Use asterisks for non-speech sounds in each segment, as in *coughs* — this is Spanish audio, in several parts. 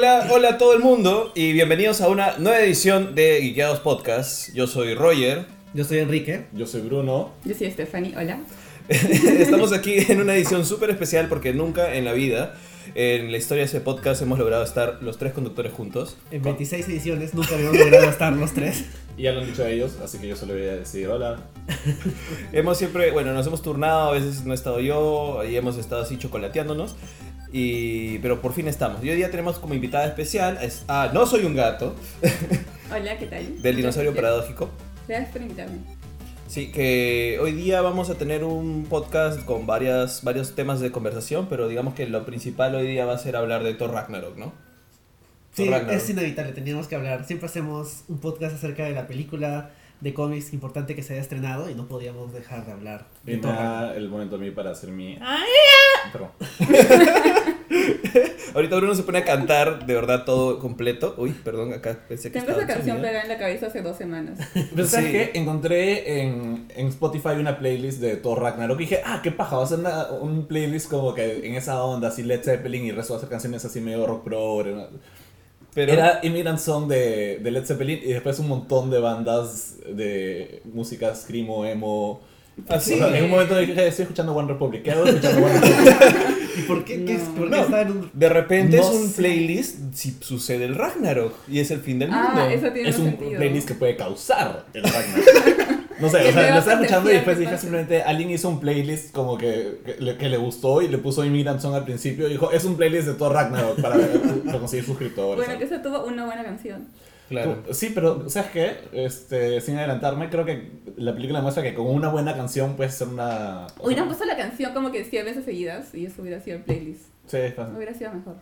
Hola, hola a todo el mundo y bienvenidos a una nueva edición de Geekeados Podcast. Yo soy Roger. Yo soy Enrique. Yo soy Bruno. Yo soy Stephanie, hola. *laughs* Estamos aquí en una edición súper especial porque nunca en la vida, en la historia de ese podcast, hemos logrado estar los tres conductores juntos. En 26 ediciones nunca habíamos logrado estar los tres. *laughs* Y ya lo han dicho ellos, así que yo solo voy a decir hola. *laughs* Hemos siempre, bueno, nos hemos turnado, a veces no he estado yo, y hemos estado así chocolateándonos. Y, pero por fin estamos. Y hoy día tenemos como invitada especial es, a No Soy un Gato, *laughs* Hola, ¿qué tal? del dinosaurio Gracias. paradójico. Gracias por invitarme. Sí, que hoy día vamos a tener un podcast con varias, varios temas de conversación, pero digamos que lo principal hoy día va a ser hablar de Thor Ragnarok, ¿no? Sí, Thor Ragnarok. es inevitable, teníamos que hablar. Siempre hacemos un podcast acerca de la película de cómics importante que se haya estrenado y no podíamos dejar de hablar. de el momento a mí para hacer mi. Perdón. *laughs* Ahorita Bruno se pone a cantar de verdad todo completo. Uy, perdón, acá pensé que Tengo esa canción pegada en la cabeza hace dos semanas. *laughs* Pero ¿sabes Sí. qué? Encontré en, en Spotify una playlist de Thor Ragnarok y dije, ah, qué paja, va a ser una- un playlist como que en esa onda, así Led Zeppelin y resto va a ser canciones así medio rock pro. Era, Pero era Immigrant Song de, de Led Zeppelin y después un montón de bandas de música screamo, emo. ¿Ah, sí? O sea, en un momento dije, estoy escuchando One Republic, ¿qué hago escuchando One Republic? *laughs* ¿Y por qué, qué No. por qué No. está en un... de repente No es un sé. playlist si sucede el Ragnarok y es el fin del mundo. Ah, eso tiene es un sentido. playlist que puede causar el Ragnarok. *laughs* No sé, o sea, lo estaba escuchando y después dije simplemente, alguien hizo un playlist como que, que, le, que le gustó y le puso Immigrant Song al principio y dijo, es un playlist de todo Ragnarok para, para conseguir suscriptores. Bueno, que eso tuvo una buena canción. Claro. Sí, pero ¿sabes qué? Este, sin adelantarme, creo que la película muestra que con una buena canción puedes ser una... Hubieran puesto la canción como que 100 veces seguidas y eso hubiera sido el playlist. Sí, fácil. Hubiera sido mejor.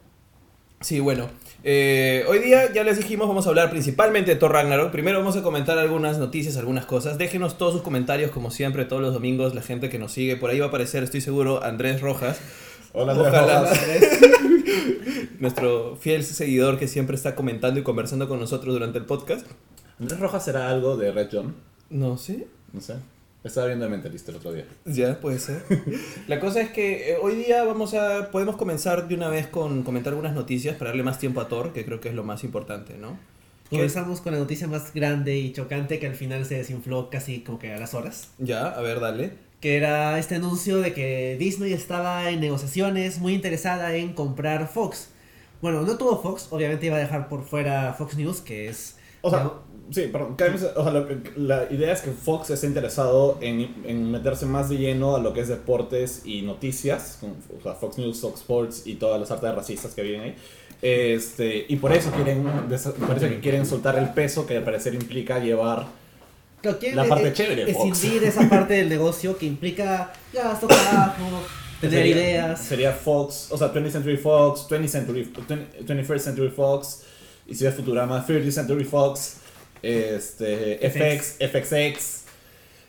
Sí, bueno. eh, hoy día ya les dijimos, vamos a hablar principalmente de Thor Ragnarok. Primero vamos a comentar algunas noticias, algunas cosas. Déjenos todos sus comentarios, como siempre, todos los domingos, la gente que nos sigue. Por ahí va a aparecer, estoy seguro, Andrés Rojas, Hola, Andrés Ojalá. Rojas. *laughs* nuestro fiel seguidor que siempre está comentando y conversando con nosotros durante el podcast. Andrés Rojas será algo de Red John, No sé. no sé. Estaba viendo de Mentalista el otro día. Ya, puede ser. *laughs* La cosa es que eh, hoy día vamos a podemos comenzar de una vez con comentar algunas noticias para darle más tiempo a Thor, que creo que es lo más importante, ¿no? Comenzamos con la noticia más grande y chocante que al final se desinfló casi como que a las horas. Ya, a ver, dale. Que era este anuncio de que Disney estaba en negociaciones muy interesada en comprar Fox. Bueno, no todo Fox, obviamente iba a dejar por fuera Fox News, que es... O sea, ¿no? Sí, perdón. o sea, lo que- la idea es que Fox está interesado en, en meterse más de lleno a lo que es deportes y noticias, con, o sea, Fox News, Fox Sports y todas las artes racistas que vienen ahí. Este, y por eso quieren, eso que quieren soltar el peso que al parecer implica llevar Claro, La parte e- chévere de Fox. esa parte del negocio que implica gasto, trabajo, *laughs* tener Sería- ideas. Sería Fox, o sea, 20th Century Fox, 20th Century, 20 21st Century Fox, y si es Futurama, 30th Century Fox, este, FX, FXX.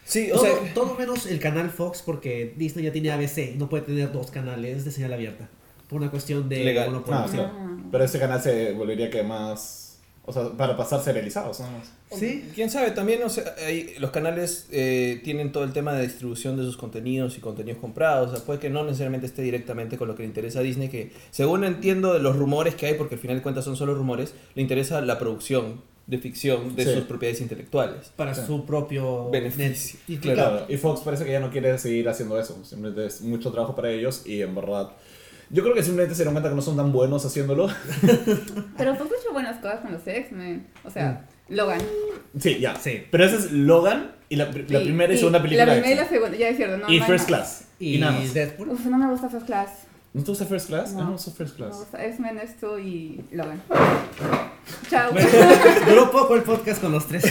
Sí, o Todo, sea, todo menos el canal Fox porque Disney ya tiene ABC no puede tener dos canales de señal abierta. Por una cuestión de Legal. monopolio. Ah, sí. claro. Pero ese canal se volvería que más, o sea, para pasar serializados, nada más. Sí. quién sabe, también o sea, hay- los canales eh, tienen todo el tema de distribución de sus contenidos y contenidos comprados, o sea, puede que no necesariamente esté directamente con lo que le interesa a Disney, que según entiendo de los rumores que hay, porque al final de cuentas son solo rumores, le interesa la producción de ficción de Sí. sus propiedades intelectuales. Para Sí. su propio Beneficio. Y Claro. Claro, y Fox parece que ya no quiere seguir haciendo eso, simplemente es mucho trabajo para ellos y en verdad... Yo creo que simplemente se dieron cuenta que no son tan buenos haciéndolo. *laughs* Pero Fox ha hecho buenas cosas con los X-Men. O sea, Logan. Sí, ya. Sí. Pero esa es Logan y la, la primera y, segunda película. La primera y la segunda, ya es cierto. No, y no First más. Class. Y, Y, nada más. Deadpool. Uf, no me gusta First Class. ¿No te gusta First Class? No. No, me gusta First Class. gusta X-Men, esto y Logan. *laughs* Chao. *laughs* Duró poco el podcast con los tres.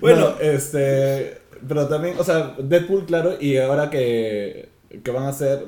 Bueno, *laughs* Bueno. este. Pero también, o sea, Deadpool, claro, y ahora que, que van a hacer.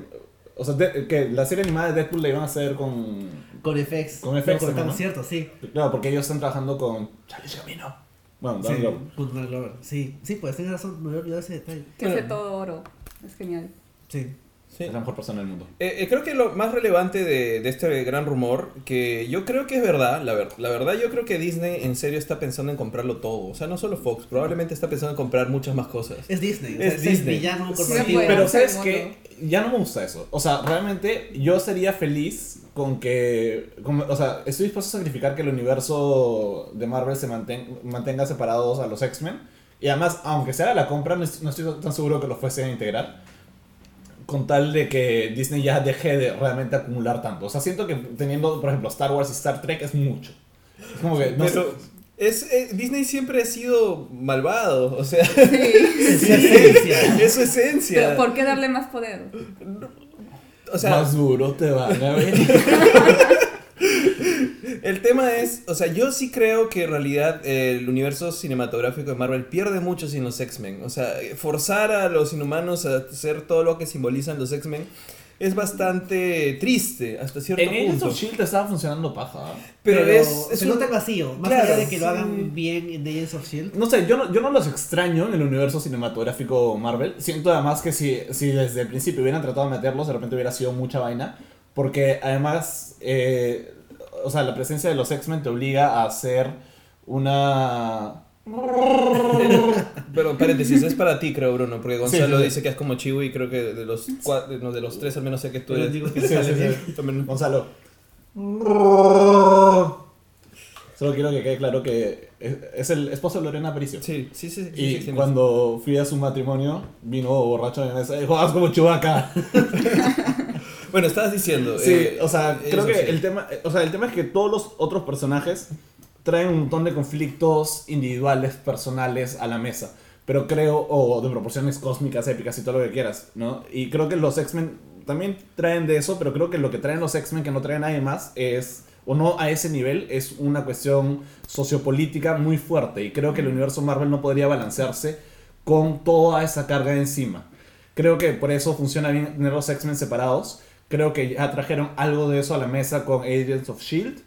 O sea, de- que la serie animada de Deadpool la iban a hacer con. con FX. Con FX cortamos, también, ¿no? cierto, sí. Claro, porque ellos están trabajando con. Charlie Camino. Bueno, Sí, Donald Glover. con Donald Glover. Sí, sí, pues tienes razón, me había olvidado ese detalle. Que Bueno. hace todo oro. Es genial. Sí. Sí. Es la mejor persona del mundo. Eh, eh, creo que lo más relevante de, de este gran rumor, que yo creo que es verdad, la, ver- la verdad yo creo que Disney en serio está pensando en comprarlo todo. O sea, no solo Fox, probablemente está pensando en comprar muchas más cosas. Es Disney, Es es, Disney. el villano Sí, pues. Pero Bueno, ¿sabes qué? Ya no me gusta eso. O sea, realmente yo sería feliz con que, como- o sea, estoy dispuesto a sacrificar que el universo de Marvel se manten- mantenga separados a los X-Men. Y además, aunque se haga la compra, no est- no estoy tan seguro que los fuese a integrar. Con tal de que Disney ya deje de realmente acumular tanto. O sea, siento que teniendo, por ejemplo, Star Wars y Star Trek es mucho. Es como que, no Pero sé. es, eh, Disney siempre ha sido malvado, o sea, Sí. *laughs* Es su esencia. es su esencia. Pero ¿por qué darle más poder? O sea, más duro te van a ver. *laughs* El tema es, o sea, yo sí creo que en realidad eh, el universo cinematográfico de Marvel pierde mucho sin los X-Men. O sea, forzar a los inhumanos a hacer todo lo que simbolizan los X-Men es bastante triste hasta cierto en punto. of Shield estaba funcionando paja. ¿ah? Pero, Pero, es, es se un- nota vacío. Más Claro, allá de que lo hagan bien en Agents of Shield. No sé, yo no, yo no los extraño en el universo cinematográfico Marvel. Siento además que si, si desde el principio hubieran tratado de meterlos, de repente hubiera sido mucha vaina. Porque además, eh, o sea, la presencia de los X-Men te obliga a hacer una... Pero paréntesis, es para ti, creo, Bruno, porque Gonzalo Sí, sí, sí. dice que es como Chivo y creo que de los cuatro, no, de los tres al menos sé que tú eres. digo que Sí, sale sí, bien. sí. También- Gonzalo. Solo quiero que quede claro que es, es el esposo de Lorena Aparicio. Sí, sí, sí. sí, Y sí, sí, cuando fui a su matrimonio, vino borracho en dijo, haz como Chewbacca. *laughs* Bueno, estabas diciendo. Sí, eh, o sea, creo que sí. el tema, o sea, el tema es que todos los otros personajes traen un montón de conflictos individuales, personales a la mesa. Pero creo, o de proporciones cósmicas, épicas y todo lo que quieras, ¿no? Y creo que los X-Men también traen de eso, pero creo que lo que traen los X-Men que no trae nadie más es, o no a ese nivel, es una cuestión sociopolítica muy fuerte. Y creo que el universo Marvel no podría balancearse con toda esa carga encima. Creo que por eso funciona bien tener los X-Men separados. Creo que ya trajeron algo de eso a la mesa con Agents of Shield.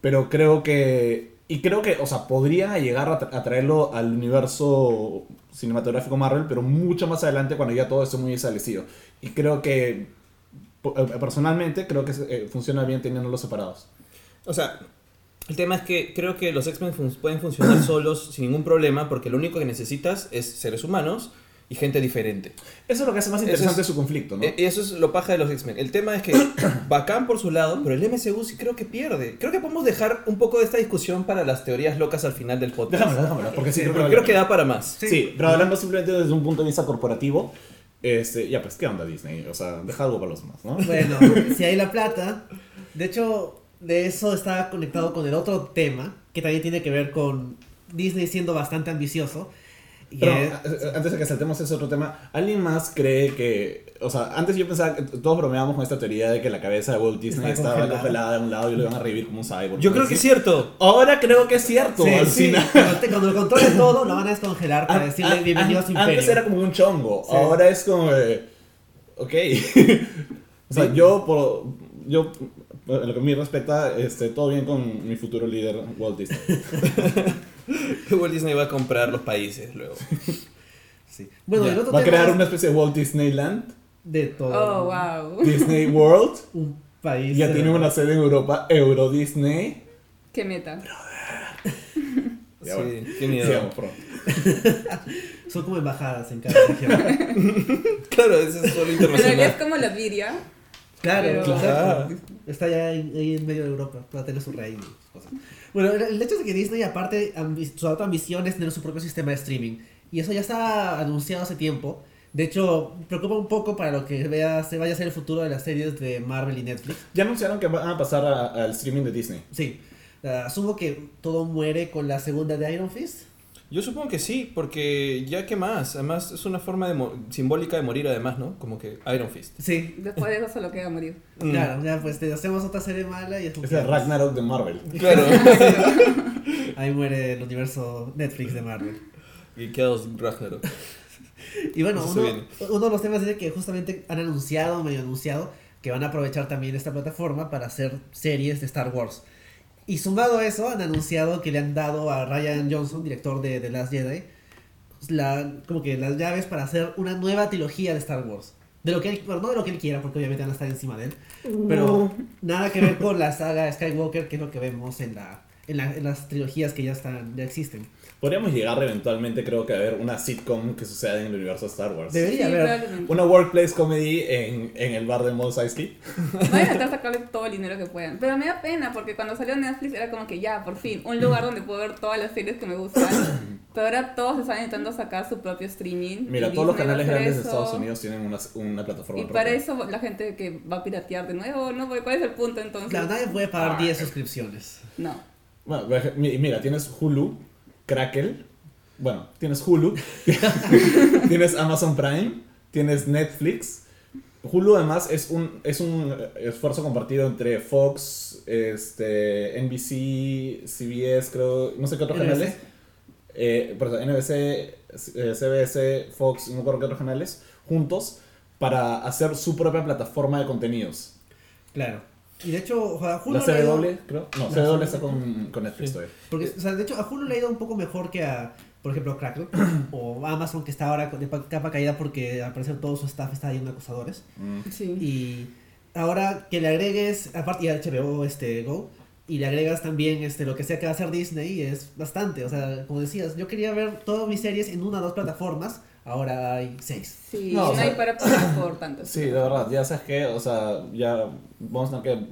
Pero creo que. Y creo que, o sea, podrían llegar a, tra- a traerlo al universo cinematográfico Marvel, pero mucho más adelante cuando ya todo esté muy establecido. Y creo que. eh, Personalmente, creo que eh, funciona bien teniéndolos separados. O sea, el tema es que creo que los X-Men fun- pueden funcionar *clears throat* solos sin ningún problema porque lo único que necesitas es seres humanos y gente diferente. Eso es lo que hace más interesante es- su conflicto, ¿no? E- Eso es lo paja de los X-Men. El tema es que *coughs* bacán por su lado, pero el MCU sí creo que pierde. Creo que podemos dejar un poco de esta discusión para las teorías locas al final del podcast. Déjamelo, déjamelo, porque sí, Sí, creo, creo que da para más. Sí, pero hablando simplemente desde un punto de vista corporativo, este, ya pues, ¿qué onda Disney? O sea, deja algo para los demás, ¿no? Bueno, *laughs* si hay la plata. De hecho, de eso está conectado con el otro tema, que también tiene que ver con Disney siendo bastante ambicioso. Pero es- eh, antes de que saltemos ese otro tema, ¿alguien más cree que, o sea, antes yo pensaba que todos bromeábamos con esta teoría de que la cabeza de Walt Disney Está estaba congelada. congelada de un lado y lo iban a revivir como un cyborg? Yo creo que es cierto. Ahora creo que es cierto, Sí, sí, cuando, te- cuando lo controle todo, lo van a descongelar para An- decirle an- bienvenido a su imperio. Antes era como un chongo, Sí. ahora es como de, ok. *laughs* o sea, yo, por, yo, en lo que a mí respecta, este, todo bien con mi futuro líder, Walt Disney. *laughs* *laughs* Walt Disney va a comprar los países luego. *laughs* Sí. Bueno, el otro Va a tema crear es una especie de Walt Disneyland, de todo Oh, wow. *laughs* Disney World. un país. Ya tiene una sede en Europa, Euro Disney. Qué meta. Ya, sí, bueno. qué miedo. Sigamos pronto. Son como embajadas en cada región. Claro, eso es solo En realidad es internacional. como la Viria. Claro, Pero- claro. Está ya en- ahí en medio de Europa, para tener su reino. y cosas. Bueno, el hecho es de que Disney, aparte, su otra ambición es tener su propio sistema de streaming. Y eso ya está anunciado hace tiempo. De hecho, preocupa un poco para lo que vea, se vaya a ser el futuro de las series de Marvel y Netflix. Ya anunciaron que van a pasar al streaming de Disney. Sí, ah, asumo que todo muere con la segunda de Iron Fist. Yo supongo que sí, porque ya que más. Además, es una forma de mo- simbólica de morir, además, ¿no? Como que Iron Fist. Sí, Después de eso solo queda morir. Mm. claro, ya pues te hacemos otra serie mala y es Es el Ragnarok de Marvel. Claro. *laughs* Ahí muere el universo Netflix de Marvel. y Chaos Ragnarok. Y bueno, uno de los temas es que justamente han anunciado, medio anunciado, que van a aprovechar también esta plataforma para hacer series de Star Wars. Y sumado a eso, han anunciado que le han dado a Ryan Johnson, director de The Last Jedi, la, como que las llaves para hacer una nueva trilogía de Star Wars. De lo que él, bueno, no de lo que él quiera, porque obviamente van a estar encima de él, pero nada que ver con la saga Skywalker, que es lo que vemos en, la, en, la- en las trilogías que ya están, ya existen. Podríamos llegar eventualmente, creo que a ver una sitcom que suceda en el universo de Star Wars. Debería Sí, haber. Una workplace comedy en, en el bar de Mos Eisley. Van a intentar sacarle todo el dinero que puedan. Pero me da pena porque cuando salió Netflix era como que ya, por fin, un lugar donde puedo ver todas las series que me gustan. *coughs* Pero ahora todos están intentando sacar su propio streaming. Mira, todos los canales grandes de. Estados Unidos tienen una, una plataforma Y propia. para eso la gente que va a piratear de nuevo, ¿no? Porque ¿Cuál es el punto entonces? Claro, nadie puede pagar 10 suscripciones. No. Bueno, mira, tienes Hulu, Crackle, bueno, tienes Hulu, *laughs* tienes Amazon Prime, tienes Netflix. Hulu además es un, es un esfuerzo compartido entre Fox, este, NBC, CBS, creo, no sé qué otros NBC. canales. Eh, NBC, eh, CBS, Fox, no me acuerdo qué otros canales, juntos para hacer su propia plataforma de contenidos. Claro. Y de hecho, o sea, Hulu La le ha ido- CW, creo. No, La CW CW. está con, con Netflix Sí. todavía. Porque, o sea, de hecho, a Hulu le ha ido un poco mejor que a, por ejemplo, Crackle *clears throat* o Amazon, que está ahora de pa- capa caída porque al parecer todo su staff está yendo a acosadores. Mm. Sí. Y ahora que le agregues, aparte ya HBO este, Go, y le agregas también este, lo que sea que va a hacer Disney, es bastante. O sea, como decías, yo quería ver todas mis series en una o dos plataformas, ahora hay seis. Sí, No, no, sea- hay para por *coughs* tanto. Sí, de verdad, ya sabes que, o sea, ya vamos a tener que.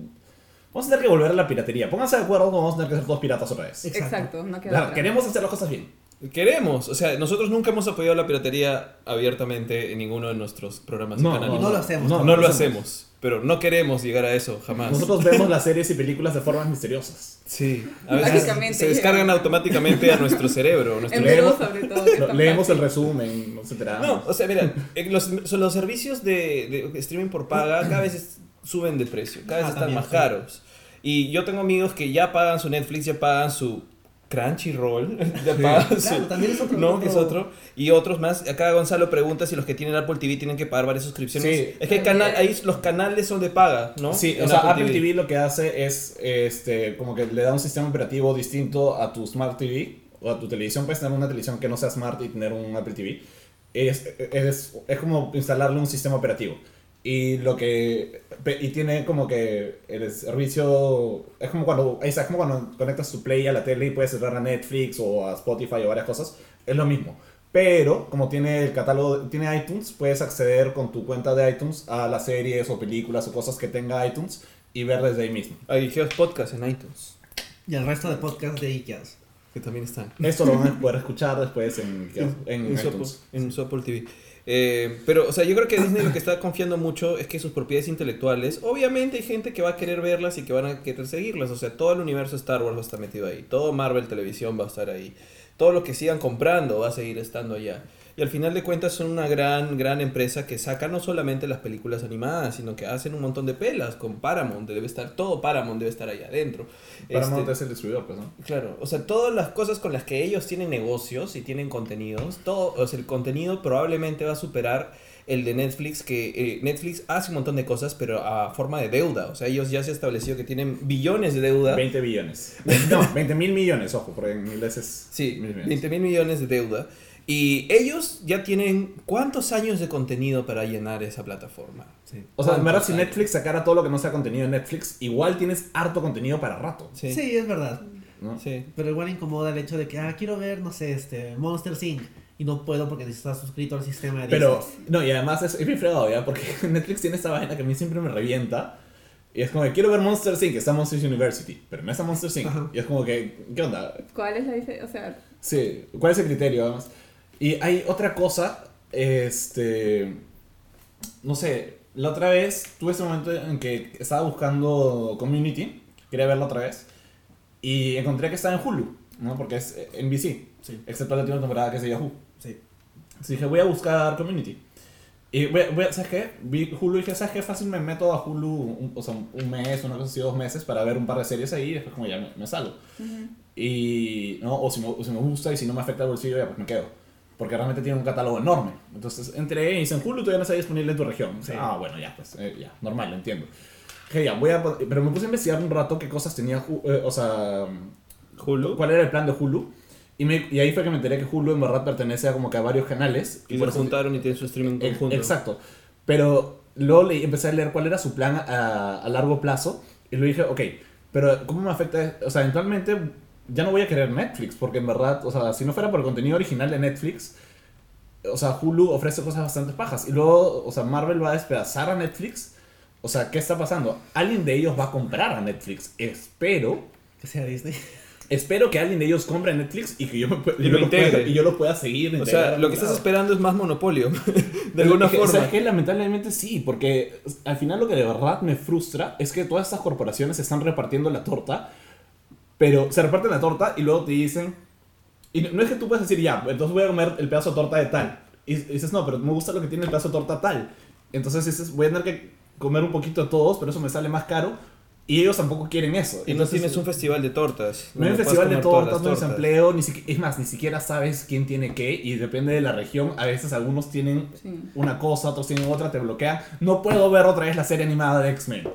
Vamos a tener que volver a la piratería. Pónganse de acuerdo, vamos a tener que ser todos piratas otra vez. Exacto. Exacto, no queda Claro, queremos hacer las cosas bien. Queremos, o sea, nosotros nunca hemos apoyado la piratería abiertamente en ninguno de nuestros programas No, y canales. Y no lo hacemos. no, No, lo hacemos, pero no queremos llegar a eso jamás. Nosotros vemos las series y películas de formas misteriosas. Sí, a veces se descargan automáticamente a nuestro cerebro. nuestro Leemos- sobre todo. leemos el resumen, nos enteramos. No, o sea, mira, eh, los, los servicios de, de streaming por paga cada vez suben de precio, cada vez Ah, están también, más sí. caros. Y yo tengo amigos que ya pagan su Netflix, ya pagan su Crunchyroll, *laughs* pagan su... Claro, también es otro. No, que es otro. Y otros más. Acá Gonzalo pregunta si los que tienen Apple TV tienen que pagar varias suscripciones. Sí. Es que hay cana- ahí los canales son de paga, ¿no? Sí, En o sea, Apple TV. lo que hace es, este, como que le da un sistema operativo distinto a tu Smart TV o a tu televisión. Puedes tener una televisión que no sea Smart y tener un Apple TV. Es, es, es como instalarle un sistema operativo. Y lo que y tiene como que el servicio es como cuando es como cuando conectas tu Play a la tele y puedes cerrar a Netflix o a Spotify o varias cosas, es lo mismo. Pero como tiene el catálogo, tiene iTunes, puedes acceder con tu cuenta de iTunes a las series o películas o cosas que tenga iTunes y ver desde ahí mismo. Hay Geos Podcast en iTunes, Y el resto de podcasts de Ikea. que también están. Esto lo van a *laughs* poder escuchar después en, en, en, en su Apple TV. Eh, pero, o sea, yo creo que Disney lo que está confiando mucho es que sus propiedades intelectuales, obviamente hay gente que va a querer verlas y que van a querer seguirlas. O sea, todo el universo Star Wars va a estar metido ahí. Todo Marvel Televisión va a estar ahí. Todo lo que sigan comprando va a seguir estando allá. Y al final de cuentas son una gran, gran empresa que saca no solamente las películas animadas, sino que hacen un montón de pelas con Paramount. Debe estar, todo Paramount debe estar allá adentro. Paramount Este, es el distribuidor, pues, ¿no? Claro, o sea, todas las cosas con las que ellos tienen negocios y tienen contenidos, todo, o sea, el contenido probablemente va a superar el de Netflix, que eh, Netflix hace un montón de cosas, pero a forma de deuda, o sea, ellos ya se ha establecido que tienen billones de deuda. 20 billones. *laughs* No, 20 mil millones, ojo, porque en inglés es. Sí, mil millones. 20 mil millones de deuda. Y ellos ya tienen cuántos años de contenido para llenar esa plataforma. Sí. O sea, en verdad, si ¿Cuántos Netflix sacara todo lo que no sea contenido en Netflix, igual tienes harto contenido para rato. Sí, Sí, es verdad. ¿no? sí. Pero igual incomoda el hecho de que, ah, quiero ver, no sé, este, Monster Inc. Y no puedo porque estar suscrito al sistema de Pero, Disney. no, y además es, es bien fregado, ¿ya? Porque *laughs* Netflix tiene esta vaina que a mí siempre me revienta. Y es como que quiero ver Monster Inc. Está Monsters University, pero no está Monster Inc. Ajá. Y es como que, ¿qué onda? ¿Cuál es la diferencia? O sea, Sí, ¿cuál es el criterio además? Y hay otra cosa, este, no sé, la otra vez tuve ese momento en que estaba buscando Community, quería verla otra vez, y encontré que estaba en Hulu, ¿no? Porque es eh, NBC, Sí. excepto la última temporada que es de Yahoo. Sí. Entonces dije, voy a buscar Community. Y voy, voy ¿sabes qué? Vi Hulu y dije, ¿sabes qué? Fácil me meto a Hulu, un, o sea, un mes, una cosa así, dos meses para ver un par de series ahí y después como ya me, me salgo. Y, ¿no? O si, me, o si me gusta y si no me afecta el bolsillo, ya pues me quedo. Porque realmente tiene un catálogo enorme. Entonces entré y dicen, Hulu todavía no está disponible en tu región. Sí. Ah, bueno, ya, pues, eh, ya, normal, lo entiendo. Dije, ya, voy a... Pero me puse a investigar un rato qué cosas tenía, eh, o sea, Hulu. cuál era el plan de Hulu. Y, me- y ahí fue que me enteré que Hulu en verdad pertenece a como que a varios canales. Y se juntaron y tienen su streaming Ex- conjunto. Exacto. Pero luego le, empecé a leer cuál era su plan a, a largo plazo y luego dije, ok, pero ¿cómo me afecta? O sea, eventualmente ya no voy a querer Netflix, porque en verdad, o sea, si no fuera por el contenido original de Netflix, o sea, Hulu ofrece cosas bastante pajas. Y luego, o sea, Marvel va a despedazar a Netflix. O sea, ¿qué está pasando? Alguien de ellos va a comprar a Netflix. Espero. Que sea Disney. Espero que alguien de ellos compre Netflix y que yo, me, Y yo lo pueda, y yo lo pueda seguir. O sea, lo que estás esperando es más monopolio. *laughs* De alguna es que, forma. ¿sabes qué? Lamentablemente sí, porque al final lo que de verdad me frustra es que todas estas corporaciones están repartiendo la torta, pero se reparten la torta y luego te dicen, y no no es que tú puedas decir, ya, entonces voy a comer el pedazo de torta de tal. Y dices, no, pero me gusta lo que tiene el pedazo de torta tal. Entonces dices, voy a tener que comer un poquito de todos, pero eso me sale más caro. Y ellos tampoco quieren eso. Y no Entonces, tienes un festival de tortas. no hay un festival de tortas, las no hay tortas. desempleo, ni siquiera, es más, ni siquiera sabes quién tiene qué y depende de la región. A veces algunos tienen Sí. una cosa, otros tienen otra, te bloquean. No puedo ver otra vez la serie animada de X-Men.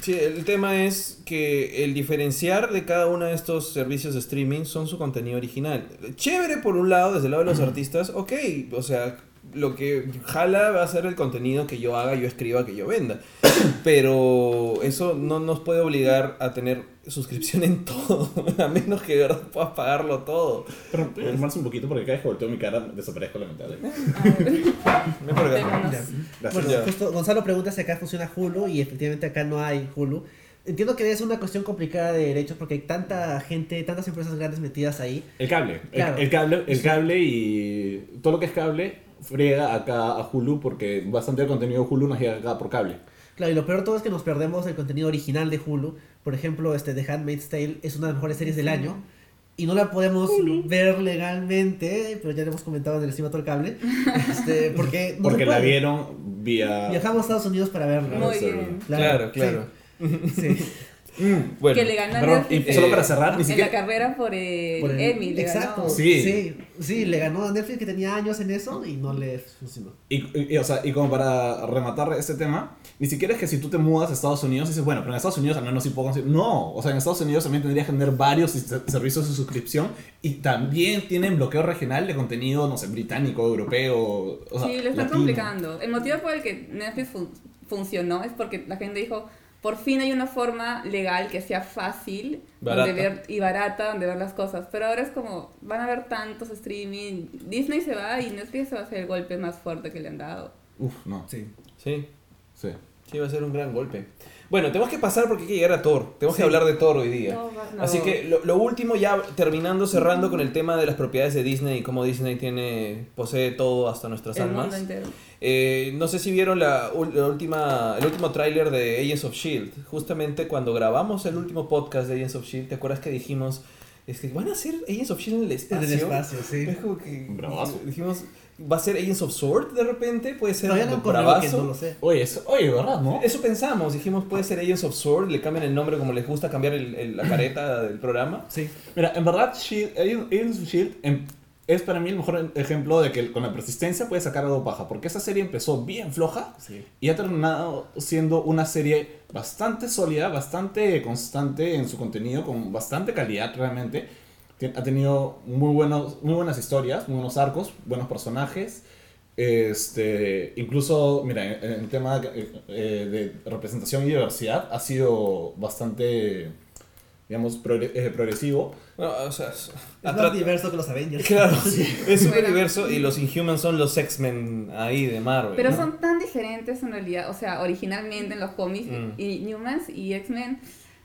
Sí, el tema es que el diferenciar de cada uno de estos servicios de streaming son su contenido original. Chévere por un lado, desde el lado de los artistas, ok, o sea, lo que jala va a ser el contenido que yo haga, yo escriba, que yo venda. *coughs* Pero eso no nos puede obligar a tener suscripción en todo, *laughs* a menos que de verdad puedas pagarlo todo. Pero puedes calmarse un poquito porque cada vez que volteo mi cara desaparezco lamentablemente. *laughs* Ya. Gracias. Bueno, justo Gonzalo pregunta si acá funciona Hulu y efectivamente acá no hay Hulu. Entiendo que es una cuestión complicada de derechos porque hay tanta gente, tantas empresas grandes metidas ahí. El cable. El- Claro. El, cable, el cable y todo lo que es cable friega acá a Hulu porque bastante del contenido de Hulu nos llega acá por cable. Claro, y lo peor de todo es que nos perdemos el contenido original de Hulu. Por ejemplo, este The Handmaid's Tale es una de las mejores series del año. Y no la podemos ver legalmente, pero ya le hemos comentado en el Encima todo el cable. *laughs* Este, porque no se Porque la vieron vía... Viajamos a Estados Unidos para verla. Muy bien. Claro, claro. Sí. sí. *laughs* Bueno, que le ganó a perdón, Netflix y solo en- para cerrar, ni en siquiera- la carrera por el, Por el- Emmy. Exacto. Sí. sí. Sí, le ganó a Netflix que tenía años en eso y no le funcionó. Y, y- y, o sea, y como para rematar este tema, ni siquiera es que si tú te mudas a Estados Unidos y dices, bueno, pero en Estados Unidos al menos sí puedo conseguir. No, o sea, en Estados Unidos también tendrías que tener varios servicios de suscripción y también tienen bloqueo regional de contenido, no sé, británico, europeo. O sea, Sí, le están latino. complicando. El motivo por el que Netflix fun- funcionó es porque la gente dijo, por fin hay una forma legal que sea fácil Barata. donde ver, y barata donde ver las cosas. Pero ahora es como, van a haber tantos streaming, Disney se va y Netflix se va a hacer el golpe más fuerte que le han dado. Uf, no. Sí. sí. Sí. Sí, va a ser un gran golpe. Bueno, tenemos que pasar porque hay que llegar a Thor. Tenemos que hablar de Thor hoy día. No, va- no. Así que lo, lo último, ya terminando, cerrando con el tema de las propiedades de Disney y cómo Disney tiene posee todo hasta nuestras el almas. mundo entero. Eh, no sé si vieron la, última, el último tráiler de Agents of Shield. Justamente cuando grabamos el último podcast de Agents of Shield, ¿te acuerdas que dijimos es que van a hacer Agents of Shield E en el En espacio? el espacio, sí. Es como que Bravazo. dijimos, ¿va a ser Agents of Sword de repente? Puede ser Todavía no bravazo. no lo sé. Oye, eso- oye, ¿verdad, no? Eso pensamos, dijimos puede ser Agents of Sword, le cambian el nombre como les gusta cambiar el- el- la careta *laughs* del programa. Sí. Mira, en verdad, Shield, Agents of Shield em- es para mí el mejor ejemplo de que con la persistencia puedes sacar algo paja. Porque esa serie empezó bien floja Sí. y ha terminado siendo una serie bastante sólida, bastante constante en su contenido, con bastante calidad realmente. Ha tenido muy, buenos, muy buenas historias, muy buenos arcos, buenos personajes. Este, incluso, mira, en el tema eh, de representación y diversidad ha sido bastante, digamos, eh, progresivo. Bueno, o sea, Es más diverso que los Avengers. Claro, *laughs* es súper Bueno. diverso y los Inhumans son los X-Men ahí de Marvel. Pero ¿no? son tan diferentes en realidad, o sea, originalmente en los cómics Mm. y Newmans y X-Men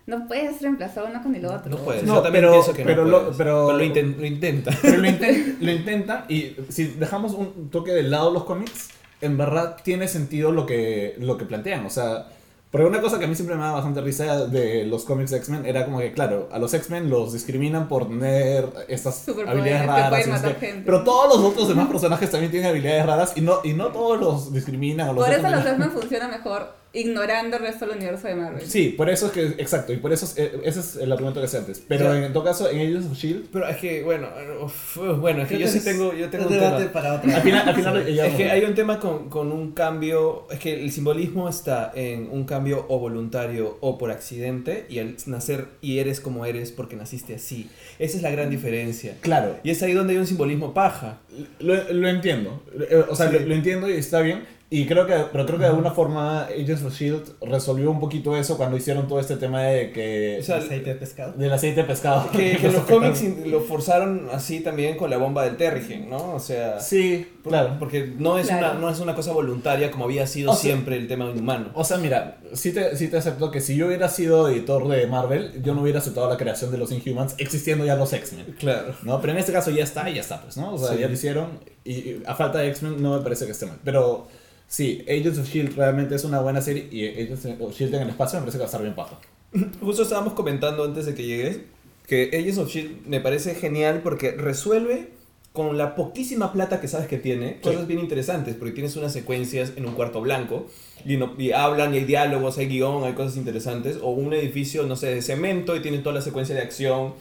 no puedes reemplazar uno con el otro. No puedes. No, Yo también pero- pienso que pero no lo- puedes. pero- lo, inten- lo intenta. *laughs* Pero lo, *laughs* inten- lo intentan y si dejamos un toque del lado los cómics, en verdad tiene sentido lo que, lo que plantean. O sea, porque una cosa que a mí siempre me da bastante risa de los cómics de X-Men era como que, claro, a los X-Men los discriminan por tener estas Superpoderes habilidades que raras. matar gente. Pero todos los otros demás personajes también tienen habilidades raras y no, y no todos los discriminan. o los Por eso de- los X-Men funcionan mejor ignorando el resto del universo de Marvel. Sí, por eso es que, exacto, y por eso es- eh, ese es el argumento que sé antes. Pero en todo caso, en Agents of Shield, Pero es que, bueno, uf, bueno, es que yo sí tengo, yo tengo un un debate tema. para otra. al final, al final *laughs* ya Es que hay un tema con, con un cambio, es que el simbolismo está en un cambio o voluntario o por accidente y al nacer y eres como eres porque naciste así. Esa es la gran diferencia. Claro, Y es ahí donde hay un simbolismo paja. Lo, lo entiendo. Eh, O sea, Sí. lo, lo entiendo y está bien. Y creo que, pero creo que de alguna forma Agents of S.H.I.E.L.D. resolvió un poquito eso cuando hicieron todo este tema de que... O sea, aceite de pescado. del aceite de pescado. Que, *laughs* los cómics lo forzaron así también con la bomba del Terrigen, ¿no? O sea, Sí, claro. porque no es, Claro. una, no es una cosa voluntaria como había sido O sea- siempre el tema inhumano. O sea, mira, sí te, sí te acepto que si yo hubiera sido editor de Marvel, yo no hubiera aceptado la creación de los Inhumans existiendo ya los X-Men. Claro. ¿no? Pero en este caso ya está y ya está, pues, ¿no? O sea, Sí. ya lo hicieron y, y a falta de X-Men no me parece que esté mal. Pero sí, Agents of S.H.I.E.L.D. realmente es una buena serie y Agents of S.H.I.E.L.D. en el espacio me parece que va a estar bien paja. *laughs* Justo estábamos comentando antes de que llegues que Agents of Shield me parece genial porque resuelve con la poquísima plata que sabes que tiene cosas bien interesantes porque tienes unas secuencias en un cuarto blanco y, no- y hablan y hay diálogos, hay guion, hay cosas interesantes o un edificio, no sé, de cemento y tienen toda la secuencia de acción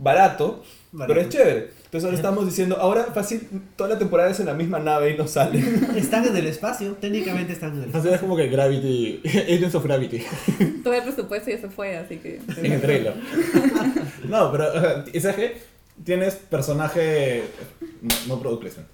barato, Barato. pero es chévere. Entonces ahora estamos diciendo, ahora fácil, toda la temporada es en la misma nave y no salen. *laughs* Están en el espacio, técnicamente están en el O espacio. sea, es como que Gravity, *laughs* Agents of Gravity, *laughs* Todo el presupuesto ya se fue, así que... en el trailer. No, pero, o sea, ¿y sabes qué? Tienes personaje... No, no product placement.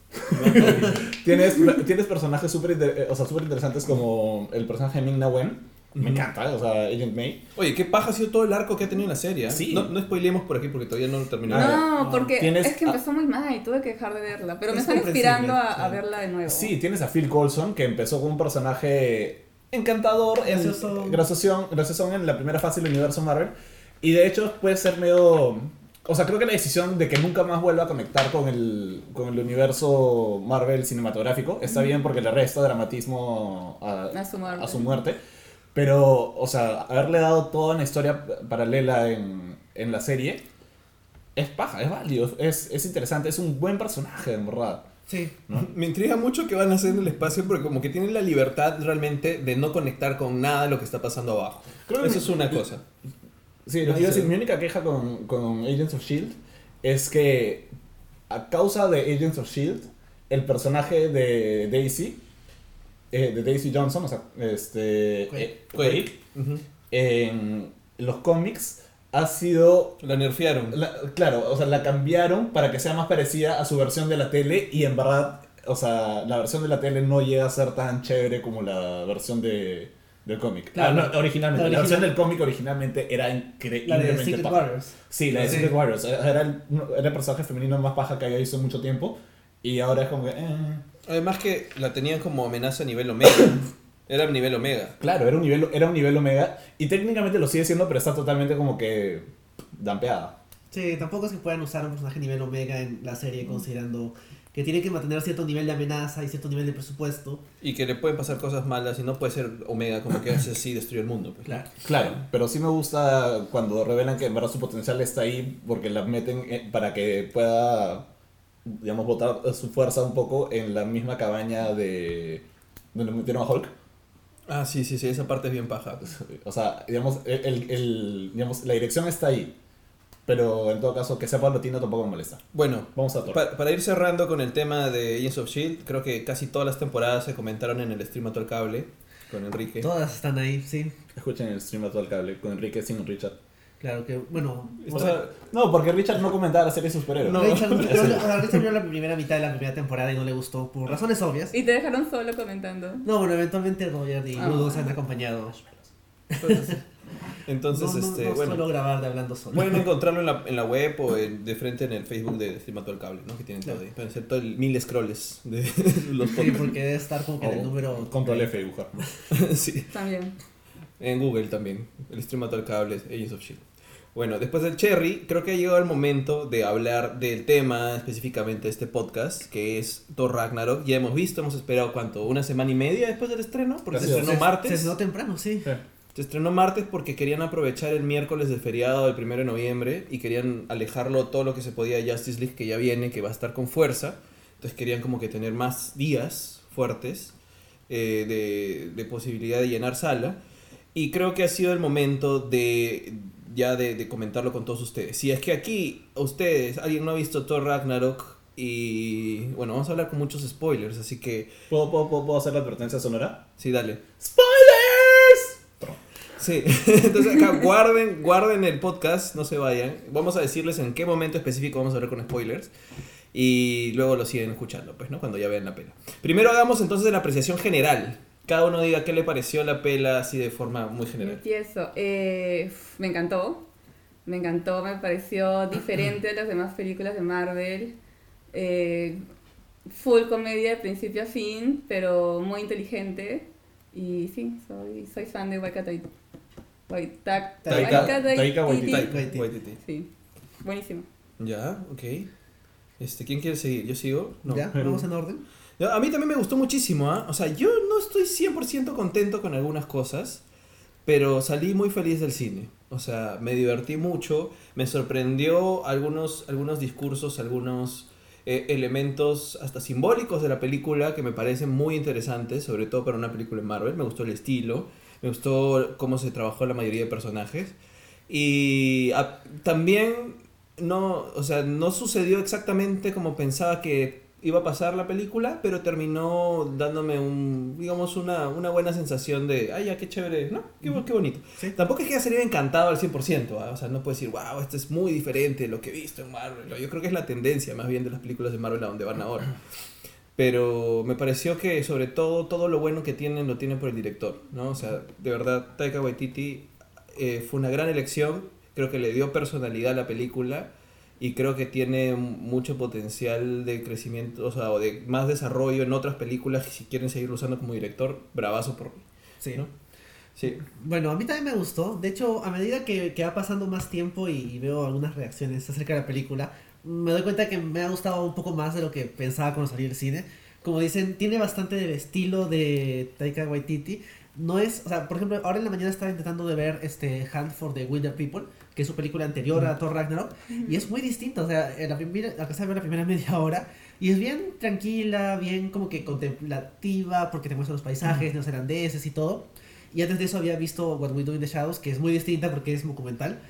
tienes, tienes personajes súper inter- o sea, súper interesantes como el personaje de Ming-Na Wen. Me encanta, o sea, Agent May. Oye, qué paja ha sido todo el arco que ha tenido en la serie. ¿eh? Sí. No, no spoilemos por aquí porque todavía no lo terminé. Ah, No, porque Tienes- es que empezó muy mal y tuve que dejar de verla. Pero me Es están inspirando a, a verla de nuevo. Sí, tienes a Phil Coulson, que empezó con un personaje encantador, en- Gracioso. graciosón, graciosón en la primera fase del universo Marvel. Y de hecho puede ser medio... O sea, creo que la decisión de que nunca más vuelva a conectar con el, con el universo Marvel cinematográfico está bien porque le resta dramatismo a, A su muerte. a su muerte. Pero, o sea, haberle dado toda una historia paralela en, en la serie es paja, es válido, es, es interesante, es un buen personaje, en verdad. Sí. ¿no? Me intriga mucho qué van a hacer en el espacio porque como que tienen la libertad realmente de no conectar con nada de lo que está pasando abajo. Creo que- Eso es una cosa. Sí, lo que iba a decir, mi única queja con, con Agents of Shield es que a causa de Agents of Shield, el personaje de Daisy, eh, de Daisy Johnson, o sea, este, eh, Quaid. Quaid, Ujú. en los cómics ha sido La nerfearon. la- claro, o sea, la cambiaron para que sea más parecida a su versión de la tele y en verdad, o sea, la versión de la tele no llega a ser tan chévere como la versión de, del cómic. Claro. Ah, no, originalmente. La La, versión del cómic originalmente era La increíblemente de Secret paja. Warriors. Sí, la de Sí. Secret Warriors. Era el, era el personaje femenino más paja que había visto en mucho tiempo y ahora es como que... eh. Además que la tenían como amenaza a nivel omega. *coughs* Era nivel omega. Claro, era un, nivel, era un nivel omega y técnicamente lo sigue siendo, pero está totalmente como que dampeada. Sí, tampoco es que puedan usar un personaje nivel omega en la serie considerando que tiene que mantener cierto nivel de amenaza y cierto nivel de presupuesto. Y que le pueden pasar cosas malas y no puede ser omega como que hace así destruye el mundo. pues. Claro. Claro, pero sí me gusta cuando revelan que en verdad su potencial está ahí porque la meten eh, para que pueda, digamos, botar su fuerza un poco en la misma cabaña de donde metieron a Hulk. Ah, sí, sí, sí, esa parte es bien paja. O sea, digamos, el, el- el- digamos, la dirección está ahí, pero en todo caso que sea paulatino tampoco me molesta. Bueno, Vamos a Thor. pa- para ir cerrando con el tema de Agents of Shield, creo que casi todas las temporadas se comentaron en el stream a todo el cable con Enrique. Todas están ahí, sí. Escuchen el stream a todo el cable con Enrique sin Richard. Claro que, bueno. O sea, no, porque Richard no comentaba la serie de superhéroes. No. Richard, pero, o sea, Richard vio la primera mitad de la primera temporada y no le gustó por razones obvias. Y te dejaron solo comentando. No, bueno, eventualmente Roger y Ah. Ludo se han acompañado. Entonces, entonces, no, no, este, no bueno. suelo grabar de hablando solo. Pueden *laughs* encontrarlo en la, en la web o en- de frente en el Facebook de Stream a todo el cable, ¿no? Que tienen todo ahí. Pueden ser todo el mil scrolls de los Sí, podcasts. porque debe estar como que en el número. Control F dibujar. *laughs* sí. También. En Google también. El stream a todo el cable es Agents of Shield. Bueno, después del Cherry, creo que ha llegado el momento de hablar del tema específicamente de este podcast, que es Thor Ragnarok. Ya hemos visto, hemos esperado cuánto, una semana y media después del estreno, porque se Casi estrenó Se- martes. Se estrenó temprano, sí. Se estrenó martes porque querían aprovechar el miércoles del feriado del 1 de noviembre y querían alejarlo todo lo que se podía de Justice League que ya viene, que va a estar con fuerza. Entonces querían como que tener más días fuertes eh, de, de posibilidad de llenar sala. Y creo que ha sido el momento de ya de, de comentarlo con todos ustedes. Si es que aquí ustedes, alguien no ha visto Thor Ragnarok y bueno, vamos a hablar con muchos spoilers, así que ¿Puedo, puedo, puedo, puedo hacer la advertencia sonora? sí, dale. ¡Spoilers! Sí, *laughs* entonces acá guarden, guarden el podcast, no se vayan. Vamos a decirles en qué momento específico vamos a hablar con spoilers. y luego lo siguen escuchando, pues, ¿no? Cuando ya vean la pela. Primero hagamos entonces la apreciación general. Cada uno diga qué le pareció la pela así de forma muy general. Empiezo. Eh, me encantó. Me encantó, me pareció diferente a las demás películas de Marvel. Eh, full comedia de principio a fin, pero muy inteligente. Y sí, soy, soy fan de Waika Taika. Taika-. Waititi. Sí, buenísimo. Ya, ok. Este, ¿Quién quiere seguir? ¿Yo sigo? No. ¿Ya? ¿Vamos en orden? A mí también me gustó muchísimo, ¿ah? O sea, yo no estoy 100% contento con algunas cosas, pero salí muy feliz del cine. O sea, me divertí mucho, me sorprendió algunos, algunos discursos, algunos eh, elementos hasta simbólicos de la película que me parecen muy interesantes, sobre todo para una película de Marvel. Me gustó el estilo, me gustó cómo se trabajó la mayoría de personajes. Y ah, también no, o sea, no sucedió exactamente como pensaba que iba a pasar la película, pero terminó dándome un, digamos, una, una buena sensación de, ay, ya, qué chévere, ¿no? Qué, qué bonito. Sí. Tampoco es que haya salido encantado al 100%, ¿ah? o sea, no puedo decir, wow, esto es muy diferente de lo que he visto en Marvel. Yo creo que es la tendencia más bien de las películas de Marvel a donde van ahora. Pero me pareció que sobre todo todo lo bueno que tienen lo tienen por el director, ¿no? O sea, de verdad Taika Waititi eh, fue una gran elección, creo que le dio personalidad a la película y creo que tiene mucho potencial de crecimiento, o sea, o de más desarrollo en otras películas y si quieren seguirlo usando como director, bravazo por mí, Sí. ¿no? Sí. Bueno, a mí también me gustó. De hecho, a medida que, que va pasando más tiempo y, y veo algunas reacciones acerca de la película, me doy cuenta que me ha gustado un poco más de lo que pensaba cuando salí del cine. Como dicen, tiene bastante del estilo de Taika Waititi. No es, o sea, por ejemplo, ahora en la mañana estaba intentando de ver este Hunt for the Wilder People, que es su película anterior a Thor Ragnarok, y es muy distinta, o sea, en la primera, alcancé a ver la primera *laughs* media hora, y es bien tranquila, bien como que contemplativa, porque te muestra los paisajes neozelandeses y todo. Y antes de eso había visto What We Do in the Shadows, que es muy distinta porque es documental.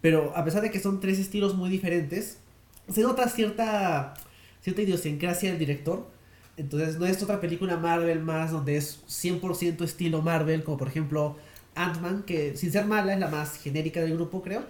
Pero a pesar de que son tres estilos muy diferentes, se nota cierta, cierta idiosincrasia del director. Entonces no es otra película Marvel más donde es 100% estilo Marvel, como por ejemplo Ant-Man, que sin ser mala es la más genérica del grupo, creo.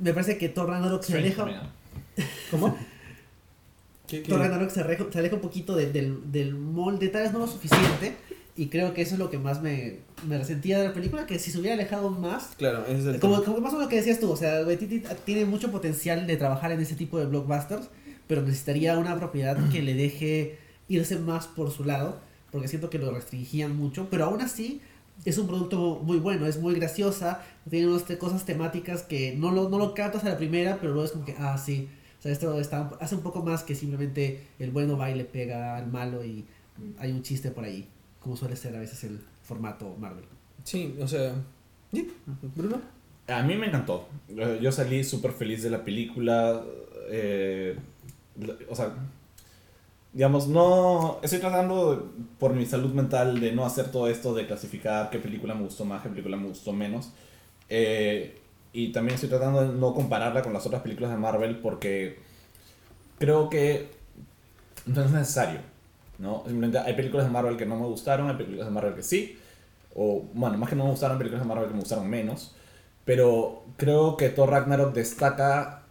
Me parece que Thor Ragnarok se aleja... *laughs* ¿Cómo? *laughs* ¿Qué, qué? Thor Ragnarok se aleja, se aleja un poquito de- del, del molde, tal vez no lo suficiente. Y creo que eso es lo que más me, me resentía de la película, que si se hubiera alejado más, Claro, ese es el como, como más o menos lo que decías tú, o sea, Waititi tiene mucho potencial de trabajar en ese tipo de blockbusters, pero necesitaría una propiedad que le deje irse más por su lado, porque siento que lo restringían mucho, pero aún así es un producto muy bueno, es muy graciosa, tiene unas cosas temáticas que no lo, no lo captas a la primera, pero luego es como que, ah, sí, o sea, esto está, hace un poco más que simplemente el bueno va y le pega al malo y hay un chiste por ahí, como suele ser a veces el formato Marvel. Sí, o sea... ¿sí? ¿Bruno? A mí me encantó. Yo salí súper feliz de la película. eh, o sea, digamos, no. Estoy tratando por mi salud mental de no hacer todo esto de clasificar qué película me gustó más, qué película me gustó menos. Eh, y también estoy tratando de no compararla con las otras películas de Marvel porque creo que no es necesario. ¿no? Simplemente hay películas de Marvel que no me gustaron, hay películas de Marvel que sí. O, bueno, más que no me gustaron, películas de Marvel que me gustaron menos. Pero creo que Thor Ragnarok destaca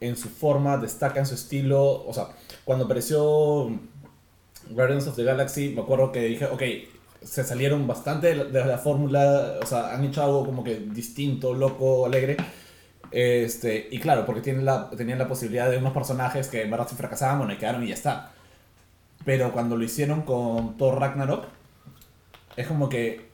en su forma, destaca en su estilo. O sea, cuando apareció Guardians of the Galaxy, me acuerdo que dije, ok, se salieron bastante de la, fórmula. O sea, han hecho algo como que distinto, loco, alegre. Este, y claro, porque tienen la, tenían la posibilidad de unos personajes que en verdad se fracasaban, bueno, y quedaron y ya está. Pero cuando lo hicieron con Thor Ragnarok, es como que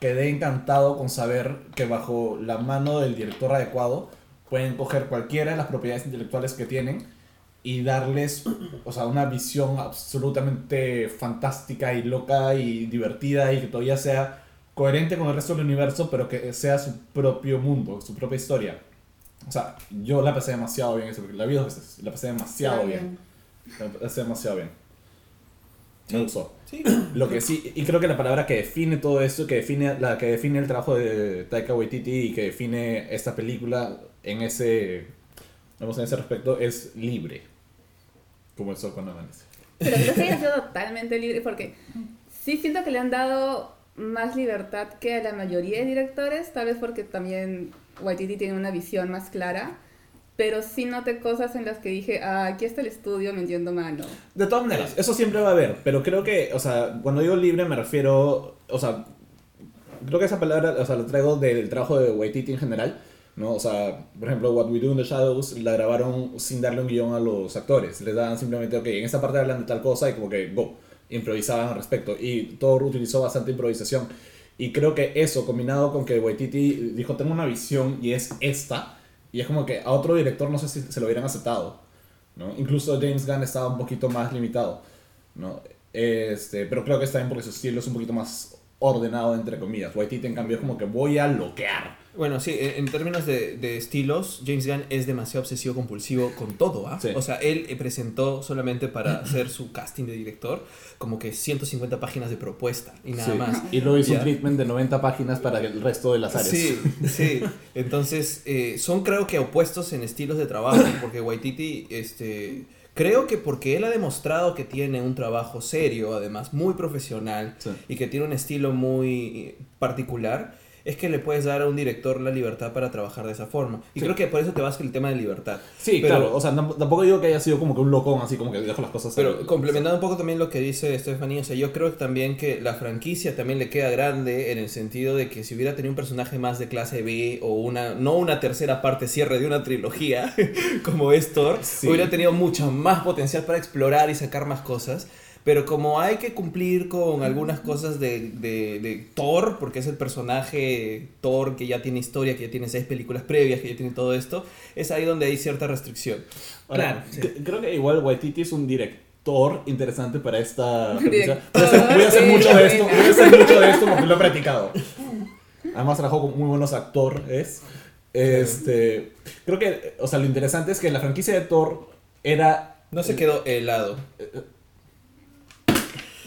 quedé encantado con saber que bajo la mano del director adecuado pueden coger cualquiera de las propiedades intelectuales que tienen y darles o sea, una visión absolutamente fantástica y loca y divertida y que todavía sea coherente con el resto del universo, pero que sea su propio mundo, su propia historia. O sea, yo la pasé demasiado bien, la vi dos veces, la pasé demasiado bien. La pasé demasiado bien. Me gustó. Sí. Lo que sí, y creo que la palabra que define todo esto, que define, la que define el trabajo de Taika Waititi y que define esta película en ese, vamos, en ese respecto, es libre. Como el sol cuando amanece. Pero creo que haya sido totalmente libre porque sí siento que le han dado más libertad que a la mayoría de directores, tal vez porque también Waititi tiene una visión más clara, pero sí noté cosas en las que dije, ah, aquí está el estudio metiendo mano. De todas maneras, eso siempre va a haber, pero creo que, o sea, cuando digo libre me refiero, o sea, creo que esa palabra, o sea, la traigo del trabajo de Waititi en general, ¿no? O sea, por ejemplo, What We Do in the Shadows la grabaron sin darle un guion a los actores, les daban simplemente, ok, en esta parte hablan de tal cosa y como que, go, improvisaban al respecto, y todo utilizó bastante improvisación, y creo que eso, combinado con que Waititi dijo, tengo una visión y es esta, y es como que a otro director no sé si se lo hubieran aceptado, ¿no? Incluso James Gunn estaba un poquito más limitado, ¿no? Este, pero creo que está bien porque su estilo es un poquito más ordenado, entre comillas. Waititi, en cambio, es como que voy a loquear. Bueno, sí, en, términos de, de estilos, James Gunn es demasiado obsesivo compulsivo con todo, ¿ah? Sí. O sea, él eh, presentó solamente para *clears throat* hacer su casting de director como que 150 páginas de propuesta y nada Sí. más. Y luego hizo Ya. un treatment de 90 páginas para el resto de las áreas. Sí, sí. Entonces, eh, son creo que opuestos en estilos de trabajo, porque Waititi, este, creo que porque él ha demostrado que tiene un trabajo serio, además muy profesional, Sí. y que tiene un estilo muy particular, es que le puedes dar a un director la libertad para trabajar de esa forma. Y Sí. creo que por eso te vas con el tema de libertad. Sí, Pero- claro. O sea, tamp- tampoco digo que haya sido como que un locón, así como que dejo las cosas Pero al- complementando un poco también lo que dice Stephanie, o sea, yo creo también que la franquicia también le queda grande en el sentido de que si hubiera tenido un personaje más de clase B o una, no una tercera parte cierre de una trilogía *laughs* como es Thor, Sí. hubiera tenido mucho más potencial para explorar y sacar más cosas. Pero como hay que cumplir con algunas cosas de, de, de Thor, porque es el personaje Thor que ya tiene historia, que ya tiene seis películas previas, que ya tiene todo esto, es ahí donde hay cierta restricción. Ahora, Claro, sí. creo que igual Waititi es un director interesante para esta franquicia. Voy a hacer, sí, mucho de esto, voy a hacer mucho de esto porque lo he practicado. Además trabajó con muy buenos actores. Este, creo que, o sea, lo interesante es que la franquicia de Thor era No se quedó helado.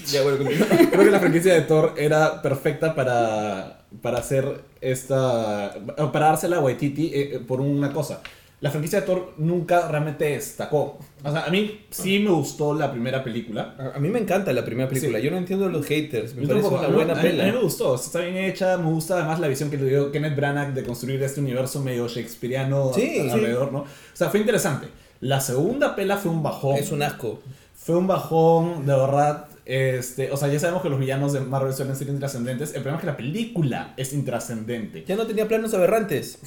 *laughs* Creo que la franquicia de Thor era perfecta para, para hacer esta. para dársela a Waititi eh, eh, por una cosa. La franquicia de Thor nunca realmente destacó. O sea, a mí sí me gustó la primera película. A a mí me encanta la primera película. Sí. Yo no entiendo los haters. Me Yo parece tampoco, una ¿no? buena mí- pela. a mí me gustó, está bien hecha, me gusta además la visión que le dio Kenneth Branagh de construir este universo medio shakespeariano Sí, a- sí. alrededor, ¿no? O sea, fue interesante. La segunda pela fue un bajón. Es un asco. Fue un bajón, de verdad. Este, o sea, ya sabemos que los villanos de Marvel suelen ser intrascendentes. El problema es que la película es intrascendente. Ya no tenía planos aberrantes.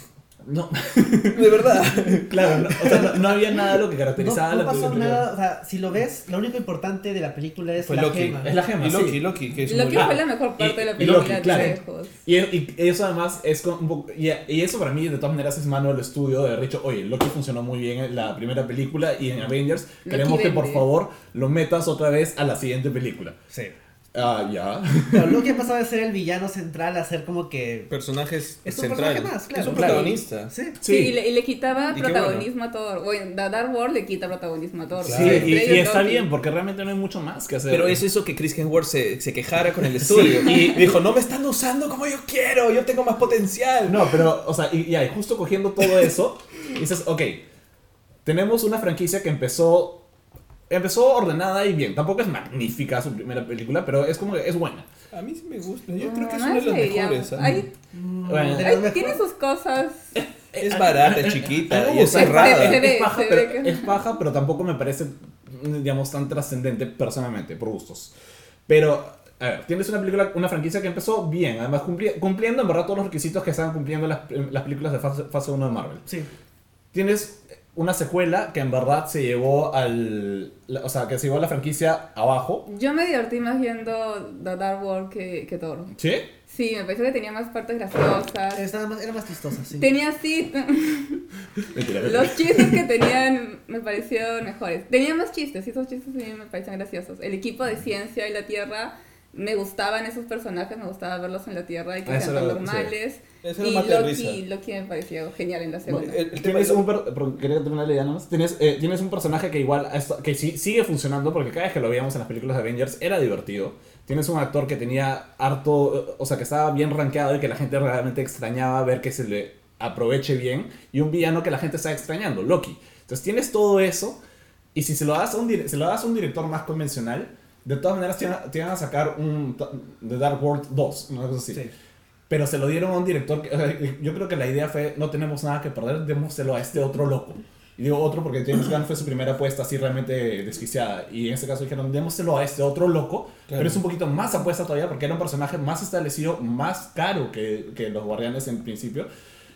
No, *laughs* De verdad. claro, no, o sea, no, no había nada de lo que No, caracterizaba no la pasó película. nada, o sea, si lo ves, lo único importante de la película es Fue la Loki. gema. Es la gema, Y Loki, sí. Loki, que es Lo muy- que fue la mejor parte de la y película Loki, de claro. lejos. Y, y eso además es con un poco, y, y eso para mí de todas maneras es mano del estudio de haber dicho, oye, Loki funcionó muy bien en la primera película y en Avengers Loki queremos que por favor lo metas otra vez a la siguiente película. Sí. Ah, ya. Pero Loki ha pasado de ser el villano central a ser como que... Personajes Es un centrales. personaje más, claro. Es un Claro. protagonista. Sí. Sí, y, le, y le quitaba Y protagonismo a Thor. Bueno, Da- Dark World le quita protagonismo a Thor. Sí, y, está Loki. bien porque realmente no hay mucho más que hacer. Pero es eso que Chris Hemsworth se, se quejara con el estudio. Sí. Y dijo, no me están usando como yo quiero, yo tengo más potencial. No, pero, o sea, y, y ahí, justo cogiendo todo eso, dices, ok, tenemos una franquicia que empezó, empezó ordenada y bien. Tampoco es magnífica su primera película, pero es como que es buena. A mí sí me gusta, yo No, creo que es una de las mejores. Hay- Bueno, de hay- las tiene sus cosas. Es barata, mí chiquita y es ve, Es paja, se pero, es paja, pero tampoco me parece, digamos, tan trascendente personalmente, por gustos. Pero, a ver, tienes una película, una franquicia que empezó bien, además cumpli- cumpliendo en verdad todos los requisitos que estaban cumpliendo las, las películas de fase, fase 1 de Marvel. Sí. Tienes una secuela que en verdad se llevó al. la- o sea, que se llevó a la franquicia abajo. Yo me divertí más viendo The Dark World que, que Thor. ¿Sí? Sí, me pareció que tenía más partes graciosas. Estaba más, era más chistosa, sí. Tenía así. *laughs* Los chistes que tenían me parecieron mejores. Tenía más chistes, y esos chistes también me parecían graciosos. El equipo de ciencia y la Tierra, me gustaban esos personajes, me gustaba verlos en la Tierra y que Ah, sean tan normales. Eso era y Loki. Loki me pareció genial en la segunda. el- el tema Tienes es- un, per- pero quería terminarle ya nomás. Tienes, eh, tienes un personaje que igual que sí, sigue funcionando porque cada vez que lo veíamos en las películas de Avengers era divertido. Tienes un actor que tenía harto, eh, o sea, que estaba bien rankeado y que la gente realmente extrañaba ver que se le aproveche bien. Y un villano que la gente está extrañando, Loki. Entonces tienes todo eso y si se lo das a un, dire- se lo das a un director más convencional, de todas maneras te van a, te van a sacar un The Dark World 2, una cosa así. Sí. pero se lo dieron a un director. que- o sea, yo creo que la idea fue: no tenemos nada que perder, démoselo a este otro loco. Y digo otro porque James *clears throat* Gunn fue su primera apuesta así realmente desquiciada. Y en este caso dijeron: démoselo a este otro loco, Claro. pero es un poquito más apuesta todavía porque era un personaje más establecido, más caro que, que los Guardianes en principio.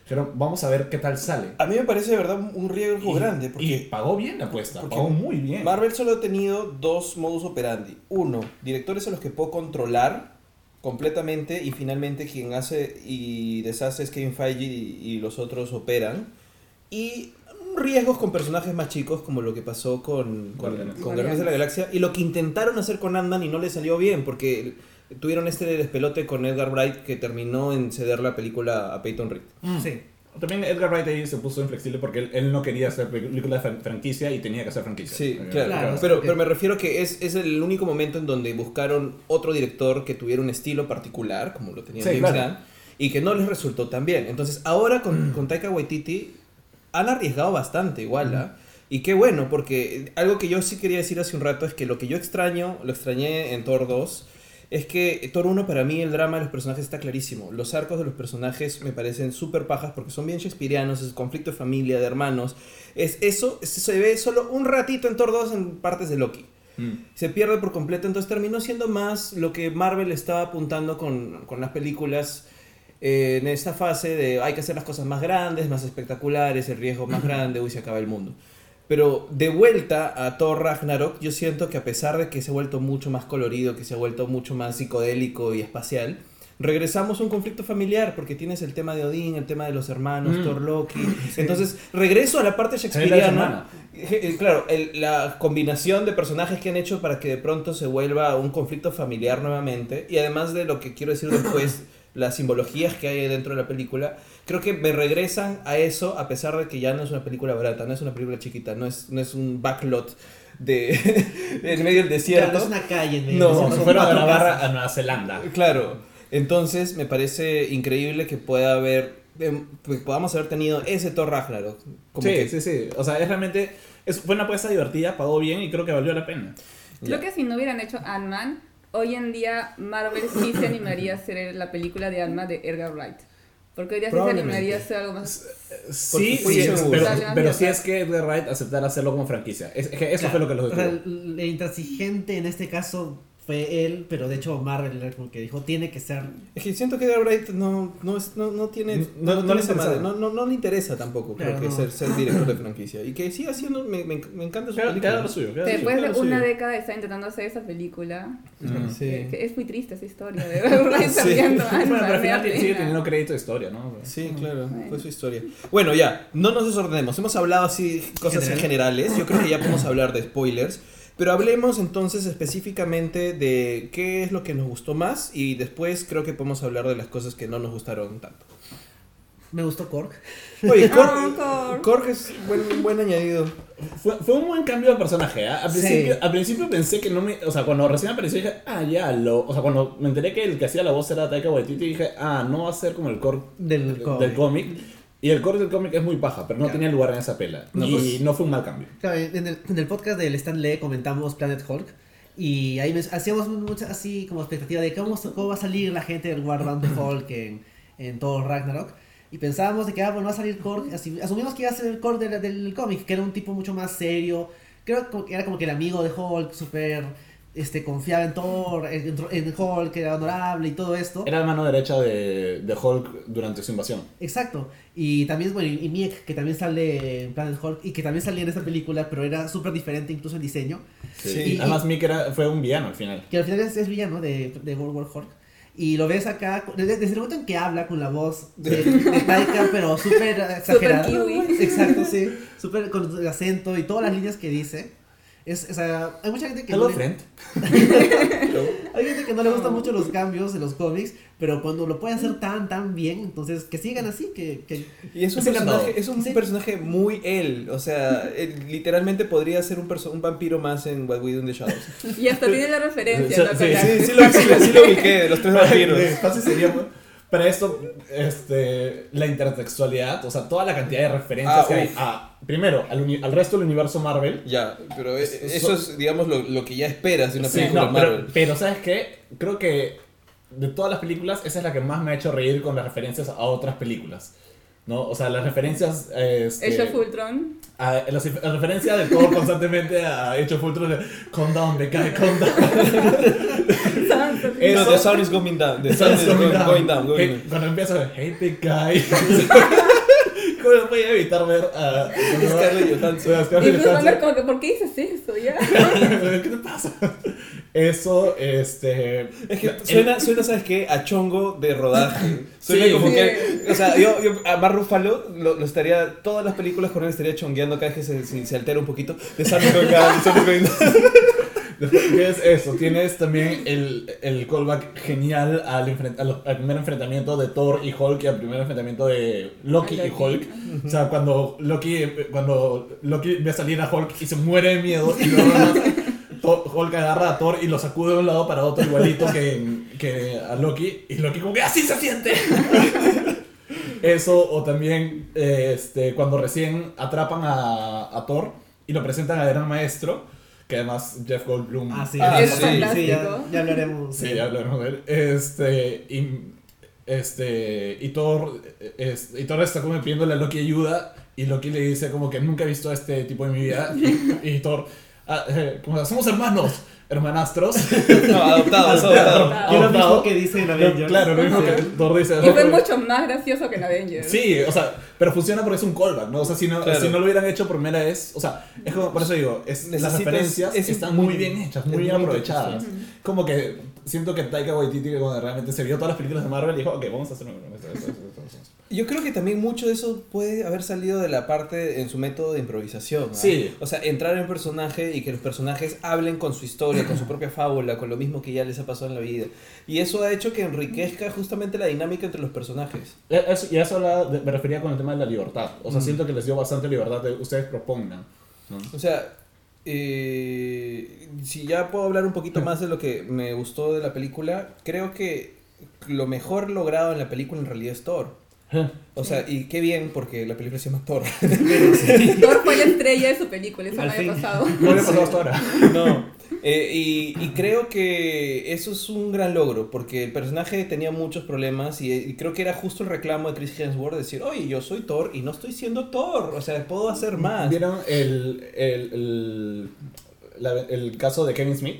Dijeron: vamos a ver qué tal sale. A mí me parece de verdad un- riesgo Y- grande. Y Porque pagó bien la apuesta, pagó muy bien. Marvel solo ha tenido dos modus operandi. Uno, directores a los que puedo controlar completamente y finalmente quien hace y deshace es Kevin Feige y, y los otros operan. Y riesgos con personajes más chicos como lo que pasó con, con, con Guardianes de la Galaxia y lo que intentaron hacer con Ant-Man y no le salió bien porque tuvieron este despelote con Edgar Wright que terminó en ceder la película a Peyton Reed. Mm. Sí. También Edgar Wright ahí se puso inflexible porque él, él no quería hacer película de fran- franquicia y tenía que hacer franquicia. Sí, Eh, claro. claro, pero, pero me refiero que es, es el único momento en donde buscaron otro director que tuviera un estilo particular, como lo tenía Sí, James claro. Gunn, y que no les resultó tan bien. Entonces, ahora con, con Taika Waititi han arriesgado bastante igual, ¿ah? Y qué bueno, porque algo que yo sí quería decir hace un rato es que lo que yo extraño, lo extrañé en Thor 2, es que Thor 1 para mí el drama de los personajes está clarísimo. Los arcos de los personajes me parecen súper pajas porque son bien shakespearianos, es conflicto de familia, de hermanos. Es, eso se ve solo un ratito en Thor 2 en partes de Loki. Mm. Se pierde por completo, entonces terminó siendo más lo que Marvel estaba apuntando con, con las películas eh, en esta fase de hay que hacer las cosas más grandes, más espectaculares, el riesgo más *clears throat* grande, uy, se acaba el mundo. Pero de vuelta a Thor Ragnarok, yo siento que a pesar de que se ha vuelto mucho más colorido, que se ha vuelto mucho más psicodélico y espacial, regresamos a un conflicto familiar, porque tienes el tema de Odín, el tema de los hermanos, Mm. Thor Loki. *laughs* Entonces, regreso a la parte shakespeariana. Eh, eh, Claro, el- la combinación de personajes que han hecho para que de pronto se vuelva un conflicto familiar nuevamente, y además de lo que quiero decir después, *coughs* las simbologías que hay dentro de la película, creo que me regresan a eso a pesar de que ya no es una película barata, no es una película chiquita, no es, no es un backlot de *laughs* en medio del Claro, desierto. es una calle en medio No, del desierto, si son fuera a casas. a Nueva Zelanda. Claro, entonces me parece increíble que pueda haber, em, que podamos haber tenido ese Thor Ragnarok. Como sí, que- sí, sí. O sea, es realmente. Es, fue una apuesta divertida, pagó bien y creo que valió la pena. Creo Ya. que si no hubieran hecho Ant-Man, hoy en día Marvel sí se animaría a hacer la película de Ant-Man de Edgar Wright. Porque hoy día sí se animaría a hacer algo más. Sí, Porque sí, fue seguro. pero, pero sí es que Edgar Wright aceptara hacerlo como franquicia. Es, es que eso fue lo que los detuvo. el intransigente en este caso fue él, pero de hecho Marvel era como que dijo, tiene que ser... Es que siento que Wright no, no, es- no, no tiene. No- No, no tiene le esa interesa. madre, no, no, no le interesa tampoco, creo Claro, que no. ser, ser director de franquicia. Y que siga haciendo. Me, me, me encanta su Queda- película. lo suyo. Después de claro, sí. una década de estar intentando hacer esa película. Mm. Sí. que- que es muy triste esa historia de *laughs* *laughs* Sí. Bueno, pero al final sigue teniendo crédito de historia, ¿no? Sí, claro, Bueno. fue su historia. Bueno, ya, no nos desordenemos. Hemos hablado así cosas en General. generales. Yo creo que ya podemos hablar de spoilers. Pero hablemos entonces específicamente de qué es lo que nos gustó más y después creo que podemos hablar de las cosas que no nos gustaron tanto. Me gustó Korg. Oye, No, Korg, Korg. Korg es buen, un buen añadido. Fue, fue un buen cambio de personaje. ¿ah? Al, Sí. principio, al principio pensé que no me. O sea, cuando recién apareció dije, ah, ya, lo. O sea, cuando me enteré que el que hacía la voz era Taika Waititi, dije, ah, no va a ser como el core Del cómic. del cómic. Y el core del cómic es muy paja, pero no tenía lugar en esa pela. No, y pues- no fue un mal cambio. Claro, en el, en el podcast del Stan Lee comentamos Planet Hulk y ahí hacíamos mucha así como expectativa de cómo, cómo va a salir la gente del War Band de Hulk en, en todo Ragnarok. Y pensábamos de que ah, bueno, va a salir Korg, asumimos que iba a ser el Korg del, del cómic, que era un tipo mucho más serio, creo que era como que el amigo de Hulk, súper este, confiaba en Thor, en, en Hulk, que era honorable y todo esto. Era la mano derecha de, de Hulk durante su invasión. Exacto. Y también, bueno, y Miek, que también sale en Planet Hulk y que también salía en esta película, pero era súper diferente incluso en diseño. Sí. Sí. Además, Mick era, fue un villano al final. Que al final es, es villano de, de World War Hulk. Y lo ves acá, desde, desde el momento en que habla con la voz de, de Taika, *laughs* pero súper exagerada. kiwi. Exacto, sí. Súper con el acento y todas las líneas que dice. Es, o sea, hay mucha gente que Hello, no le- friend. *laughs* hay gente que no le gustan mucho los cambios en los cómics, pero cuando lo puede hacer tan, tan bien, entonces que sigan así, que... que Y es un, Es personaje, es un Sí. personaje muy él. O sea, él literalmente podría ser un, perso- un vampiro más en What We Do in the Shadows. Y hasta tiene la referencia. Sí, ¿no? sí, Sí, sí lo, sí, sí lo ubiqué, de los tres vampiros. Fácil sería. Pues, Para esto, este, la intertextualidad, o sea, toda la cantidad de referencias Ah, que hay a, primero, al, uni- al resto del universo Marvel. Ya, pero e- So- eso es, digamos, lo, lo que ya esperas de una Sí, película no, Marvel. pero, pero, ¿sabes qué? Creo que de todas las películas, esa es la que más me ha hecho reír con las referencias a otras películas. ¿No? O sea, las referencias. Este, Age of Ultron. a, las, las referencias de todo constantemente a Age of Ultron. de, Calm down, me cae, calm down. *laughs* Eh, No, Eso- the sound is going down. The sound *laughs* is going, going down. Going Hey, down. cuando empieza, hey, big guy. *laughs* ¿Cómo no podía evitar ver a. Scarlett Johansson. a Y como que, ¿por qué dices eso? Ya. *laughs* ¿Qué te pasa? Eso, este. Es que el- suena, suena, ¿sabes qué? A chongo de rodaje. Suena Sí. como Sí. que. O sea, yo, yo a Ruffalo lo, lo estaría. Todas las películas con él estaría chongueando cada vez que se, se, se altera un poquito. De Sound is going down, Tienes eso, tienes también el, el callback genial al, primer enfrentamiento de Thor y Hulk y al primer enfrentamiento de Loki, y. Hulk. O sea, cuando Loki, cuando Loki ve salir a Hulk y se muere de miedo y luego *laughs* Hulk agarra a Thor y lo sacude de un lado para otro igualito que, que a Loki y Loki como que así se siente. *laughs* Eso, o también este, cuando recién atrapan a, a Thor y lo presentan al gran maestro, que además Jeff Goldblum Ah, sí, Ah, sí, sí, sí, ya, fantástico. ya hablaremos. Sí, ya hablaremos de él. Este, y, este, y Thor, es- y Thor está como pidiéndole a Loki ayuda, y Loki le dice como que nunca he visto a este tipo en mi vida, y, y Thor, ah, eh, como, somos hermanos, hermanastros. *laughs* No, adoptados, adoptados. Que lo mismo que dice en Avengers. Claro, lo mismo que Thor dice. Y fue mucho más gracioso que en Avengers. Sí, o sea, pero funciona porque es un callback, ¿no? O sea, si no, Claro. si no lo hubieran hecho por primera vez, o sea, es como, por eso digo, es, las referencias es están muy- bien hechas, muy bien aprovechadas. Como que siento que Taika Waititi, que cuando realmente se vio todas las películas de Marvel, dijo, ok, vamos a hacer una- esto, esto, esto, esto, esto". Yo creo que también mucho de eso puede haber salido de la parte en su método de improvisación. Sí. O sea, entrar en un personaje y que los personajes hablen con su historia, con su *clears throat* propia fábula, con lo mismo que ya les ha pasado en la vida. Y eso ha hecho que enriquezca justamente la dinámica entre los personajes. Eh, eso- y a eso la- de- me refería con el tema de la libertad. O sea, Mm. siento que les dio bastante libertad de ustedes propongan. ¿no? O sea, eh, si ya puedo hablar un poquito más de lo que me gustó de la película, creo que lo mejor logrado en la película en realidad es Thor. O sea, y qué bien porque la película se llama Thor. *laughs* *laughs* Thor fue la estrella de su película, eso Al no había fin. pasado. No le pasó hasta ahora. *laughs* No. Eh, y, y creo que eso es un gran logro, porque el personaje tenía muchos problemas y, y creo que era justo el reclamo de Chris Hemsworth decir, oye, yo soy Thor y no estoy siendo Thor, o sea, puedo hacer más. ¿Vieron el, el, el, la- el caso de Kevin Smith?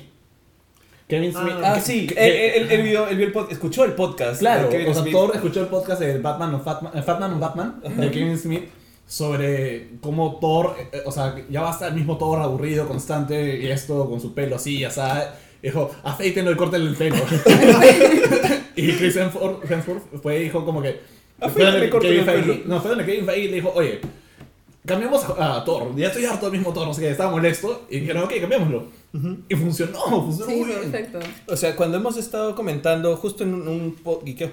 Kevin Ah, Smith. Ah, que- sí, él, él- él- vio, él vio el pod- escuchó el podcast. Claro, Kevin o sea. Thor escuchó el podcast de Batman o Fatman, eh, Fatman o Batman de Kevin Smith sobre cómo Thor, eh, o sea, ya va a estar el mismo Thor aburrido, constante, y esto con su pelo así, ya sabes. Dijo, afeítenlo y córtenle el pelo. *laughs* y Chris Hemsworth, fue y dijo como que... donde córtale Kevin el pelo. No, fue donde Kevin Feige le dijo, oye, cambiamos a, a Thor, ya estoy harto del mismo Thor, no sé qué, estaba molesto, y dijeron, ok, cambiémoslo. Y funcionó, funcionó Sí, muy bien. perfecto. O sea, cuando hemos estado comentando, justo en un, un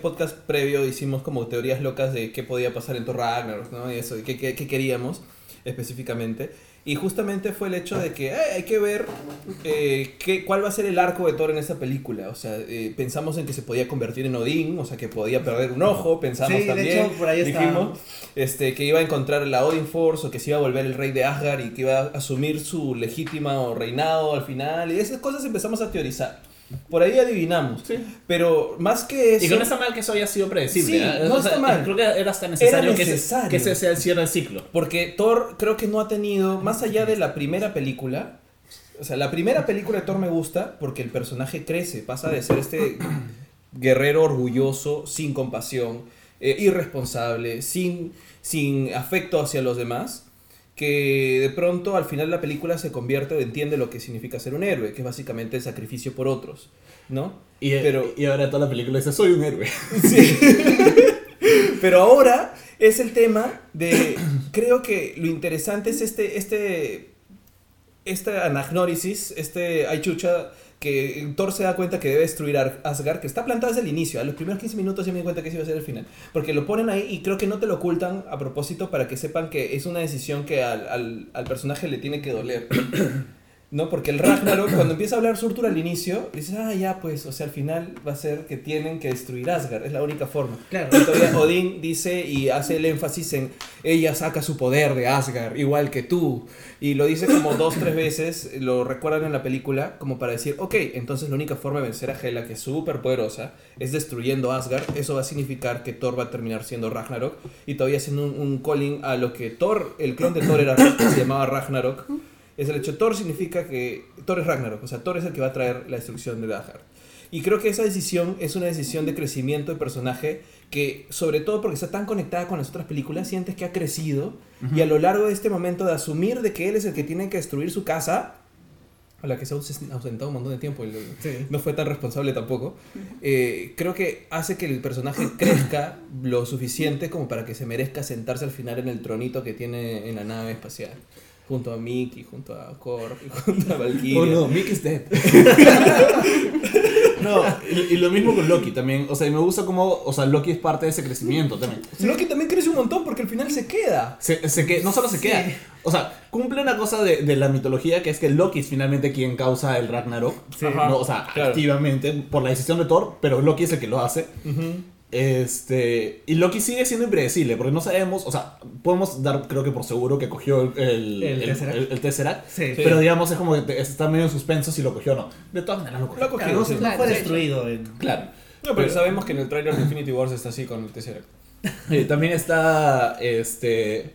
podcast previo, hicimos como teorías locas de qué podía pasar en Thor Ragnarok, ¿no? Y eso, y qué, qué- qué queríamos específicamente. Y justamente fue el hecho de que eh, hay que ver eh, qué, cuál va a ser el arco de Thor en esta película. O sea, eh, pensamos en que se podía convertir en Odín, o sea, que podía perder un ojo, pensamos Sí, de también. hecho, por ahí está. dijimos este, que iba a encontrar la Odin Force o que se iba a volver el rey de Asgard y que iba a asumir su legítima o reinado al final. Y esas cosas empezamos a teorizar. Por ahí adivinamos. Sí. Pero más que eso. Y que no está mal que eso haya sido predecible. Sí, ¿eh? no O sea, está mal. Creo que era hasta necesario, Era que, ese, que ese sea el cierre del ciclo. Porque Thor creo que no ha tenido, más allá de la primera película, o sea, la primera película de Thor me gusta porque el personaje crece, pasa de ser este *clears throat* guerrero orgulloso, sin compasión, eh, irresponsable, sin, sin afecto hacia los demás, que de pronto al final la película se convierte o entiende lo que significa ser un héroe, que es básicamente el sacrificio por otros, ¿no? Y, Pero- y ahora toda la película dice, soy un héroe. *laughs* Sí. *laughs* Pero ahora es el tema de. Creo que lo interesante es este. este esta anagnórisis, este ay chucha, que Thor se da cuenta que debe destruir Ar- Asgard, que está plantado desde el inicio. A los primeros 15 minutos ya me di cuenta que ese iba a ser el final. Porque lo ponen ahí y creo que no te lo ocultan a propósito para que sepan que es una decisión que al, al, al personaje le tiene que doler. ¿No? Porque el Ragnarok, cuando empieza a hablar Surtur al inicio, dices, ah, ya, pues, o sea, al final va a ser que tienen que destruir Asgard, es la única forma. Claro. Y todavía Odín dice y hace el énfasis en ella saca su poder de Asgard, igual que tú. Y lo dice como dos, tres veces, lo recuerdan en la película, como para decir, ok, entonces la única forma de vencer a Hela, que es súper poderosa, es destruyendo Asgard. Eso va a significar que Thor va a terminar siendo Ragnarok y todavía haciendo un, un calling a lo que Thor, el clon de Thor era, se llamaba Ragnarok. Es el hecho, Thor significa que Thor es Ragnarok, o sea, Thor es el que va a traer la destrucción de Asgard. Y creo que esa decisión es una decisión de crecimiento de personaje que, sobre todo porque está tan conectada con las otras películas, sientes que ha crecido y a lo largo de este momento de asumir de que él es el que tiene que destruir su casa, a la que se ha aus- ausentado un montón de tiempo Sí. no fue tan responsable tampoco, eh, creo que hace que el personaje *clears throat* crezca lo suficiente como para que se merezca sentarse al final en el tronito que tiene en la nave espacial. Junto a Mick y junto a Korg y junto a Valkyria. Oh no, Mick is dead. *laughs* no, y, y lo mismo con Loki también. O sea, y me gusta cómo, o sea, Loki es parte de ese crecimiento también. Loki también crece un montón porque al final se queda. Se, se que, no solo se Sí. queda, o sea, cumple una cosa de, de la mitología que es que Loki es finalmente quien causa el Ragnarok. Sí. ¿no? O sea, Claro. activamente, por la decisión de Thor, pero Loki es el que lo hace. Este, y Loki sigue siendo impredecible, porque no sabemos, o sea, podemos dar, creo que por seguro que cogió el, el, El Tesseract. el- el Tesseract, Sí. pero digamos es como que está medio en suspenso si lo cogió o no. De todas maneras lo cogió. Lo cogió, Claro, sí. fue destruido. en- Claro. No, pero sabemos que en el trailer de Infinity Wars está así con el Tesseract. *laughs* Eh, también está, este,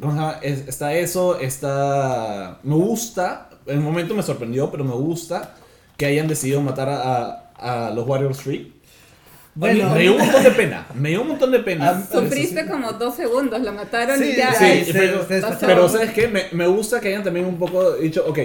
¿cómo se llama? Es- está eso, está, me gusta, en el momento me sorprendió, pero me gusta que hayan decidido matar a, a- a los Warriors 3. Bueno, me dio un montón de pena, me dio un montón de pena. Sufriste como dos segundos, lo mataron Sí, y ya. sí, ay, sí, se- pero- se despacharon. Pero ¿sabes qué? Me, me gusta que hayan también un poco dicho, ok,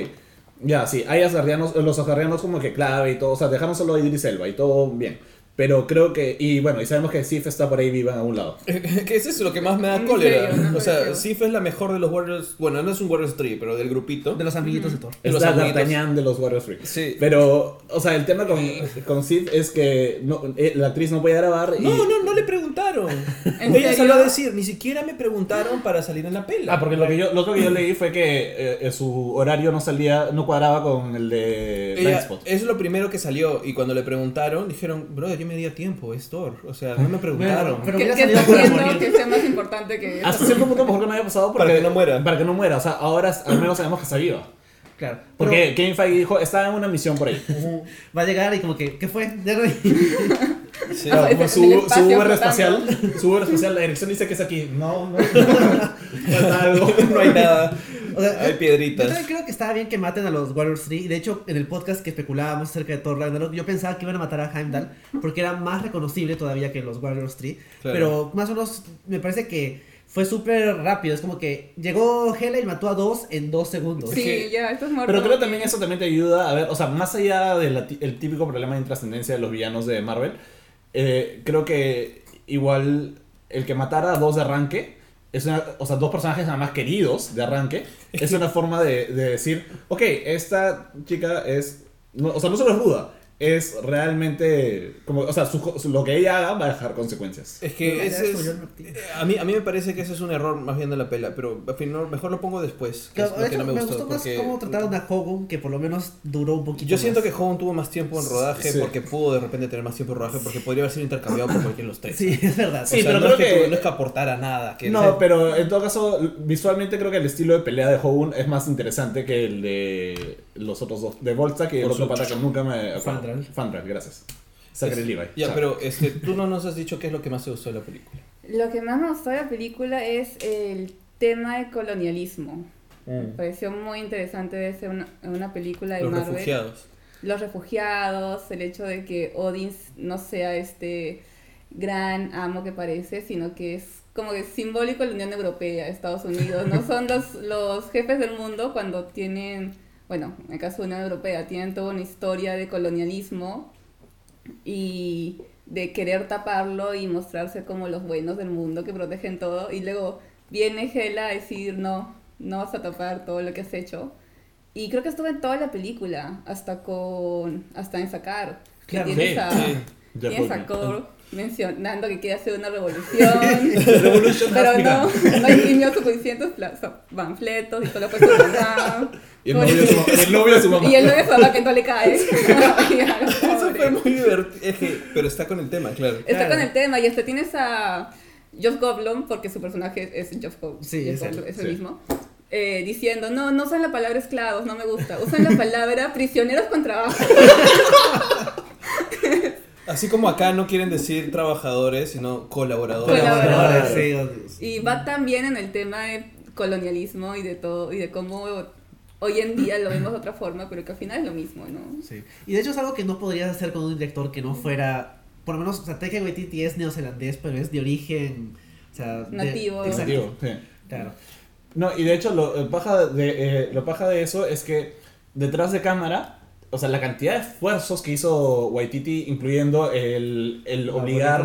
ya, sí, hay asgardianos, los asgardianos como que clave y todo, o sea, dejaron solo a Idris Elba y todo bien. Pero creo que, y bueno, y sabemos que Sif está por ahí viva en algún lado. *laughs* que es eso lo que más me da ¿En cólera. o sea. Sif es la mejor de los Warriors. Bueno, no es un Warriors 3, pero del grupito. de los amiguitos de Thor. De los Está amiguitos. D'Artagnan de los Warriors 3. Sí. Pero, o sea, el tema con, con Sif es que no, eh, la actriz no puede grabar y... No, no, no le preguntaron. *laughs* ¿En Ella salió a decir, ni siquiera me preguntaron para salir en la pela. Ah, porque lo, que yo, lo otro que yo leí fue que eh, eh, su horario no salía, no cuadraba con el de Ella- es lo primero que salió y cuando le preguntaron dijeron, brother, yo me di a tiempo, es Thor. O sea, no me preguntaron. Bueno, pero ¿Qué, qué está haciendo que sea más importante que eso? Hasta cierto punto mejor que no haya pasado porque, Para que no muera. Para que no muera. O sea, ahora al menos sabemos que está viva. Claro. Porque Kevin Feige dijo, está en una misión por ahí. *laughs* Pero va a llegar y como que, ¿qué fue? No *laughs* Sí. Claro, como en su, su Uber espacial, su Uber espacial, la dirección dice que es aquí. No, no. *laughs* Falta algo. no hay nada. O sea, *laughs* Hay Yo piedritas. también creo que estaba bien que maten a los Warriors 3. Y de hecho, en el podcast que especulábamos acerca de Thor Ragnarok, yo pensaba que iban a matar a Heimdall porque era más reconocible todavía que los Warriors 3. Claro. Pero más o menos me parece que fue súper rápido. Es como que llegó Hela y mató a dos en dos segundos. Sí, ya, esto es muerto. Pero creo también eso también te ayuda a ver, o sea, más allá del típico problema de intrascendencia de los villanos de Marvel, eh, creo que igual el que matara a dos de arranque, es una, o sea, dos personajes nada más queridos de arranque, es una forma de, de decir, ok, esta chica es, no- o sea, no solo es ruda, es realmente, como, o sea, su- su- lo que ella haga va a dejar consecuencias. Es que ese es, a mí, a mí me parece que ese es un error más bien de la pela, pero al final mejor lo pongo después, que Claro, es lo que no me me gustó. gustó más porque cómo trataron a Hogun, que por lo menos duró un poquito yo siento más. que Hogan tuvo más tiempo en rodaje Sí. porque pudo de repente tener más tiempo en rodaje porque podría haber sido intercambiado por cualquiera de los tres. Sí, es verdad. O Sí, sea, pero no, creo es que, que- no es que aportara nada. Que No, pero en todo caso, visualmente creo que el estilo de pelea de Hogun es más interesante que el de los otros dos. De Volstagg y el Por otro pata que nunca me acuerdo. Fandral. Fandral, gracias. Zachary Levi. Ya, Chao. pero este, tú no nos has dicho qué es lo que más te gustó de la película. Lo que más me gustó de la película es el tema de colonialismo. Me pareció muy interesante de ser una, una película de Los Marvel. refugiados. Los refugiados, el hecho de que Odin no sea este gran amo que parece, sino que es como que simbólico de la Unión Europea, Estados Unidos, ¿no? *laughs* Son los, los jefes del mundo cuando tienen, bueno, en el caso de la Unión Europea, tienen toda una historia de colonialismo y de querer taparlo y mostrarse como los buenos del mundo que protegen todo y luego viene Hela a decir no, no vas a tapar todo lo que has hecho y creo que estuvo en toda la película hasta con hasta en sacar que Claro. tienes Sí, a, sí. Tienes a. Mencionando que quiere hacer una revolución *laughs* pero no, no imprimió suficientes panfletos y solo fue su mamá Y el novio de su, el novio de su mamá. y el novio de su mamá que no le cae *laughs* *laughs* Eso fue muy divertido. Es que, pero está con el tema, claro. Está Claro. con el tema y hasta tienes a Josh Goldblum, porque su personaje es Josh Goldblum, Sí, es el sí. mismo, eh, diciendo, no, no usan la palabra esclavos, no me gusta, usan la palabra prisioneros con trabajo. Así como acá no quieren decir trabajadores, sino colaboradores. Colaboradores. Sí. Y va también en el tema de colonialismo y de todo, y de cómo hoy en día lo vemos de otra forma, pero que al final es lo mismo, ¿no? Sí. Y de hecho es algo que no podrías hacer con un director que no fuera, por lo menos, o sea, Taika Waititi es neozelandés, pero es de origen, o sea, de- Nativo. exacto, Nativo, sí. claro. No, y de hecho lo paja de, eh, lo paja de eso es que detrás de cámara, o sea, la cantidad de esfuerzos que hizo Waititi, incluyendo el, el obligar...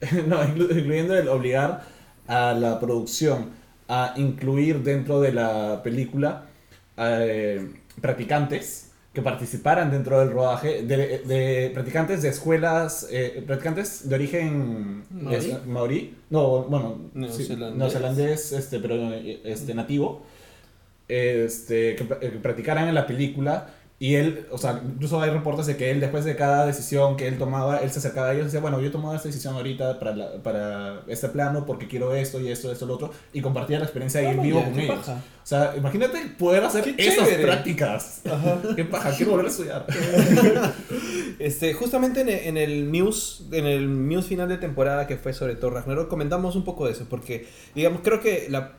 *laughs* no, inclu- incluyendo el obligar a la producción a incluir dentro de la película eh, practicantes que participaran dentro del rodaje, de, de practicantes de escuelas, eh, practicantes de origen ¿Maorí? no, bueno, Neozelandés. este, pero este, nativo, este, que, que practicaran en la película. Y él, o sea, incluso hay reportes de que él, después de cada decisión que él tomaba, él se acercaba a ellos y decía, bueno, yo he tomado esta decisión ahorita para, la- para este plano porque quiero esto y esto, esto, lo otro, y compartía la experiencia ahí en vivo con ellos. paja. O sea, imagínate poder hacer esas prácticas. *laughs* Qué paja, quiero volver a estudiar. *laughs* Este, justamente en el, en el news, en el news final de temporada que fue sobre Thor Ragnarok, comentamos un poco de eso, porque, digamos, creo que la-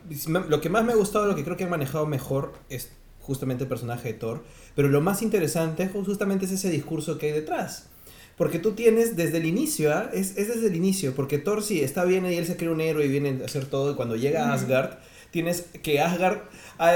lo que más me ha gustado, lo que creo que han manejado mejor es justamente el personaje de Thor, pero lo más interesante justamente es ese discurso que hay detrás. Porque tú tienes desde el inicio, ¿ah? es, es desde el inicio, porque Thor sí está bien y él se cree un héroe y viene a hacer todo, y cuando llega a Asgard, tienes que Asgard ha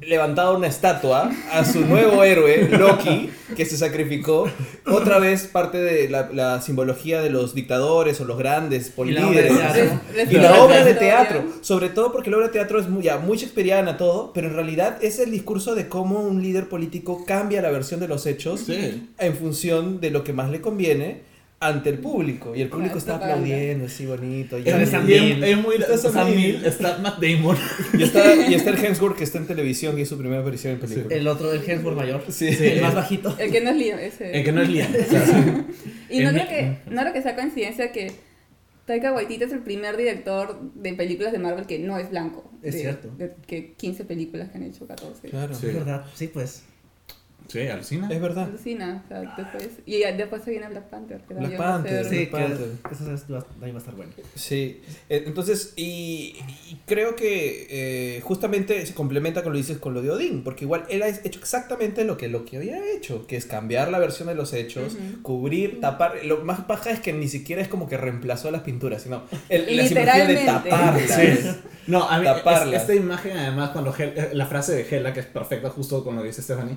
levantado una estatua a su nuevo héroe, Loki, que se sacrificó, otra vez parte de la, la simbología de los dictadores o los grandes Y la obra de políderes. teatro. Y la obra de teatro, sobre todo porque la obra de teatro es muy, ya, muy shakespeariana todo, pero en realidad es el discurso de cómo un líder político cambia la versión de los hechos Sí. en función de lo que más le conviene ante el público. Y el público está aplaudiendo, así bonito. Y, Es Sam Y es, muy Está Sam Sam Neill. Neill, está Matt Damon. *laughs* y está, y está el Hemsworth que está en televisión, que es su primera aparición en película. El otro, el Hemsworth mayor. Sí. El más bajito. El que no es Liam, ese. El que no es Liam. *laughs* Y no El creo, que, no creo que sea coincidencia que Taika Waititi es el primer director de películas de Marvel que no es blanco. Es De- cierto. De que 15 películas que han hecho, 14. Claro. Sí. Es verdad, sí, pues. Sí, alucina. Es verdad. Alucina, o sea, después, y ya- después se viene Black Panther. Que Black Panther. ser- Sí, Black que Panther. eso es- va- también va a estar bueno. Sí, Eh, entonces, y, y creo que eh, justamente se complementa con lo que dices con lo de Odín, porque igual él ha hecho exactamente lo que Loki había hecho, que es cambiar la versión de los hechos, Ujú. cubrir, tapar. Lo más paja es que ni siquiera es como que reemplazó las pinturas, sino el, la simbología de Literalmente. taparlas. No, a mí es- esta imagen además cuando Hel- eh, la frase de Hela que es perfecta justo con lo que dice Stephanie,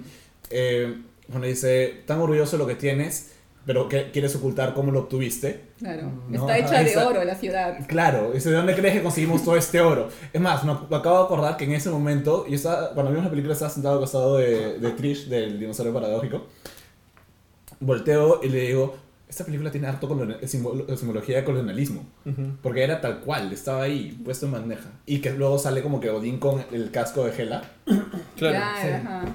eh, cuando dice tan orgulloso de lo que tienes, pero que quieres ocultar cómo lo obtuviste. Claro, No, está hecha de oro la ciudad. Claro, dice, ¿de dónde crees que conseguimos todo este oro? Es más, me, acabo de acordar que en ese momento, yo estaba, cuando vimos la película estaba sentado al costado de, de Trish, del dinosaurio paradójico, volteo y le digo, esta película tiene harto simbolo- simbología de colonialismo. Ujú. Porque era tal cual, estaba ahí, puesto en bandeja. Y que luego sale como que Odín con el casco de Hela. Claro. Claro, sí. ajá.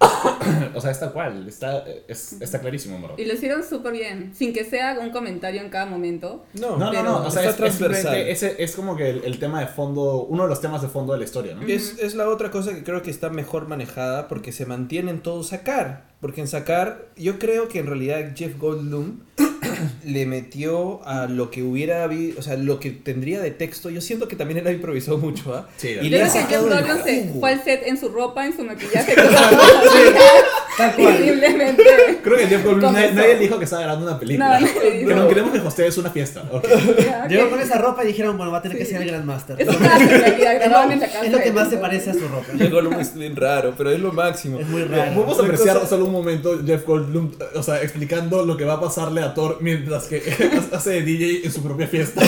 *coughs* o sea, es tal cual, está, es- está clarísimo, verdad. Y lo hicieron súper bien, sin que sea un comentario en cada momento. No, No, no, no, o sea, está es, es, transversal. ese es como que el, el tema de fondo, uno de los temas de fondo de la historia, ¿no? Es, es la otra cosa que creo que está mejor manejada porque se mantiene en todo sacar. Porque en sacar, yo creo que en realidad Jeff Goldblum *clears throat* le metió a lo que hubiera habido, o sea, lo que tendría de texto. Yo siento que también él ha improvisado mucho, ¿ah? Sí, Y le ha creo que Jeff sacado el se fue al set en su ropa, en su maquillaje, *laughs* terriblemente. Creo que Jeff Goldblum, nadie, le dijo que estaba grabando una película. No, que dijo. no queremos que hostees una fiesta. ok. Ya, Llegó con esa ropa y dijeron, bueno, va a tener que ser el Grandmaster. Es. Es lo que más se parece a su ropa. Jeff Goldblum es bien raro, pero es lo máximo. Es muy Mira, raro. Podemos La apreciar solo un momento Jeff Goldblum, o sea, explicando lo que va a pasarle a Mientras que *laughs* hace de DJ en su propia fiesta.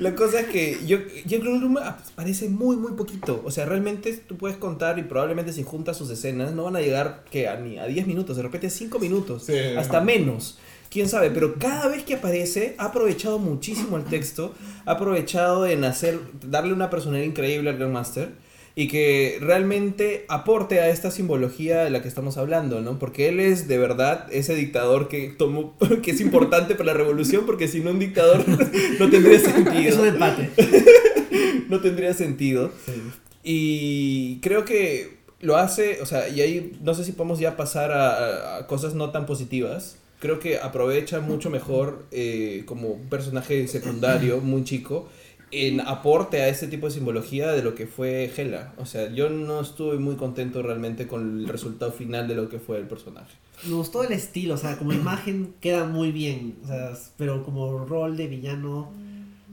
La cosa es que yo, Jeff Goldblum aparece muy, muy poquito. O sea, realmente tú puedes contar y probablemente si juntas sus escenas no van a llegar que a, ni a 10 minutos, de repente 5 minutos, Sí. hasta menos. Quién sabe, pero cada vez que aparece ha aprovechado muchísimo el texto, ha aprovechado en hacer, darle una personalidad increíble al Grandmaster. Y que realmente aporte a esta simbología de la que estamos hablando, ¿no? Porque él es de verdad ese dictador que tomó, *laughs* que es importante para la revolución, porque si no un dictador *laughs* no tendría sentido. empate. *laughs* No tendría sentido. Y creo que lo hace, o sea, y ahí no sé si podemos ya pasar a, a- a cosas no tan positivas. Creo que aprovecha mucho mejor eh, como un personaje secundario, muy chico, en aporte a este tipo de simbología de lo que fue Hela. O sea, yo no estuve muy contento realmente con el resultado final de lo que fue el personaje. Me gustó el estilo, o sea, como imagen queda muy bien, o sea, pero como rol de villano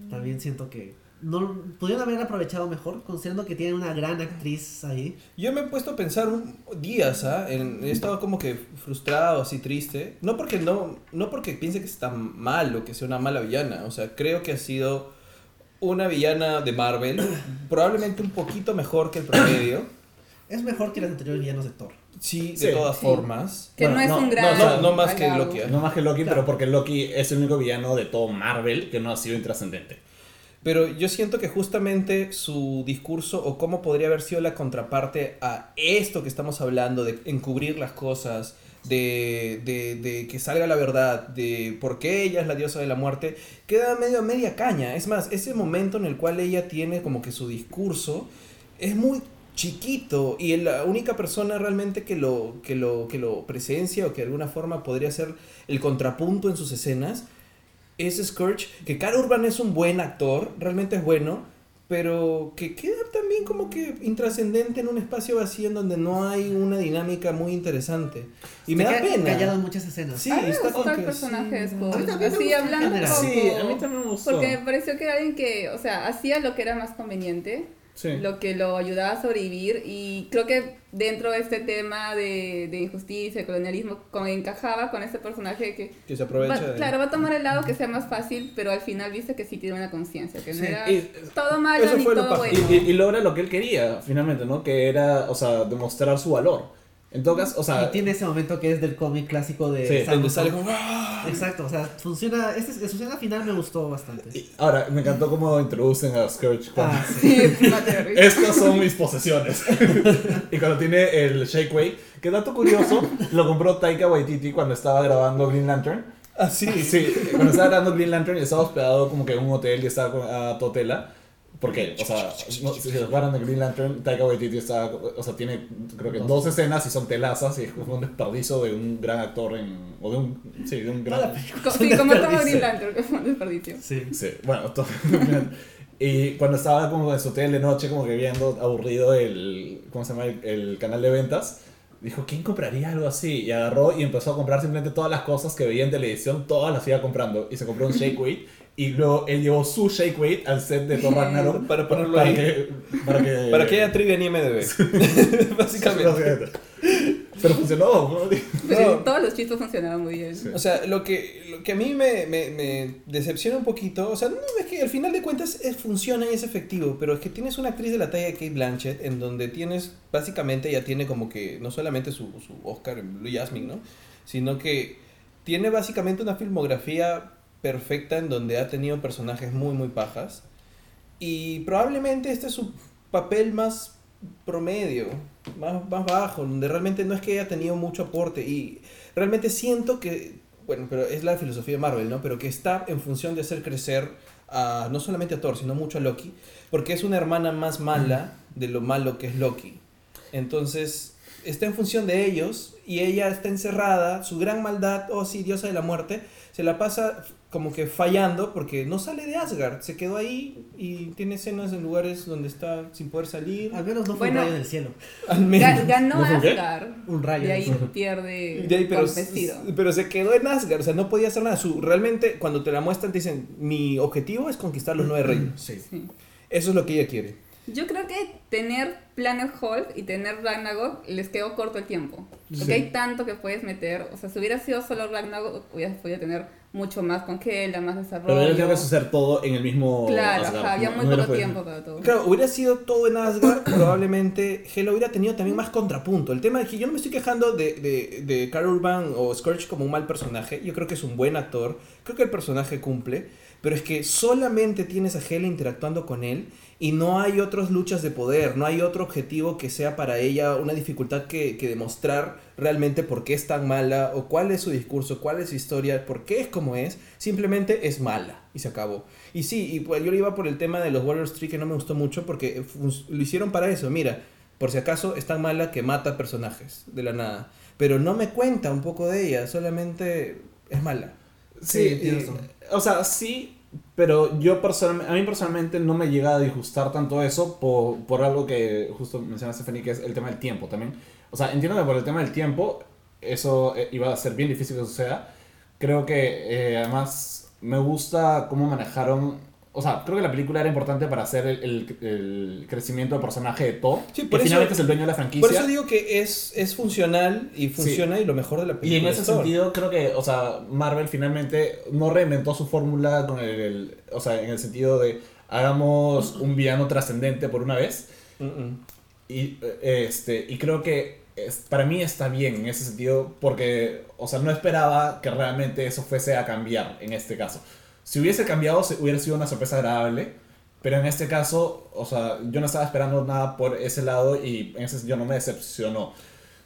también siento que no podrían haber aprovechado mejor, considerando que tienen una gran actriz ahí. Yo me he puesto a pensar un- días, ¿ah? En- he estado como que frustrado, así triste. No porque no, no porque piense que está mal o que sea una mala villana. O sea, creo que ha sido una villana de Marvel, probablemente un poquito mejor que el promedio. Es mejor que los anteriores villanos de Thor. Sí, de Sí. todas Sí. formas. Que Bueno, no es no, un no, gran. no, no más que. Loki. ¿eh? No más que Loki, Claro. pero porque Loki es el único villano de todo Marvel que no ha sido intrascendente. Pero yo siento que justamente su discurso o cómo podría haber sido la contraparte a esto que estamos hablando, de encubrir las cosas, de, de, de que salga la verdad, de por qué ella es la diosa de la muerte, queda medio a media caña. Es más, ese momento en el cual ella tiene como que su discurso es muy chiquito y la única persona realmente que lo, que lo, que lo presencia o que de alguna forma podría ser el contrapunto en sus escenas es Scourge, que Carl Urban es un buen actor, realmente es bueno, pero que queda también como que intrascendente en un espacio vacío en donde no hay una dinámica muy interesante. Y me da pena. callado en muchas escenas. Sí, A mí me está como el que personaje sí. A mí me Así hablando un poco. Sí, a mí también me gustó. Porque me pareció que era alguien que, o sea, hacía lo que era más conveniente, Sí. lo que lo ayudaba a sobrevivir y creo que dentro de este tema de, de injusticia, de colonialismo, encajaba con este personaje que que se aprovecha va- de... claro, va a tomar el lado que sea más fácil, pero al final viste que sí tiene una conciencia, que no era y- todo malo ni todo bueno. Y, y- y logra lo que él quería, finalmente, ¿no? Que era, o sea, demostrar su valor. En todo caso, o sea... Y tiene ese momento que es del cómic clásico de Sí, donde sale como... ¡ah! Exacto, o sea, funciona, este, su escena final me gustó bastante. y- ahora, me encantó cómo introducen a Scourge. cuando- Ah, *laughs* sí. Estas son mis posesiones. *laughs* y cuando tiene el Shake Weight, que dato curioso, lo compró Taika Waititi cuando estaba grabando Green Lantern. Ah, sí. Sí, cuando estaba grabando Green Lantern y estaba hospedado como que en un hotel y estaba con- a Totela. Porque, o sea, no, si se acuerdan de Green Lantern, Taika Waititi está, o sea, tiene creo que dos escenas y son telazas y es como un desperdicio de un gran actor en, o de un, sí, de un gran... *laughs* Sí, como todo desperdicio. Green Lantern, *laughs* que fue un desperdicio. Sí. Sí, bueno, *laughs* todo. y cuando estaba como en su hotel de noche, como que viendo aburrido el, ¿cómo se llama? El, el canal de ventas, dijo, ¿quién compraría algo así? Y agarró y empezó a comprar simplemente todas las cosas que veía en televisión, todas las iba comprando. Y se compró un Shake Weight. Y luego él llevó su Shake Weight al set de Thor Ragnarok. *laughs* Para *laughs* ponerlo para ahí. Que, para que... Para que haya trivia en IMDB. *laughs* Básicamente. Pero funcionó. ¿no? Pero todos los chistes funcionaban muy bien. Sí. O sea, lo que, lo que a mí me, me, me decepciona un poquito, o sea, no es que al final de cuentas es, funciona y es efectivo, pero es que tienes una actriz de la talla de Kate Blanchett en donde tienes, básicamente ella tiene como que, no solamente su, su Oscar en Blue Jasmine, ¿no? Sino que tiene básicamente una filmografía perfecta en donde ha tenido personajes muy, muy pajas. Y probablemente este es su papel más promedio, más, más bajo, donde realmente no es que haya tenido mucho aporte. Y realmente siento que, bueno, pero es la filosofía de Marvel, ¿no? Pero que está en función de hacer crecer a, no solamente a Thor, sino mucho a Loki, porque es una hermana más mala de lo malo que es Loki. Entonces, está en función de ellos y ella está encerrada, su gran maldad, oh sí, diosa de la muerte, se la pasa como que fallando porque no sale de Asgard, se quedó ahí y tiene escenas en lugares donde está sin poder salir. Al menos no fue Bueno. un rayo del cielo. Al menos. Ga- Ganó. Asgard. Un rayo. De ahí del cielo. pierde De ahí, pero, con vestido. pero se quedó en Asgard, o sea, no podía hacer nada. Su, realmente, cuando te la muestran, te dicen: Mi objetivo es conquistar los nueve reinos. Sí. Sí. Eso es lo que ella quiere. Yo creo que tener Planet Hulk y tener Ragnarok les quedó corto el tiempo. Porque Sí. hay tanto que puedes meter. O sea, si hubiera sido solo Ragnarok, hubieras podido tener mucho más con Hela, más desarrollo. Pero él tiene que hacer todo en el mismo. Claro, Asgard. ajá, había No- muy no poco tiempo para todo. Claro, hubiera sido todo en Asgard, *clears throat* probablemente Hela hubiera tenido también más contrapunto. El tema es que yo no me estoy quejando de, de, de Carl Urban o Scourge como un mal personaje. Yo creo que es un buen actor, creo que el personaje cumple, pero es que solamente tienes a Hela interactuando con él y no hay otras luchas de poder, no hay otro objetivo que sea para ella una dificultad que, que demostrar realmente por qué es tan mala o cuál es su discurso, cuál es su historia, por qué es como es, simplemente es mala y se acabó. Y sí, y pues yo le iba por el tema de los Warriors 3 que no me gustó mucho porque fun- lo hicieron para eso, mira, por si acaso es tan mala que mata personajes de la nada, pero no me cuenta un poco de ella, solamente es mala. Sí, y- o sea, sí, pero yo personalmente, a mí personalmente no me llega a disgustar tanto eso por, por algo que justo mencionaste, Fanny, que es el tema del tiempo también. O sea, entiendo que por el tema del tiempo eso eh, iba a ser bien difícil que suceda. Creo que eh, además me gusta cómo manejaron... O sea, creo que la película era importante para hacer el, el- el crecimiento del personaje de Thor, Sí, que por eso- finalmente es el dueño de la franquicia. Por eso digo que es, es funcional y funciona y lo mejor de la película. Y en es ese sentido, creo que, o sea, Marvel finalmente no reinventó su fórmula con el, el- o sea, en el sentido de hagamos un villano trascendente por una vez. Y, eh, este, y creo que es- para mí está bien en ese sentido porque, o sea, no esperaba que realmente eso fuese a cambiar en este caso. Si hubiese cambiado, hubiera sido una sorpresa agradable. Pero en este caso, o sea, yo no estaba esperando nada por ese lado y en ese sentido no me decepcionó.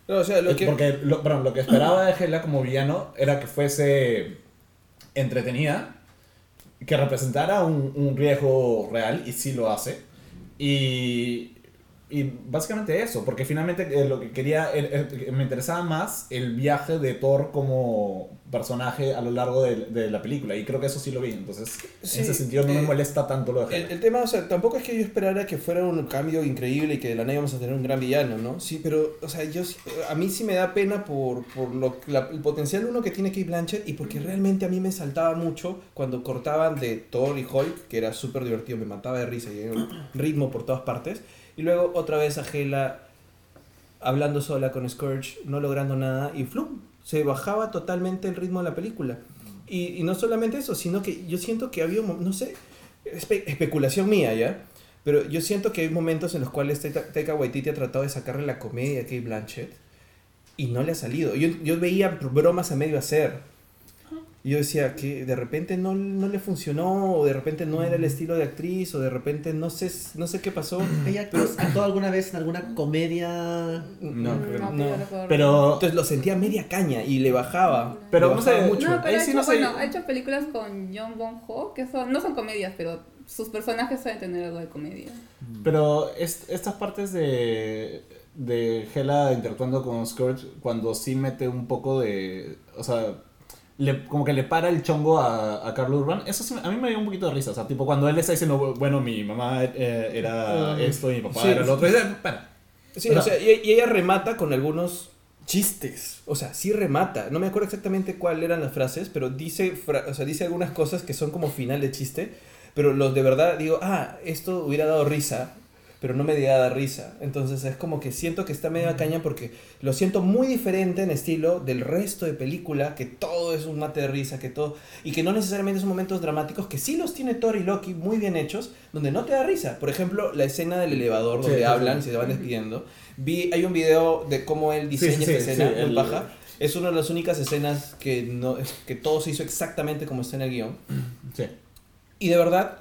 No, o sea, lo Eh, que... Porque lo, perdón, lo que esperaba de Hela como villano era que fuese entretenida, que representara un, un riesgo real, y sí lo hace. Y, y básicamente eso, porque finalmente eh, lo que quería, me interesaba más el viaje de Thor como personaje a lo largo de, de la película, y creo que eso sí lo vi, entonces Sí, en ese sentido no me eh, molesta tanto lo de El, tema, o sea, tampoco es que yo esperara que fuera un cambio increíble y que de la nada íbamos a tener un gran villano, ¿no? Sí, pero, o sea, yo, a mí sí me da pena por, por lo, la- el potencial uno que tiene Kate Blanchett y porque realmente a mí me saltaba mucho cuando cortaban de Thor y Hulk, que era súper divertido, me mataba de risa y había un ritmo por todas partes. Y luego otra vez a Hela hablando sola con Scourge, no logrando nada y flum, se bajaba totalmente el ritmo de la película. Y, y no solamente eso, sino que yo siento que había, no sé, espe- especulación mía ya, pero yo siento que hay momentos en los cuales Taika Waititi ha tratado de sacarle la comedia a Kate Blanchett y no le ha salido. Yo, yo veía bromas a medio hacer. Y yo decía que de repente no, no le funcionó, o de repente no era el estilo de actriz, o de repente no sé, no sé qué pasó. *clears throat* ¿Ella actuó, actuó alguna vez en alguna comedia? No, Mm, no, no. yo recuerdo. Pero, Entonces lo sentía media caña y le bajaba. Pero le no bajaba sé, mucho. No, pero Ahí ha sí hecho, no sé. bueno, ha hecho películas con John Bon Ho, que son, no son comedias, pero sus personajes suelen tener algo de comedia. Pero es- estas partes de, de Hela interactuando con Scourge, cuando sí mete un poco de. O sea, le- como que le para el chongo a, a Carl Urban, eso sí a mí me dio un poquito de risa. O sea, tipo, cuando él está diciendo, bueno, mi mamá eh, era Ah, esto y mi papá sí. era lo otro. para. Sí, O sea- o sea, y, y ella remata con algunos chistes. O sea, sí remata. No me acuerdo exactamente cuáles eran las frases, pero dice, fra- o sea, dice algunas cosas que son como final de chiste. Pero los de verdad digo, ah, esto hubiera dado risa, pero no me llega risa. Entonces es como que siento que está medio a caña porque lo siento muy diferente en estilo del resto de película, que todo es un mate de risa, que todo. Y que no necesariamente son momentos dramáticos, que sí los tiene Thor y Loki muy bien hechos, donde no te da risa. Por ejemplo, la escena del elevador donde sí, hablan y se van despidiendo. Vi, hay un video de cómo él diseña Sí, sí, esta escena, muy el- paja. Es una de las únicas escenas que, no, que todo se hizo exactamente como está en el guion. Sí. Y de verdad,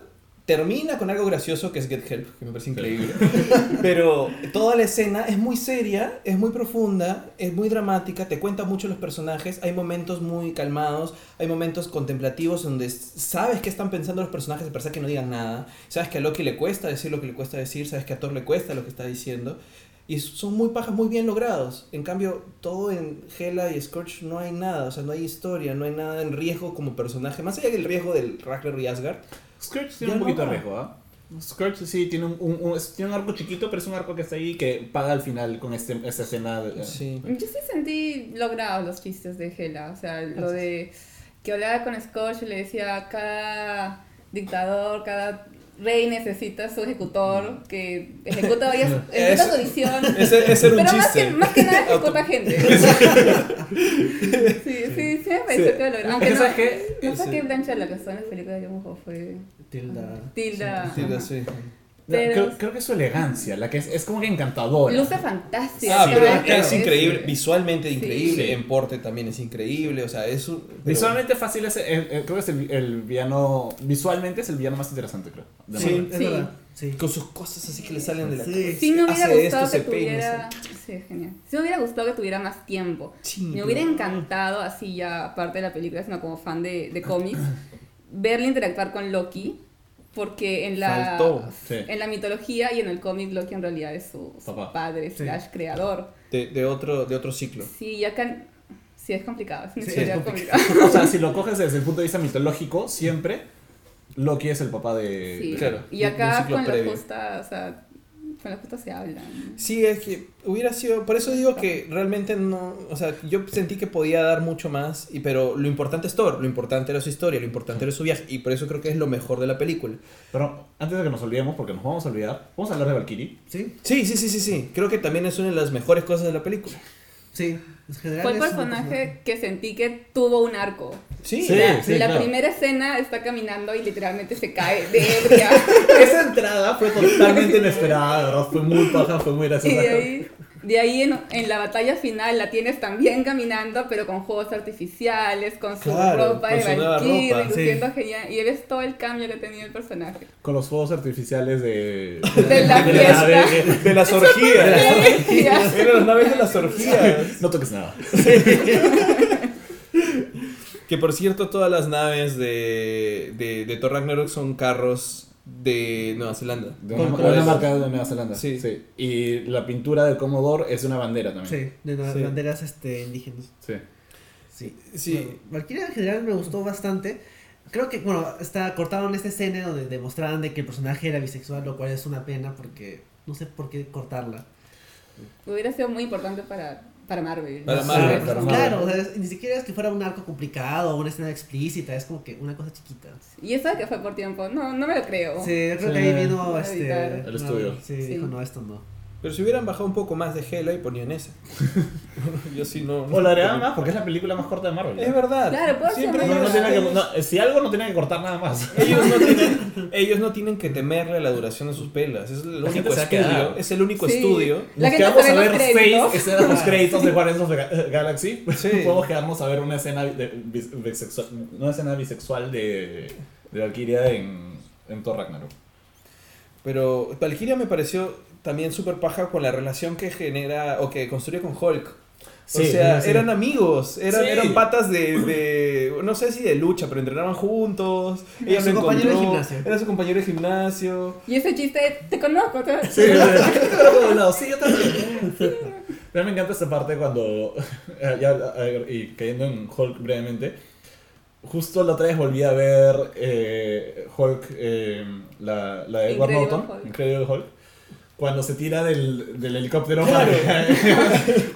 termina con algo gracioso que es Get Help, que me parece increíble. *laughs* Pero toda la escena es muy seria, es muy profunda, es muy dramática, te cuenta mucho los personajes. Hay momentos muy calmados, hay momentos contemplativos donde sabes qué están pensando los personajes a pesar que no digan nada. Sabes que a Loki le cuesta decir lo que le cuesta decir, sabes que a Thor le cuesta lo que está diciendo. Y son muy pajas, muy bien logrados. En cambio, todo en Hela y Scorch no hay nada. O sea, no hay historia, no hay nada en riesgo como personaje. Más allá del riesgo del Ragnar y Asgard. Scourge Ya tiene un poquito de riesgo, ¿ah? Scourge sí tiene un, un- tiene un arco chiquito, pero es un arco que está ahí que paga al final con este, esta escena. de- Sí. Yo sí sentí logrados los chistes de Hela, o sea, lo de que hablaba con Scorch y le decía cada dictador, cada rey necesita su ejecutor que ejecuta, varias, *laughs* ejecuta su visión. *laughs* Ese, ese era un Pero más que, más que nada ejecuta gente. *laughs* sí, sí, sí me pareció Sí. que lo. Aunque no, ¿Sabes qué? no fue Sí. que Blanchett la que estuvo en las películas de Ho, fue Tilda. Tilda. Sí, ajá. No, Pero- creo, creo que es su elegancia, la que es, es como que encantadora. Luce fantástico. Ah, pero es que increíble, visualmente increíble, Sí. en porte también es increíble, o sea, es un... pero- Visualmente fácil es, el- el- creo que es el, el villano, visualmente es el villano más interesante, creo. de Sí. Es Sí. verdad. Sí. Con sus cosas así que le salen de la Sí. Sí me hubiera hace gustado esto, que tuviera... Sí, es genial. Sí me hubiera gustado que tuviera más tiempo. Me hubiera encantado, así ya aparte de la película, sino como fan de, de cómics, verle interactuar con Loki, porque en la, Faltó, sí. en la mitología y en el cómic Loki en realidad es su, padre, Sí. slash creador. De, de otro, de otro ciclo. Sí, y acá... Sí, es complicado, es una Sí, historia es complicada. *laughs* O sea, si lo coges desde el punto de vista mitológico, siempre Loki es el papá de... Sí. claro, y de- de un acá ciclo con la justa, o sea, con la justa se hablan. Sí, es que hubiera sido, por eso digo que realmente no, o sea, yo sentí que podía dar mucho más, y, pero lo importante es Thor, lo importante era su historia, lo importante era su viaje, y por eso creo que es lo mejor de la película. Pero antes de que nos olvidemos, porque nos vamos a olvidar, vamos a hablar de Valkyrie. Sí, Sí, sí, sí, sí, sí, creo que también es una de las mejores cosas de la película. sí. Fue el personaje que sentí que tuvo un arco. Sí, Sí. la la claro. primera escena está caminando y literalmente se cae de *laughs* ebria. Esa entrada fue totalmente inesperada, verdad, fue muy paja, fue muy y graciosa. de ahí, de ahí en, en la batalla final la tienes también caminando, pero con juegos artificiales, con su Claro, ropa con de Valkyrie, luciendo genial. Y ves todo el cambio que ha tenido el personaje. Con los fuegos artificiales de... *laughs* De la de *laughs* de las orgías. Ya. Eran las *laughs* naves de las orgías. No toques nada. Que por cierto, todas las naves de, de, de Thor Ragnarok son carros de Nueva Zelanda. De Con una, una marca de Nueva Zelanda. Sí. Y la pintura del Commodore es una bandera también. Sí, de las Sí. banderas este, indígenas. Sí. Sí. Sí. Bueno, Valkyria en general me gustó bastante. Creo que, bueno, está, cortaron esta escena donde demostraban de que el personaje era bisexual, lo cual es una pena porque no sé por qué cortarla. Hubiera sido muy importante para, para Marvel. Para Marvel, para claro, Marvel. o sea, ni siquiera es que fuera un arco complicado o una escena explícita, es como que una cosa chiquita. Y eso de que fue por tiempo, no, no me lo creo. Sí, yo creo Sí. que ahí vino este. El no, estudio. Sí, Sí. dijo, no, esto no. Pero si hubieran bajado un poco más de Hela y ponían esa. *laughs* Yo sí no. O la agregaban más porque es la película más corta de Marvel. Es verdad. Claro, puede ser Siempre más No, no tiene que- no, si algo no tiene que cortar nada más. *laughs* ellos no *laughs* tienen, ellos no tienen que temerle a la duración de sus pelas. Es el La único estudio. Es el único Sí. estudio. La Nos quedamos a ve ver los seis escenas post créditos de Guardians of the Ga- Galaxy. Sí. Podemos quedarnos a ver una escena de, bis- bisexual, una escena bisexual de, de Valkyria en, en Thor Ragnarok. Pero Valkyria me pareció también súper paja con la relación que genera o que construye con Hulk. Sí, o sea, sí, eran amigos, eran, Sí. eran patas de, de- no sé si de lucha, pero entrenaban juntos. Ella su compañero de gimnasio. Era su compañero de gimnasio. Y ese chiste, te conozco. te- Sí, sí, *laughs* yo también. *laughs* Pero me encanta esta parte cuando, *laughs* ya, y cayendo en Hulk brevemente, justo la otra vez volví a ver eh, Hulk, eh, la, la de Edward Norton, Hulk. Incredible Hulk, cuando se tira del, del helicóptero para, *laughs*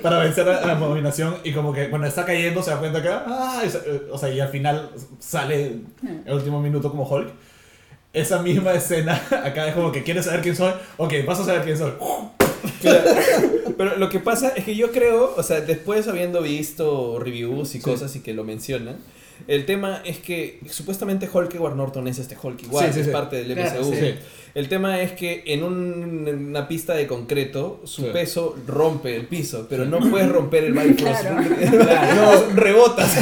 para vencer a la abominación y como que cuando está cayendo se da cuenta que, ah, eh, o sea, y al final sale el último minuto como Hulk. Esa misma escena *laughs* acá es como que quieres saber quién soy, ok, vas a saber quién soy. Claro. Pero lo que pasa es que yo creo, o sea, después habiendo visto reviews y cosas y que lo mencionan, el tema es que supuestamente Hulk Edward Norton es este Hulk igual, Sí, sí, es sí. parte del Claro, MCU. sí. El tema es que en un- una pista de concreto su Sí. peso rompe el piso, pero no puedes romper el Bifrost. *laughs* Claro. No, rebotas.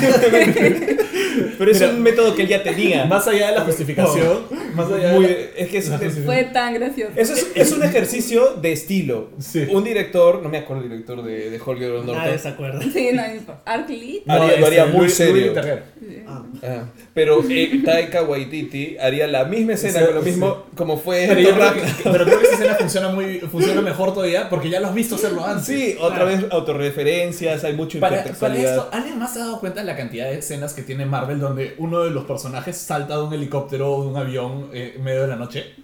pero es Mira, un método que él ya tenía. Más allá de la justificación, más allá Muy- de la- es que es, es- Fue tan gracioso. eso es, es un ejercicio de estilo. Sí. Un director, no me acuerdo el director de, de Edward Norton. Nadie se acuerda. Sí, no, Arc Lee. Haría- lo este, haría muy serio. Ah. Ah, pero eh, Taika Waititi haría la misma escena Sí, con lo mismo como fue Pero, yo creo que, pero creo que esa escena funciona, muy, funciona mejor todavía porque ya lo has visto hacerlo antes. Sí, otra vez autorreferencias, hay mucha Para, para intertextualidad. esto, ¿alguien más se ha dado cuenta de la cantidad de escenas que tiene Marvel donde uno de los personajes salta de un helicóptero o de un avión eh, en medio de la noche?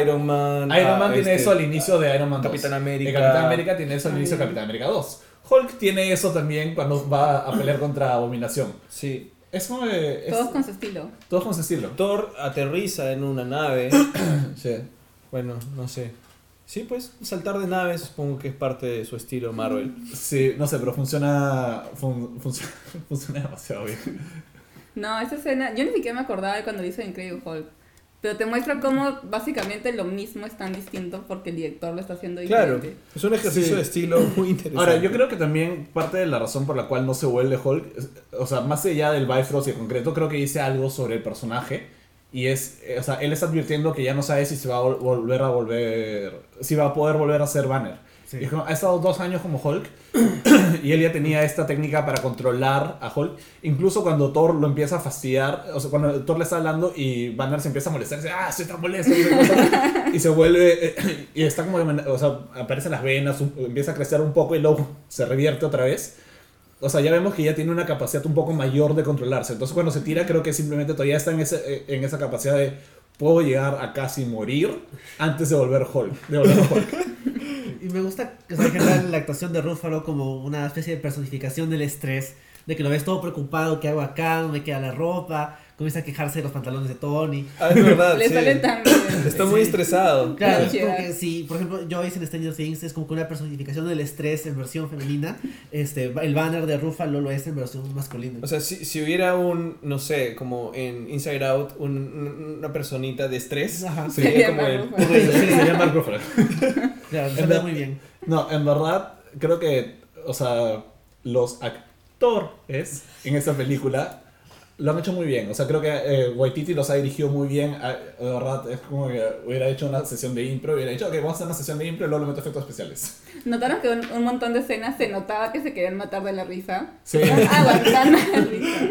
Iron Man. Iron ah, Man tiene este, eso al inicio de Iron Man 2. Capitán América. Y Capitán América tiene eso al inicio de Capitán América 2. Hulk tiene eso también cuando va a pelear contra Abominación. Sí. Es como... es- Todos con su estilo. todos con su estilo. Thor aterriza en una nave. *clears throat* Sí. bueno, no sé. Sí, pues saltar de naves supongo que es parte de su estilo Marvel. Sí, no sé, pero funciona, fun- funciona, *laughs* funciona demasiado bien. No, esa escena, yo ni siquiera me acordaba de cuando lo hizo Incredible Hulk. Pero te muestra cómo básicamente lo mismo es tan distinto porque el director lo está haciendo Claro, diferente. es un ejercicio Sí. de estilo muy interesante. Ahora, yo creo que también parte de la razón por la cual no se vuelve Hulk, o sea, más allá del Bifrost y en concreto, creo que dice algo sobre el personaje. Y es, eh, o sea, él está advirtiendo que ya no sabe si se va a vol- volver a volver, si va a poder volver a ser Banner. Sí. Y es como, ha estado dos años como Hulk *coughs* y él ya tenía esta técnica para controlar a Hulk. Incluso cuando Thor lo empieza a fastidiar, o sea, cuando Thor le está hablando y Banner se empieza a molestar, dice, ah, estoy tan molesto. Y se, vuelve, *laughs* eh, *coughs* y está como, o sea, aparecen las venas, empieza a crecer un poco y luego se revierte otra vez. O sea, ya vemos que ya tiene una capacidad un poco mayor de controlarse. Entonces cuando se tira creo que simplemente todavía está en, ese, eh, en esa capacidad de puedo llegar a casi morir antes de volver Hulk. De volver Hulk. *laughs* Y me gusta o sea, en general la actuación de Ruffalo como una especie de personificación del estrés, de que lo ves todo preocupado, ¿qué hago acá? ¿Dónde queda la ropa? Comienza a quejarse de los pantalones de Tony. Ah, es verdad, *laughs* Le sí. tan. Está muy Sí. estresado. Claro, es Sí. como que si, por ejemplo, Joyce en Stranger Things es como que una personificación del estrés en versión femenina, este, el banner de Ruffalo lo es en versión masculina. O sea, si, si hubiera un, no sé, como en Inside Out, un- un- una personita de estrés, Ajá. sería Sería como el... Ruffalo. Sí, se llama Mark Ruffalo. *laughs* claro, se en ve muy bien. No, en verdad, creo que, o sea, los actores en esta película lo han hecho muy bien. O sea, creo que eh, Waititi los ha dirigido muy bien. Ah, De verdad, es como que hubiera hecho una sesión de impro, hubiera dicho, ok, vamos a hacer una sesión de impro y luego le meto efectos especiales. Notaron que un, un montón de escenas se notaba que se querían matar de la risa. Sí. Aguantando la risa.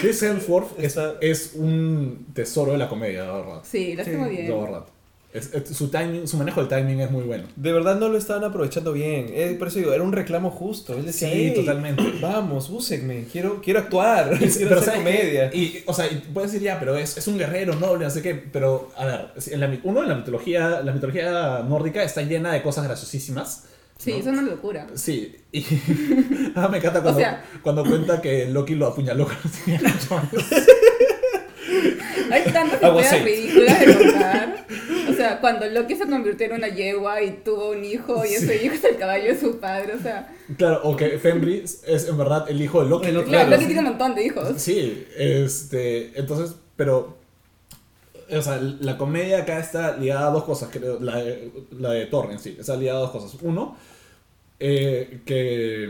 Chris Hemsworth es, un tesoro de la comedia, de verdad. Sí, lo hace Sí, muy De bien. verdad. Es- es- su, timing, su manejo del timing es muy bueno. De verdad no lo estaban aprovechando bien. Eh, por eso digo, era un reclamo justo. Él decía, Sí, "Ey, totalmente. *clears throat* Vamos, úsenme, quiero, quiero actuar, *laughs* quiero pero hacer ¿sabes comedia. Y, o sea, y puedes decir ya, pero es, es un guerrero noble, no sé qué. Pero, a ver, en la, uno en la mitología, la mitología nórdica está llena de cosas graciosísimas. Sí, ¿no? es una locura. Sí, y *laughs* ah, me encanta cuando, O sea- cuando cuenta que Loki lo apuñaló cuando tenía años. Hay tantas ideas ridículas de contar. *laughs* Sea, cuando Loki se convirtió en una yegua y tuvo un hijo y ese hijo es el caballo de su padre, o sea... Claro, o que Fenris es en verdad el hijo de Loki. Claro, Claro, Loki sí. tiene un montón de hijos. Sí, este, entonces, pero, o sea, la comedia acá está ligada a dos cosas, creo, la de, la de Thor en sí, está ligada a dos cosas. Uno, eh, que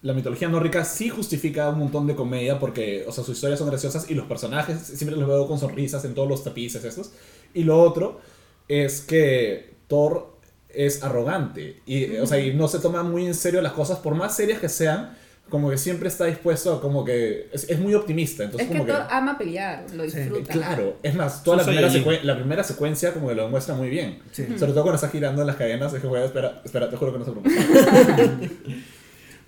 la mitología nórdica sí justifica un montón de comedia porque, o sea, sus historias son graciosas y los personajes siempre los veo con sonrisas en todos los tapices estos. Y lo otro es que Thor es arrogante y, o sea, y no se toma muy en serio las cosas, por más serias que sean, como que siempre está dispuesto a como que es, es muy optimista. Entonces, Es que como Thor ama pelear, lo Sí, disfruta. Claro, es más, toda la primera, la primera secuencia como que lo demuestra muy bien. Sí. Sobre todo cuando está girando en las cadenas, es que, güey, espera, espera, te juro que no se preocupa. *laughs*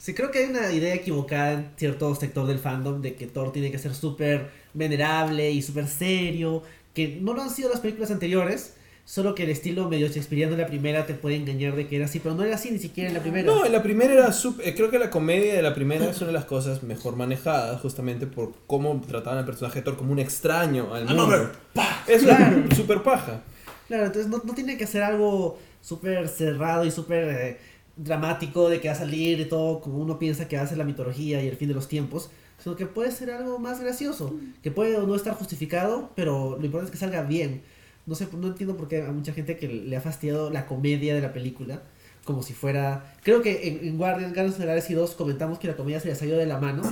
Sí, creo que hay una idea equivocada en cierto sector del fandom de que Thor tiene que ser súper venerable y súper serio, que no lo han sido las películas anteriores, solo que el estilo medio shakespeariano de la primera te puede engañar de que era así, pero no era así ni siquiera en la primera. No, en la primera era sup- eh, creo que la comedia de la primera es una de las cosas mejor manejadas, justamente por cómo trataban al personaje de Thor como un extraño al mundo. Another, pa. Es Claro. *laughs* super paja. Claro, entonces no, no tiene que ser algo súper cerrado y súper eh, dramático de que va a salir y todo como uno piensa que va a ser la mitología y el fin de los tiempos, sino que puede ser algo más gracioso, que puede o no estar justificado, pero lo importante es que salga bien. No sé, no entiendo por qué a mucha gente que le ha fastidiado la comedia de la película, como si fuera... Creo que en, en Guardians, Guardians of the Galaxy 2 comentamos que la comedia se le salió de la mano,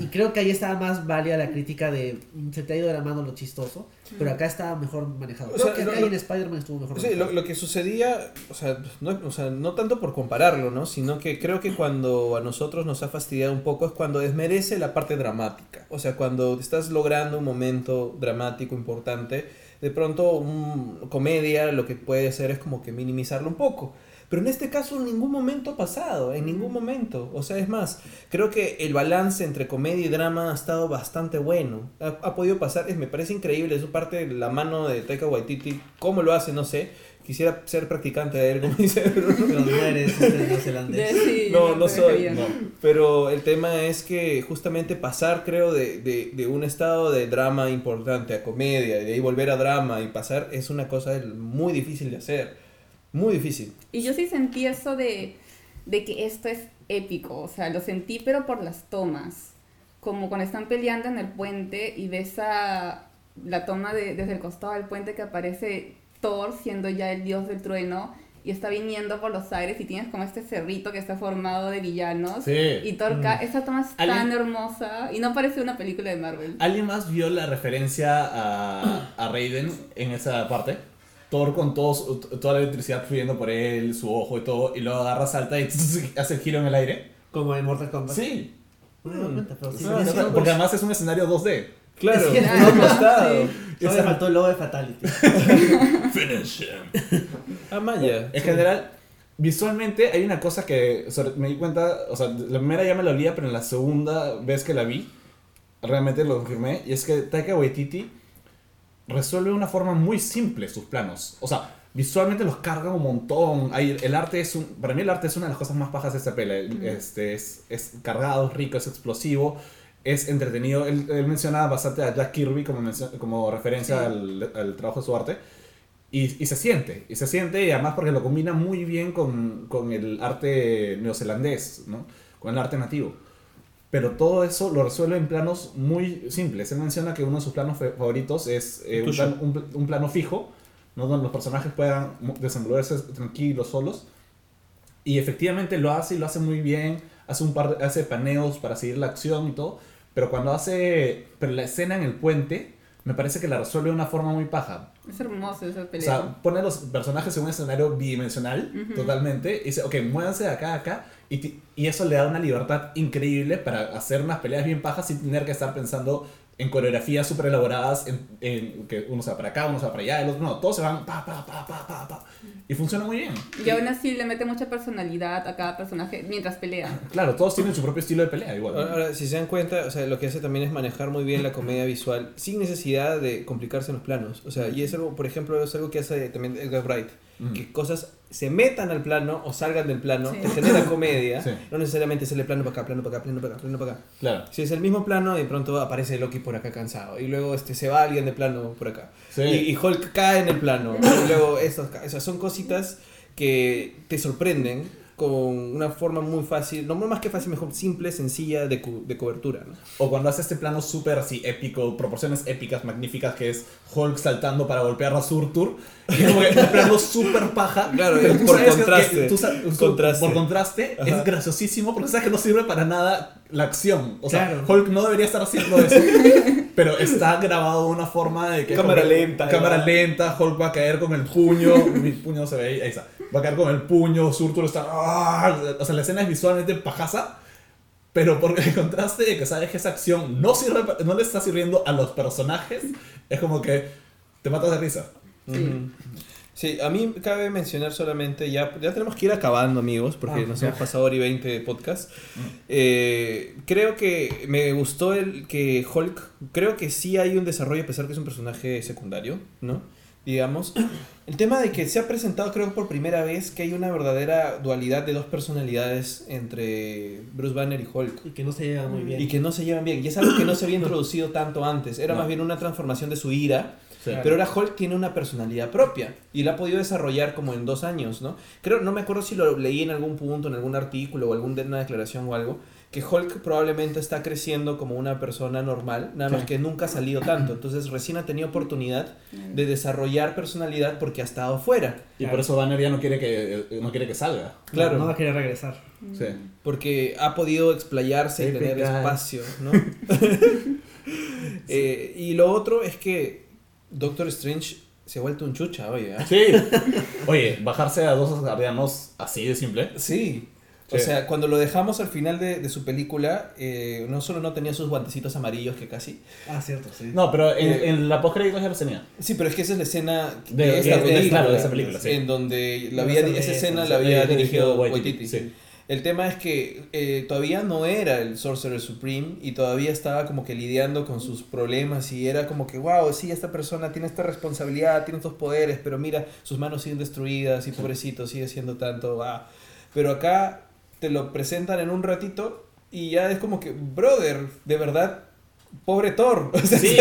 y creo que ahí estaba más válida la crítica de "Mm, se te ha ido de la mano lo chistoso, pero acá estaba mejor manejado. O Creo sea, que acá lo- en Spider-Man estuvo mejor Sí, manejado. lo, lo que sucedía, o sea, no, o sea, no tanto por compararlo, ¿no? Sino que creo que cuando a nosotros nos ha fastidiado un poco es cuando desmerece la parte dramática. O sea, cuando estás logrando un momento dramático importante, de pronto un comedia lo que puede hacer es como que minimizarlo un poco. Pero en este caso en ningún momento ha pasado, en ningún momento. O sea, es más, creo que el balance entre comedia y drama ha estado bastante bueno. Ha, ha podido pasar, es, me parece increíble, es parte la mano de Taika Waititi. ¿Cómo lo hace? No sé. Quisiera ser practicante de él, como *laughs* dice Bruno. Pero no eres neozelandés. Sí, No, no soy. No. Pero el tema es que justamente pasar, creo, de, de, de un estado de drama importante a comedia y de ahí volver a drama y pasar es una cosa muy difícil de hacer. Muy difícil. Y yo sí sentí eso de, de que esto es épico, o sea, lo sentí pero por las tomas, como cuando están peleando en el puente y ves a, la toma de, desde el costado del puente que aparece Thor siendo ya el dios del trueno y está viniendo por los aires y tienes como este cerrito que está formado de villanos. Sí. Y Thor, ca- esa toma es tan ¿Alguien- hermosa y no parece una película de Marvel. ¿Alguien más vio la referencia a, a Raiden en esa parte? Thor con todo toda la electricidad fluyendo por él, su ojo y todo, y luego agarra, salta y hace el giro en el aire. Como en Mortal Kombat. Sí. No me he dado cuenta, pero sí. No, sí, no, sí, no. Porque además es un escenario 2D. Claro, que- no ha costado. Sí. Solo me faltó el logo de Fatality. *laughs* Finish Ah, Maya. En general, visualmente hay una cosa que sobre- me di cuenta, o sea, la primera ya me lo olía, pero en la segunda vez que la vi, realmente lo confirmé, y es que Taika Waititi resuelve de una forma muy simple sus planos. O sea, visualmente los carga un montón. Hay, el arte es un, para mí el arte es una de las cosas más bajas de esta peli. Este, es, es cargado, es rico, es explosivo, es entretenido. Él, él menciona bastante a Jack Kirby como, como referencia Sí. al, al trabajo de su arte. Y, y se siente, y se siente, y además porque lo combina muy bien con, con el arte neozelandés, ¿no? Con el arte nativo. Pero todo eso lo resuelve en planos muy simples. Él menciona que uno de sus planos favoritos es eh, un, plan- un un plano fijo, ¿no? donde los personajes puedan desenvolverse tranquilos, solos. Y efectivamente lo hace y lo hace muy bien. Hace un par hace paneos para seguir la acción y todo. Pero cuando hace. Pero la escena en el puente, me parece que la resuelve de una forma muy paja. Es hermoso esa O pelea. sea, pone a los personajes en un escenario bidimensional, totalmente, y dice, ok, muévanse de acá a acá, y, y eso le da una libertad increíble para hacer unas peleas bien pajas sin tener que estar pensando en coreografías súper elaboradas, en, en que uno se va para acá, uno se va para allá, el otro no, todos se van pa, pa, pa, pa, pa, pa, y funciona muy bien. y aún así le mete mucha personalidad a cada personaje mientras pelea. Claro, todos tienen su propio estilo de pelea, igual. Ahora, ahora, si se dan cuenta, o sea, lo que hace también es manejar muy bien la comedia visual sin necesidad de complicarse en los planos. O sea, y es algo, por ejemplo, es algo que hace también Edgar Wright. Que cosas se metan al plano o salgan del plano, Sí. te genera *laughs* comedia. Sí. No necesariamente es el plano para acá, plano para acá, plano para acá, plano para acá. Claro. Si es el mismo plano, de pronto aparece Loki por acá cansado. Y luego este, se va alguien de plano por acá. Sí. Y, y Hulk cae en el plano. y luego o sea, son cositas que te sorprenden con una forma muy fácil, no más que fácil, mejor simple, sencilla de, cu- de cobertura. ¿no? O cuando hace este plano súper así épico, proporciones épicas, magníficas, que es Hulk saltando para golpear a Surtur. Y *laughs* es como que un plano súper paja. Claro, pero tú por sabes que- contraste. que tú Contraste. Por contraste, Ajá. es graciosísimo porque sabes que no sirve para nada la acción. O sea, Claro. Hulk no debería estar haciendo eso. *laughs* pero está grabado de una forma de que. Cámara como lenta, Cámara ¿no? lenta, Hulk va a caer con el puño. Mi puño no se ve ahí, ahí está. Va a caer con el puño, Surtur está. ¡ah! O sea, la escena es visualmente pajaza. Pero por el contraste de que sabes que esa acción no, sirve, no le está sirviendo a los personajes, es como que te matas de risa. Sí. Ujú. Sí, a mí cabe mencionar solamente, ya, ya tenemos que ir acabando amigos, porque Ah, nos ya. hemos pasado hora y 20 de podcast. Eh, creo que me gustó el que Hulk, creo que sí hay un desarrollo a pesar que es un personaje secundario, ¿no? Digamos, el tema de que se ha presentado creo por primera vez que hay una verdadera dualidad de dos personalidades entre Bruce Banner y Hulk. Y que no se lleva muy bien. Y que no se llevan bien. Y es algo que no se había introducido tanto antes. Era No. más bien una transformación de su ira. Sí. Pero ahora Hulk tiene una personalidad propia y la ha podido desarrollar como en dos años, ¿no? Creo, no me acuerdo si lo leí en algún punto, en algún artículo o alguna declaración o algo, que Hulk probablemente está creciendo como una persona normal, nada más Sí. que nunca ha salido tanto. Entonces recién ha tenido oportunidad de desarrollar personalidad porque ha estado fuera. Y por eso Banner ya no quiere que, eh, no quiere que salga. Claro. No va a querer regresar. Sí. Porque ha podido explayarse y tener espacio, ¿no? *laughs* *laughs* Eh, y lo otro es que Doctor Strange se ha vuelto un chucha, oye. ¿ah? Sí. Oye, bajarse a dos guardianos así de simple. Sí. O sea, cuando lo dejamos al final de, de su película, eh, no solo no tenía sus guantecitos amarillos que casi. Ah, cierto, sí. No, pero en, Eh, en la postcréditos ya los tenía. Sí, pero es que esa es la escena De- de, de- esta de- película. claro, de esa película, sí. En donde la había, esa eso, escena la había dirigido Waititi, Waititi. sí. El tema es que eh, todavía no era el Sorcerer Supreme y todavía estaba como que lidiando con sus problemas y era como que, wow, sí, esta persona tiene esta responsabilidad, tiene estos poderes, pero mira, sus manos siguen destruidas y pobrecito, sigue siendo tanto, ah. Pero acá te lo presentan en un ratito y ya es como que, brother, de verdad, pobre Thor. *laughs* O sea, Sí,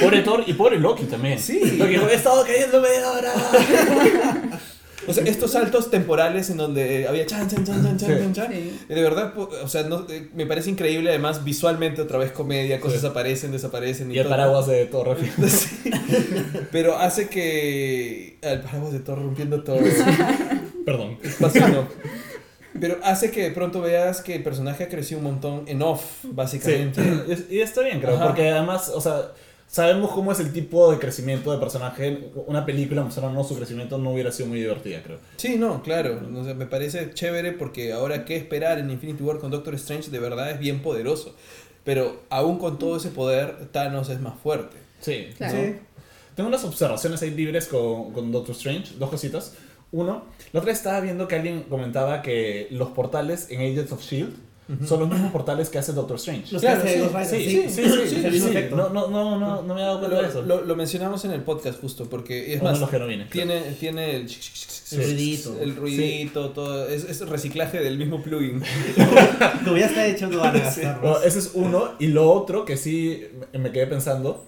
pobre Thor y pobre Loki también. Sí. Loki, he estado cayendo media hora. *laughs* O sea, estos saltos temporales en donde había chan, chan, chan, chan, chan, Sí. chan, chan. Sí. De verdad, o sea, no, eh, me parece increíble. Además, visualmente otra vez comedia, cosas Sí. aparecen, desaparecen. Y el todo. paraguas de. *laughs* Sí. Pero hace que. El paraguas de Thor rompiendo todo. Perdón. No. Pero hace que de pronto veas que el personaje ha crecido un montón en off, básicamente. Sí, y está bien, creo, Ajá. porque además, o sea, sabemos cómo es el tipo de crecimiento de personaje. Una película mostrando su crecimiento no hubiera sido muy divertida, creo. Sí, no, claro. O sea, me parece chévere porque ahora qué esperar en Infinity War con Doctor Strange de verdad es bien poderoso. Pero aún con todo ese poder, Thanos es más fuerte. Sí, Claro. ¿no? Tengo unas observaciones ahí libres con, con Doctor Strange, dos cositas. Uno, la otra vez estaba viendo que alguien comentaba que los portales en Agents of Shield son los mismos portales que hace Doctor Strange. Los Claro, que hace sí, Sí, sí, sí. No, no, no, no, no me he dado cuenta de Lo, eso. lo- lo mencionamos en el podcast justo porque es más, los que no viene. tiene, tiene el, El ruidito. el ruidito, todo, es, es reciclaje del mismo plugin. *laughs* Como ya está hecho, no van a gastar ese es uno. Y lo otro que sí me me quedé pensando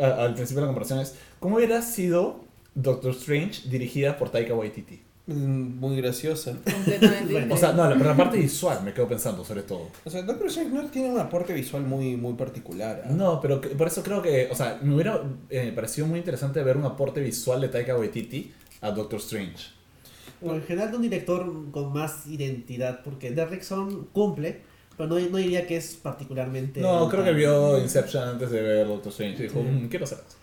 a- al principio de la comparación es: ¿cómo hubiera sido Doctor Strange dirigida por Taika Waititi? Muy graciosa. Completamente Bueno, O sea, no, la, pero la parte visual me quedo pensando, sobre todo. O sea, Doctor Strange no tiene un aporte visual muy, muy particular. ¿ah? No, pero que- por eso creo que, o sea, me hubiera eh, parecido muy interesante ver un aporte visual de Taika Waititi a Doctor Strange. Bueno, en general de un director con más identidad, porque Derrickson cumple, pero no, no diría que es particularmente... No, creo que vio Inception antes de ver Doctor Strange y dijo, "Mm, quiero hacer esto.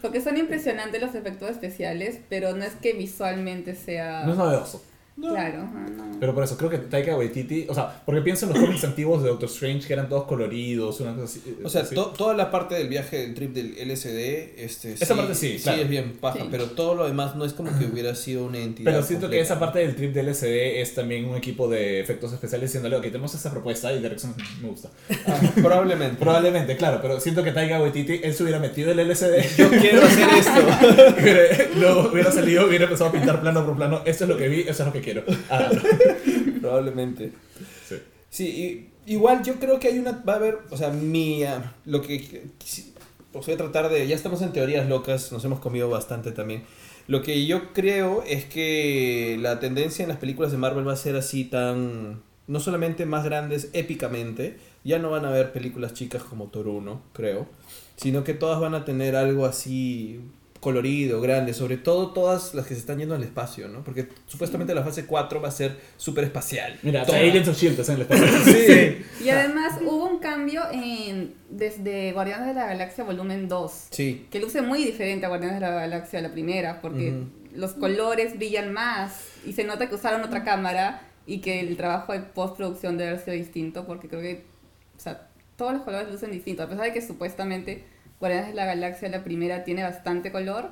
Porque son impresionantes los efectos especiales, pero no es que visualmente sea... No es novedoso. Claro, ajá, no. Pero por eso creo que Taika Waititi, o sea, porque pienso en los cómics antiguos de Doctor Strange que eran todos coloridos, una cosa así. O sea, así. to- toda la parte del viaje del trip del LSD, este, Esa parte sí, claro. es bien paja, Sí. pero todo lo demás no es como que hubiera sido una entidad. Pero siento que completa. esa parte del trip del LCD es también un equipo de efectos especiales diciéndole, ok, tenemos esta propuesta y Direction me gusta. Ah, probablemente. *laughs* Probablemente, claro, pero siento que Taika Waititi, él se hubiera metido el LCD, *laughs* Yo quiero hacer esto. *laughs* luego hubiera salido, hubiera empezado a pintar plano por plano, esto es lo que vi, eso es lo que quiero. Ah, *laughs* probablemente. sí. Sí, y- igual yo creo que hay una. Va a haber. O sea, mi. ah, Lo que. Pues voy a tratar de. Ya estamos en teorías locas, nos hemos comido bastante también. Lo que yo creo es que la tendencia en las películas de Marvel va a ser así tan. No solamente más grandes épicamente, ya no van a haber películas chicas como Thor 1, creo, sino que todas van a tener algo así colorido, grande, sobre todo todas las que se están yendo al espacio, ¿no? Porque supuestamente la fase 4 va a ser súper espacial. Mira, hasta Agents of Shield está en el espacio. Sí. Y además hubo un cambio en desde Guardianes de la Galaxia volumen 2, Sí. que luce muy diferente a Guardianes de la Galaxia la primera, porque los colores brillan más y se nota que usaron otra cámara y que el trabajo de postproducción debe haber sido distinto, porque creo que, o sea, todos los colores lucen distintos, a pesar de que supuestamente Guardianes de la Galaxia la primera tiene bastante color.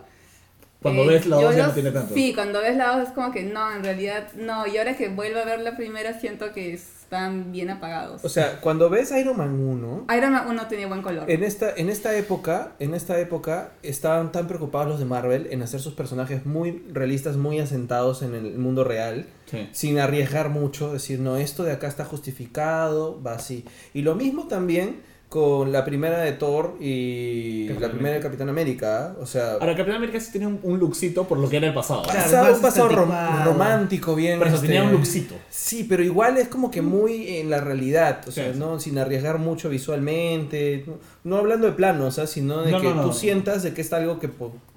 Cuando Eh, ves la yo 2 ya no tiene tanto. Sí, cuando ves la 2 es como que no, en realidad no. Y ahora que vuelvo a ver la primera siento que están bien apagados. O sea, cuando ves Iron Man 1, Iron Man 1 tenía buen color. en esta, en esta época, en esta época estaban tan preocupados los de Marvel en hacer sus personajes muy realistas, muy asentados en el mundo real, Sí. sin arriesgar mucho, decir, no, esto de acá está justificado, va así. Y lo mismo también con la primera de Thor y Capitán la primera de. Capitán América, o sea, Ahora, Capitán América sí tenía un, un lookcito por lo que era el pasado. Claro, pasado, un pasado rom- romántico, bien. Pero eso este, tenía un lookcito. Sí, pero igual es como que muy en la realidad, o sea, Sí, sí. no sin arriesgar mucho visualmente, no, no hablando de planos, ¿ah? sino de No, que no, no. tú sientas de que es algo que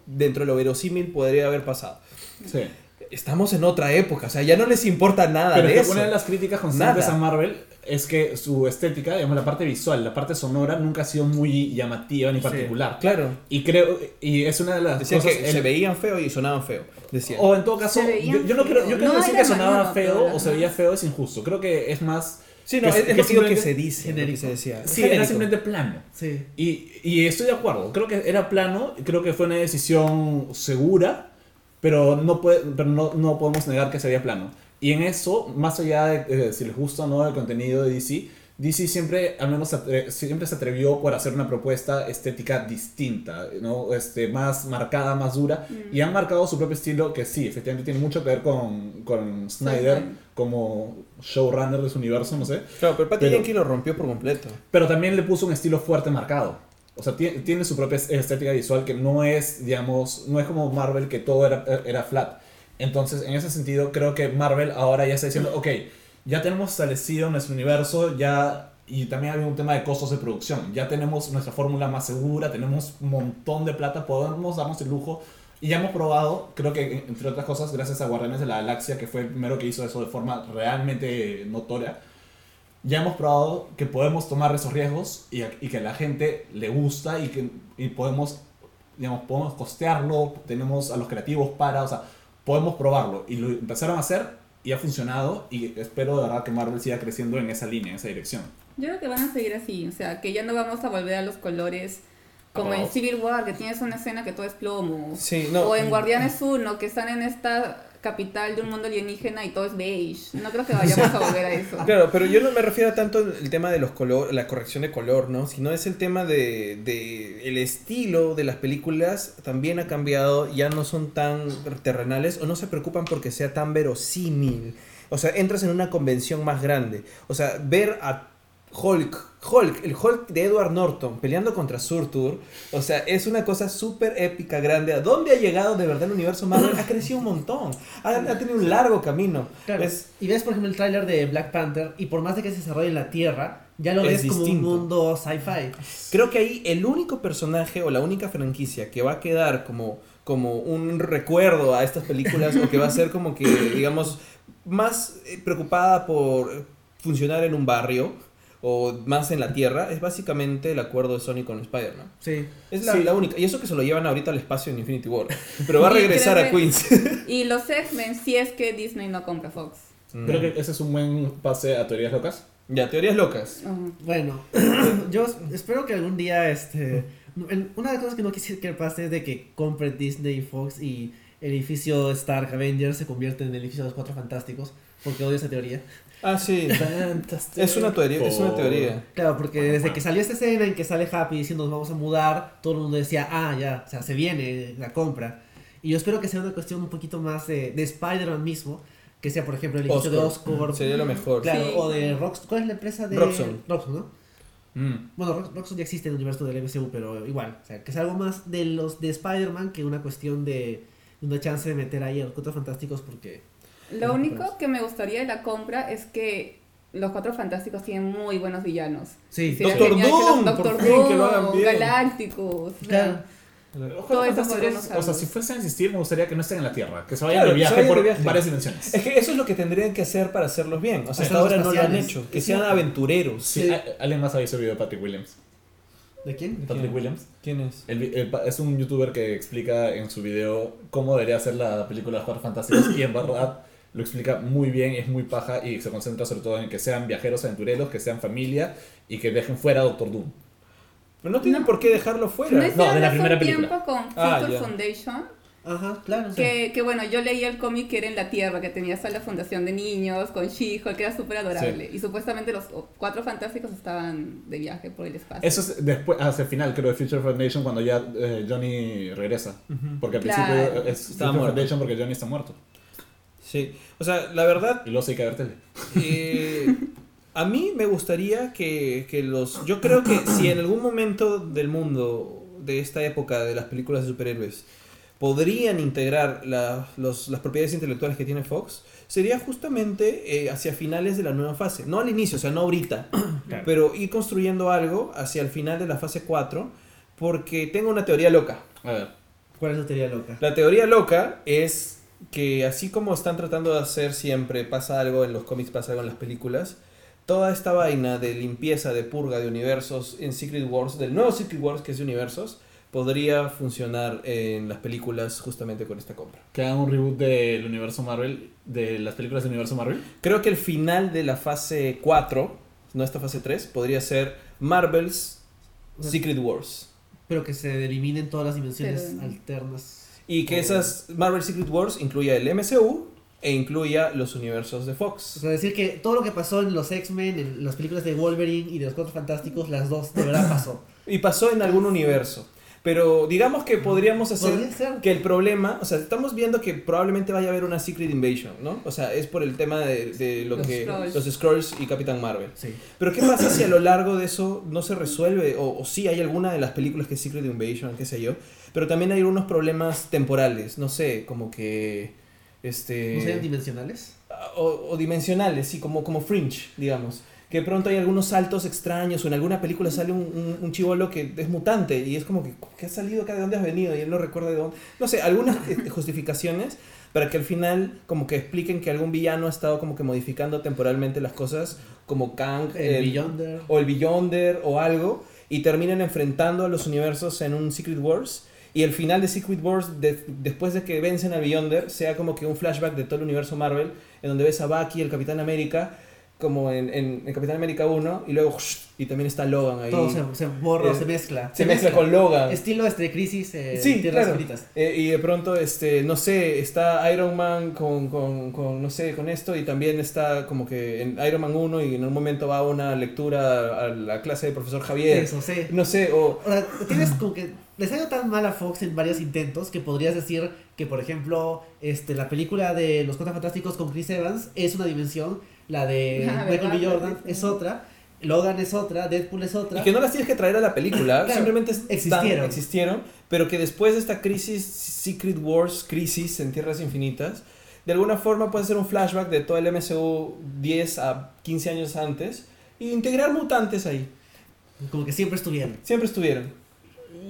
dentro de lo verosímil podría haber pasado. Sí. Estamos en otra época, o sea, ya no les importa nada Pero de es que eso. una de las críticas constantes Nada. a Marvel es que su estética, digamos, la parte visual, la parte sonora nunca ha sido muy llamativa ni particular. Claro. Y creo, y es una de las Decían cosas... que el- se veían feo y sonaban feo, decían. O en todo caso, yo, yo no creo, yo creo No, decir que sonaba feo o se veía feo es injusto. Creo que es más... sí, no, que- es, es que lo que se dice, lo que genérico. se decía. Sí, Genérico. era simplemente plano. Sí. Y, y estoy de acuerdo, creo que era plano, creo que fue una decisión segura, pero no, puede, pero no, no podemos negar que se veía plano. Y en eso, más allá de eh, si les gusta o no el contenido de DC, DC siempre, al menos, siempre se atrevió por hacer una propuesta estética distinta, ¿no? este, más marcada, más dura, y han marcado su propio estilo que sí, efectivamente tiene mucho que ver con, con Snyder Snyder. como showrunner de su universo, no sé. Claro, pero Patty Jenkins lo rompió por completo. Pero también le puso un estilo fuerte marcado. O sea, tiene, tiene su propia estética visual que no es, digamos, no es como Marvel que todo era, era flat. Entonces, en ese sentido, creo que Marvel ahora ya está diciendo, ok, ya tenemos establecido nuestro universo, ya... Y también había un tema de costos de producción. Ya tenemos nuestra fórmula más segura, tenemos un montón de plata, podemos darnos el lujo. Y ya hemos probado, creo que entre otras cosas, gracias a Guardianes de la Galaxia, que fue el primero que hizo eso de forma realmente notoria, ya hemos probado que podemos tomar esos riesgos y, y que a la gente le gusta y que y podemos, digamos, podemos costearlo, tenemos a los creativos para, o sea, podemos probarlo. Y lo empezaron a hacer y ha funcionado y espero de verdad que Marvel siga creciendo en esa línea, en esa dirección. Yo creo que van a seguir así, o sea, que ya no vamos a volver a los colores como en. Civil War, que tienes una escena que todo es plomo. Sí, no. O en Guardianes 1, que están en esta capital de un mundo alienígena y todo es beige. No creo que *laughs* vayamos a volver a eso. Claro, pero yo no me refiero tanto al tema de los color, la corrección de color, ¿no? Sino es el tema de, de el estilo de las películas también ha cambiado, ya no son tan terrenales o no se preocupan porque sea tan verosímil. O sea, entras en una convención más grande. O sea, ver a Hulk, Hulk, el Hulk de Edward Norton peleando contra Surtur, o sea, es una cosa súper épica, grande. ¿A dónde ha llegado de verdad el universo Marvel? Ha crecido un montón, ha, ha tenido un largo camino. Claro. Es- Y ves, por ejemplo, el tráiler de Black Panther y por más de que se desarrolle en la Tierra, ya lo Es ves como un mundo sci-fi. Creo que ahí el único personaje o la única franquicia que va a quedar como, como un recuerdo a estas películas o que va a ser como que, digamos, más eh, preocupada por funcionar en un barrio o más en la Tierra es básicamente el acuerdo de Sony con Spider-Man. Sí. Es la, Sí. la única. Y eso que se lo llevan ahorita al espacio en Infinity War. *laughs* Pero va a regresar a que- Queens. *laughs* Y los X-Men, si es que Disney no compra Fox. Creo que ese es un buen pase a teorías locas. Ya, teorías locas. Bueno, *coughs* yo espero que algún día, este... Una de las cosas que no quisiera que pase es de que compre Disney y Fox y el edificio Stark Avengers se convierte en el edificio de los Cuatro Fantásticos, porque odio esa teoría. Ah, sí. *laughs* Es una teoría. Es una teoría. Claro, porque desde que salió esta escena en que sale Happy diciendo nos vamos a mudar, todo el mundo decía, ah, ya, o sea, se viene la compra. Y yo espero que sea una cuestión un poquito más de, de Spider-Man mismo, que sea, por ejemplo, el edificio de Oscorp. Sería lo mejor. Claro, Sí. o de Roxxon. ¿Cuál es la empresa de Roxxon. Roxxon, ¿no? Mm. Bueno, Roxxon ya existe en el universo del MCU, pero igual. O sea, que es algo más de los de Spider-Man que una cuestión de una chance de meter ahí a los Cuatro Fantásticos porque... Lo único que me gustaría de la compra es que los Cuatro Fantásticos tienen muy buenos villanos. Sí, Sería Doctor genial que los Doom, Doctor por fin, que lo hagan Doom, bien. Galácticos. Claro. Todo eso o sea, si fuesen a existir, me gustaría que no estén en la Tierra, que se vayan Claro, de se viaje vayan por de viaje. varias dimensiones. Es que eso es lo que tendrían que hacer para hacerlos bien. O sea, hasta Hacerlos ahora no lo han hecho. Que sean aventureros. Sí, a- ¿Alguien más ha visto el video de Patrick Williams? ¿De quién? Patrick quién? Williams. ¿Quién es? El el es un youtuber que explica en su video cómo debería ser la película de Cuatro Fantásticos y en verdad lo explica muy bien, es muy paja y se concentra sobre todo en que sean viajeros aventureros, que sean familia y que dejen fuera a Doctor Doom. Pero no tienen No. por qué dejarlo ¿No fuera. No, hicieron de la primera película. tiempo con Ah, Future ya. Foundation? Ajá, claro. Que, que bueno, yo leí el cómic que era en la Tierra, que tenía hasta la fundación de niños, con She-Hulk, que era súper adorable. Y supuestamente los cuatro fantásticos estaban de viaje por el espacio. Eso es después, hacia el final creo de Future Foundation cuando ya eh, Johnny regresa. Porque al Claro. principio es Estaba Future muerto. Foundation porque Johnny está muerto. Sí. O sea, la verdad, Y luego sí que ver tele. eh, *laughs* a mí me gustaría que, que los... Yo creo que si en algún momento del mundo, de esta época de las películas de superhéroes, podrían integrar la- los- las propiedades intelectuales que tiene Fox, sería justamente eh, hacia finales de la nueva fase. No al inicio, o sea, no ahorita, *clears throat* Claro. pero ir construyendo algo hacia el final de la fase 4, porque tengo una teoría loca. A ver. ¿Cuál es la teoría loca? La teoría loca es que así como están tratando de hacer siempre, pasa algo en los cómics, pasa algo en las películas, toda esta vaina de limpieza, de purga de universos en Secret Wars, del nuevo Secret Wars que es de universos, podría funcionar en las películas justamente con esta compra. Que hagan un reboot del universo Marvel, de las películas del universo Marvel. Creo que el final de la fase 4, no esta fase 3, podría ser Marvel's Secret Wars. Pero que se eliminen todas las dimensiones Pero- alternas. Y que esas Marvel Secret Wars incluya el MCU e incluya los universos de O Fox. sea, decir que todo lo que pasó en los X-Men, en las películas de Wolverine y de los Cuatro Fantásticos, las dos de verdad pasó. *laughs* Y pasó en algún universo. Pero digamos que podríamos hacer que el problema, o sea, estamos viendo que probablemente vaya a haber una Secret Invasion, ¿no? O sea, es por el tema de, de lo Los que Skrulls. los Skrulls y Capitán Marvel. Sí. Pero ¿qué pasa si a lo largo de eso no se resuelve? O, o sí hay alguna de las películas que es Secret Invasion, qué sé yo. Pero también hay unos problemas temporales, no sé, como que Este, ¿No serían dimensionales? o, o dimensionales, sí, como, como Fringe, digamos. Que de pronto hay algunos saltos extraños o en alguna película sale un, un, un chivolo que es mutante y es como que, ¿qué has salido acá? ¿De dónde has venido? Y él no recuerda de dónde. No sé, algunas eh, *laughs* justificaciones para que al final como que expliquen que algún villano ha estado como que modificando temporalmente las cosas como Kang El el- Beyonder. o el Beyonder o algo y terminan enfrentando a los universos en un Secret Wars y el final de Secret Wars de- después de que vencen al Beyonder sea como que un flashback de todo el universo Marvel en donde ves a Bucky, el Capitán América como en, en, en Capitán América 1 y luego y también está Logan ahí Todo se, se borra, Eh, se mezcla. se mezcla con Logan Estilo este Crisis eh, Sí, Tierras claro. Eh, y de pronto, este, no sé, está Iron Man con, con, con, no sé, con esto y también está como que en Iron Man 1 y en un momento va una lectura a la clase del profesor Javier. Eso, sí. No sé, o... O sea, tienes como que les ha ido tan mal a Fox en varios intentos que podrías decir que, por ejemplo, este, la película de Los Cuatro Fantásticos con Chris Evans es una dimensión, *laughs* la de Michael B. Jordan es otra, Logan es otra, Deadpool es otra. Y que no las tienes que traer a la película, Claro, simplemente están- existieron. existieron, pero que después de esta crisis, Secret Wars, crisis en Tierras Infinitas, de alguna forma puede ser un flashback de todo el MCU 10 a 15 años antes y integrar mutantes ahí. Como que siempre estuvieron. Siempre estuvieron.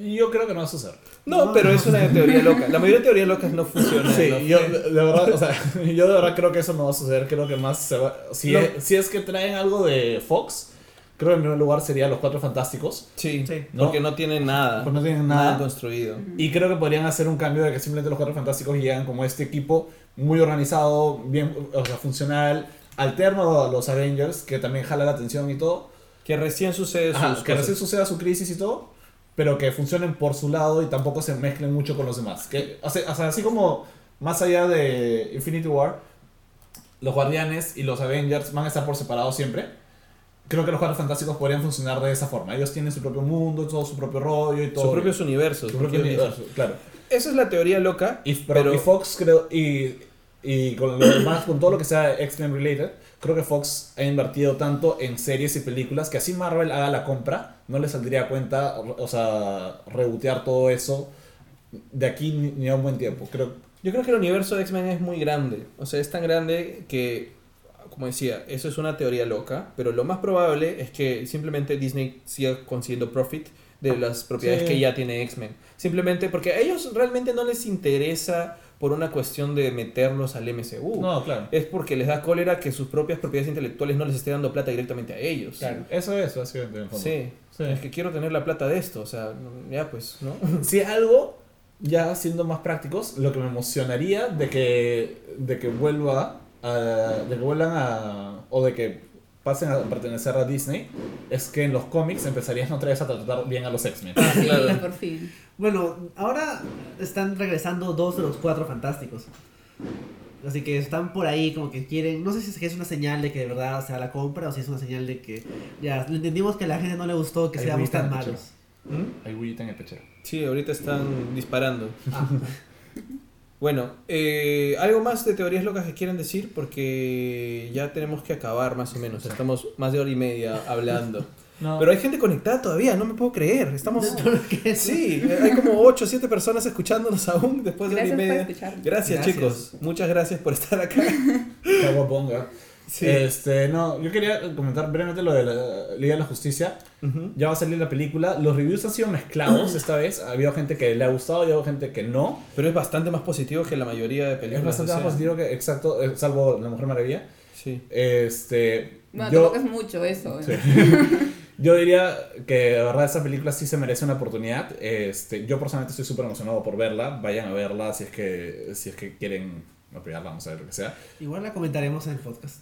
Yo creo que no va a suceder. No, No. pero es una teoría loca. La mayoría de teorías locas no funcionan. Sí, ¿no? yo de verdad, o sea, *laughs* yo de verdad creo que eso no va a suceder. Creo que más se va. Si, No. es, si es que traen algo de Fox, creo que en primer lugar sería Los Cuatro Fantásticos. Sí, Sí. porque no tienen nada. Pues no tienen nada nada. construido. Y creo que podrían hacer un cambio de que simplemente los Cuatro Fantásticos llegan como este equipo muy organizado, bien, o sea, funcional, alterno a los Avengers, que también jala la atención y todo. Que recién sucede que recién suceda su crisis y todo, pero que funcionen por su lado y tampoco se mezclen mucho con los demás. Que, o sea, así como más allá de Infinity War, los Guardianes y los Avengers van a estar por separado siempre. Creo que los Cuatro Fantásticos podrían funcionar de esa forma. Ellos tienen su propio mundo, todo su propio rollo y todo. Sus propios universos. su propio universo, claro. Esa es la teoría loca. Y, pero, Pero- y Fox creo, y, y con lo demás, con todo lo que sea X-Men related, creo que Fox ha invertido tanto en series y películas que así Marvel haga la compra, no le saldría a cuenta, o sea, rebotear todo eso de aquí ni, a un buen tiempo. Creo, Yo creo que el universo de X-Men es muy grande. O sea, es tan grande que, como decía, eso es una teoría loca. Pero lo más probable es que simplemente Disney siga consiguiendo profit de las propiedades Sí. que ya tiene X-Men. Simplemente porque a ellos realmente no les interesa por una cuestión de meterlos al MCU. no, claro. Es porque les da cólera que sus propias propiedades intelectuales no les esté dando plata directamente a ellos. Eso es, básicamente, en el fondo. Sí. Sí. Es que quiero tener la plata de esto. O sea, ya pues, ¿no? *laughs* Si algo, ya siendo más prácticos, lo que me emocionaría de que, de que vuelva a, de que vuelvan a, o de que pasen a pertenecer a Disney, es que en los cómics empezarían otra vez a tratar bien a los X-Men. Sí, Claro. por fin. Bueno, ahora están regresando dos de los cuatro fantásticos. Así que están por ahí como que quieren, no sé si es una señal de que de verdad sea la compra o si es una señal de que ya entendimos que a la gente no le gustó que Ahí seamos tan malos. ¿Mm? Hay en el pechero. Sí, ahorita están disparando. Ah, *laughs* Bueno, eh, algo más de teorías locas que quieran decir porque ya tenemos que acabar más o menos. Estamos más de hora y media hablando. *laughs* No. Pero hay gente conectada todavía, no me puedo creer. Estamos... porque Sí, hay como 8 o 7 personas escuchándonos aún después de hora y Gracias por media. Gracias, Gracias. chicos. Muchas gracias por estar acá. Caguaponga. Sí. Este, no, yo quería comentar brevemente lo de la Liga de la Justicia. Ujú. Ya va a salir la película. Los reviews han sido mezclados *clears throat* esta vez. Ha habido gente que le ha gustado y ha habido gente que no. Pero es bastante más positivo que la mayoría de películas. Es bastante o más sea, positivo que, exacto, eh, salvo La Mujer Maravilla. Sí. Este, Bueno, yo, tampoco es mucho eso. ¿eh? Sí. *laughs* yo diría que de verdad esta película sí se merece una oportunidad. Este, yo personalmente estoy súper emocionado por verla. Vayan a verla si es que, si es que quieren apoyarla, vamos a ver lo que sea. igual la comentaremos en el podcast,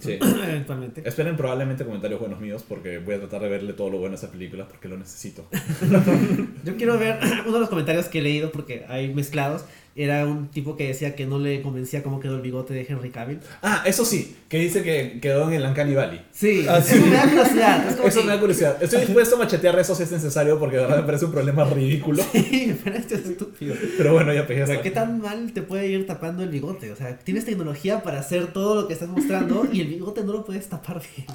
Sí. *clears throat* eventualmente. Esperen probablemente comentarios buenos míos porque voy a tratar de verle todo lo bueno a esa película porque lo necesito. *laughs* Yo quiero ver *clears throat* uno de los comentarios que he leído porque hay mezclados. Era un tipo que decía que no le convencía cómo quedó el bigote de Henry Cavill. Ah, eso sí, que dice que quedó en el Uncanny Valley. Sí, Ah, eso sí. me da curiosidad. Es Eso que- me da curiosidad. Estoy dispuesto a machetear eso si es necesario porque de verdad me parece un problema ridículo. Sí, esto es estúpido. Pero bueno, ya pegué O sea, hasta. ¿qué tan mal te puede ir tapando el bigote? O sea, tienes tecnología para hacer todo lo que estás mostrando y el bigote no lo puedes tapar bien.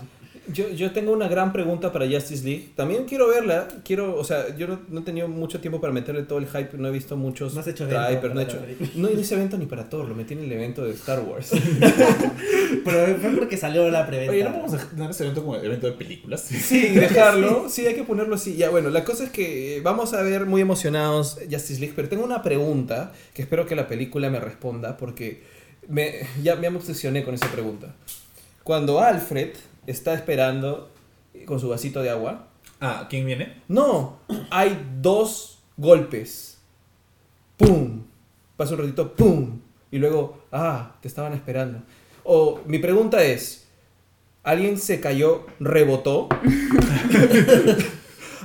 Yo, yo tengo una gran pregunta para Justice League. También quiero verla. Quiero, o sea, yo no, no he tenido mucho tiempo para meterle todo el hype. No he visto muchos No has hecho evento trailers, no he hecho. No hice evento ni para Thor, lo metí en el evento de Star Wars. *laughs* Pero fue porque salió la preventa. Oye, ¿no vamos a tener ese evento como evento de películas? Sí, dejarlo. Sí, hay que ponerlo así. Ya, bueno, la cosa es que vamos a ver muy emocionados Justice League, pero tengo una pregunta que espero que la película me responda porque me, ya, ya me obsesioné con esa pregunta. Cuando Alfred está esperando con su vasito de agua, Ah, ¿quién viene? no, hay dos golpes. ¡Pum! Pasa un ratito, ¡pum! Y luego, ah, te estaban esperando. O mi pregunta es, ¿alguien se cayó, rebotó? *laughs*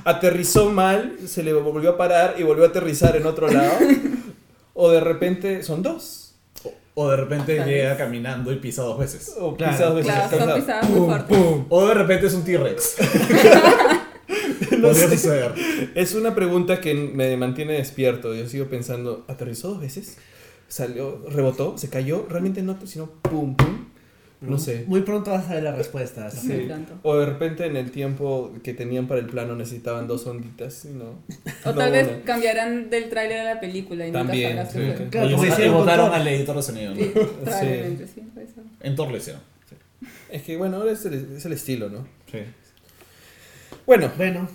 aterrizó mal, se le volvió a parar y volvió a aterrizar en otro lado. O de repente son dos. O, de repente llega caminando y pisa dos veces. O Claro. pisa dos veces. Claro, son Claro. pisadas muy Pum, fuertes. pum. O de repente es un T-Rex. *laughs* Podría suceder. Es una pregunta que me mantiene despierto. Yo sigo pensando, ¿aterrizó dos veces? Salió, rebotó, se cayó, realmente no, sino pum, pum. No sé. Muy pronto vas a ver la respuesta. Sí. pronto. O de repente en el tiempo que tenían para el plano necesitaban dos onditas y no. O no tal vez cambiarán del tráiler a la película y nunca También, sabrás sí. Claro, como votaron al editor de sonido. ¿no? Sí, probablemente sí. En Thor lo hicieron. Es que bueno, ahora es el, es el estilo, ¿no? Sí. Bueno, Bueno,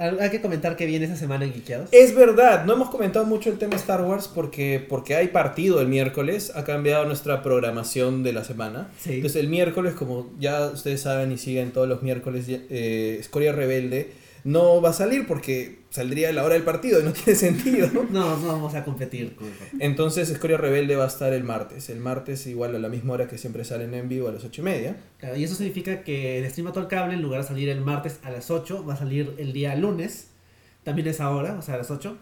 hay que comentar que viene esa semana en Geekeados. es verdad, no hemos comentado mucho el tema Star Wars porque, porque hay partido el miércoles, ha cambiado nuestra programación de la semana. Sí. Entonces el miércoles, como ya ustedes saben y siguen todos los miércoles, eh, Escoria Rebelde no va a salir porque saldría a la hora del partido y no *laughs* tiene sentido. No, no vamos a competir Entonces Escoria Rebelde va a estar el martes. El martes igual a la misma hora que siempre salen en vivo a las ocho y media. Claro, y eso significa que el stream a todo el cable, en lugar de salir el martes a las 8, va a salir el día lunes. También es ahora, o sea, a las 8.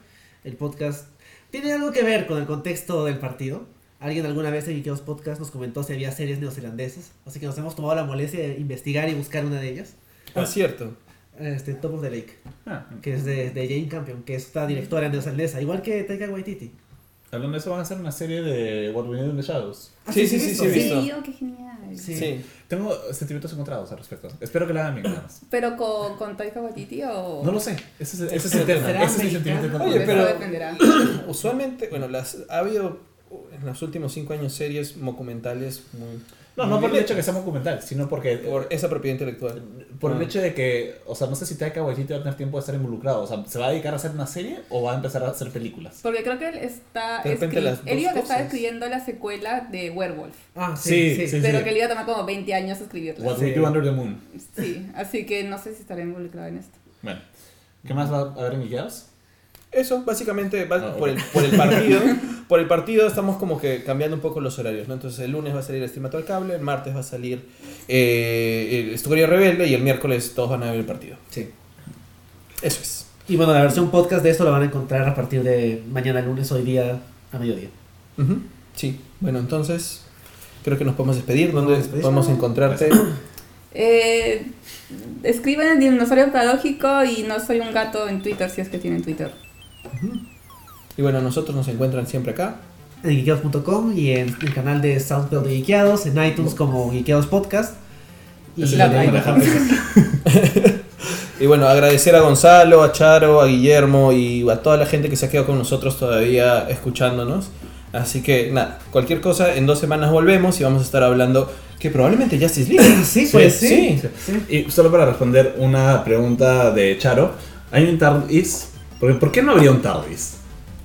El podcast tiene algo que ver con el contexto del partido. Alguien alguna vez en Geekeados Podcast nos comentó si había series neozelandesas. Así que nos hemos tomado la molestia de investigar y buscar una de ellas. Ah, cierto. Este, Top of the Lake, Ah, que es de, de Jane Campion, que es esta directora neozelandesa, igual que Taika Waititi. hablando de eso, van a hacer una serie de What We Need in the Shadows. Ah, Sí, sí, sí, sí, he visto. Sí, oh, qué genial. Sí. Sí. Tengo sentimientos encontrados al respecto. Espero que la hagan bien. *clears throat* ¿Pero con, con Taika Waititi o...? No lo sé. Ese es, ese es el tema. ¿Será Ese es mi sentimiento encontrado. Oye, pero- Eso dependerá. *clears throat* Usualmente, bueno, las ha habido en los últimos cinco años series documentales muy... No, no por el hecho de que sea documental, sino porque Por esa propiedad intelectual. por el Ah. hecho de que, o sea, no sé si Taika Waititi va a tener tiempo de estar involucrado. O sea, ¿se va a dedicar a hacer una serie o va a empezar a hacer películas? Porque creo que él está... De repente las él dos iba a estar escribiendo la secuela de Werewolf. Ah, Sí, sí, sí. sí. pero que le iba a tomar como 20 años escribirla. What. We Do Under the Moon. Sí, así que no sé si estaré involucrado en esto. Bueno, ¿qué más va a haber en Ikeados? Eso, básicamente, va- Ah, por, el, por el partido. *laughs* por el partido estamos como que cambiando un poco los horarios, ¿no? Entonces el lunes va a salir Estimato al Cable, el martes va a salir eh, el Historia Rebelde y el miércoles todos van a ver el partido. Sí. Eso es. Y bueno, la versión podcast de esto la van a encontrar a partir de mañana lunes, hoy día a mediodía. Ujú. Sí, bueno, entonces creo que nos podemos despedir. ¿Dónde podemos encontrarte? Eh, escriban el dinosaurio paradójico y no soy un gato en Twitter si es que tienen Twitter. Y bueno, nosotros nos encuentran siempre acá. En geekeados.com y en el canal de SoundCloud de Geekeados, en iTunes como Geekeados Podcast. Y la. *laughs* Y bueno, agradecer a Gonzalo, a Charo, a Guillermo y a toda la gente que se ha quedado con nosotros todavía escuchándonos. Así que nada, cualquier cosa, en dos semanas volvemos y vamos a estar hablando que probablemente Justice League. *laughs* Sí, pues Sí, sí. sí. Y solo para responder una pregunta de Charo, ¿hay un TARDIS? Porque, ¿Por qué no habría un TARDIS?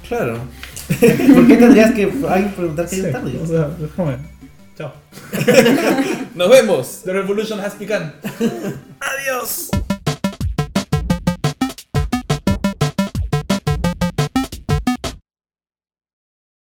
Claro. *laughs* ¿Por qué tendrías que ay, preguntar que hay un tarde? o sea, déjame. Chao. *laughs* Nos vemos. The revolution has begun. Adiós.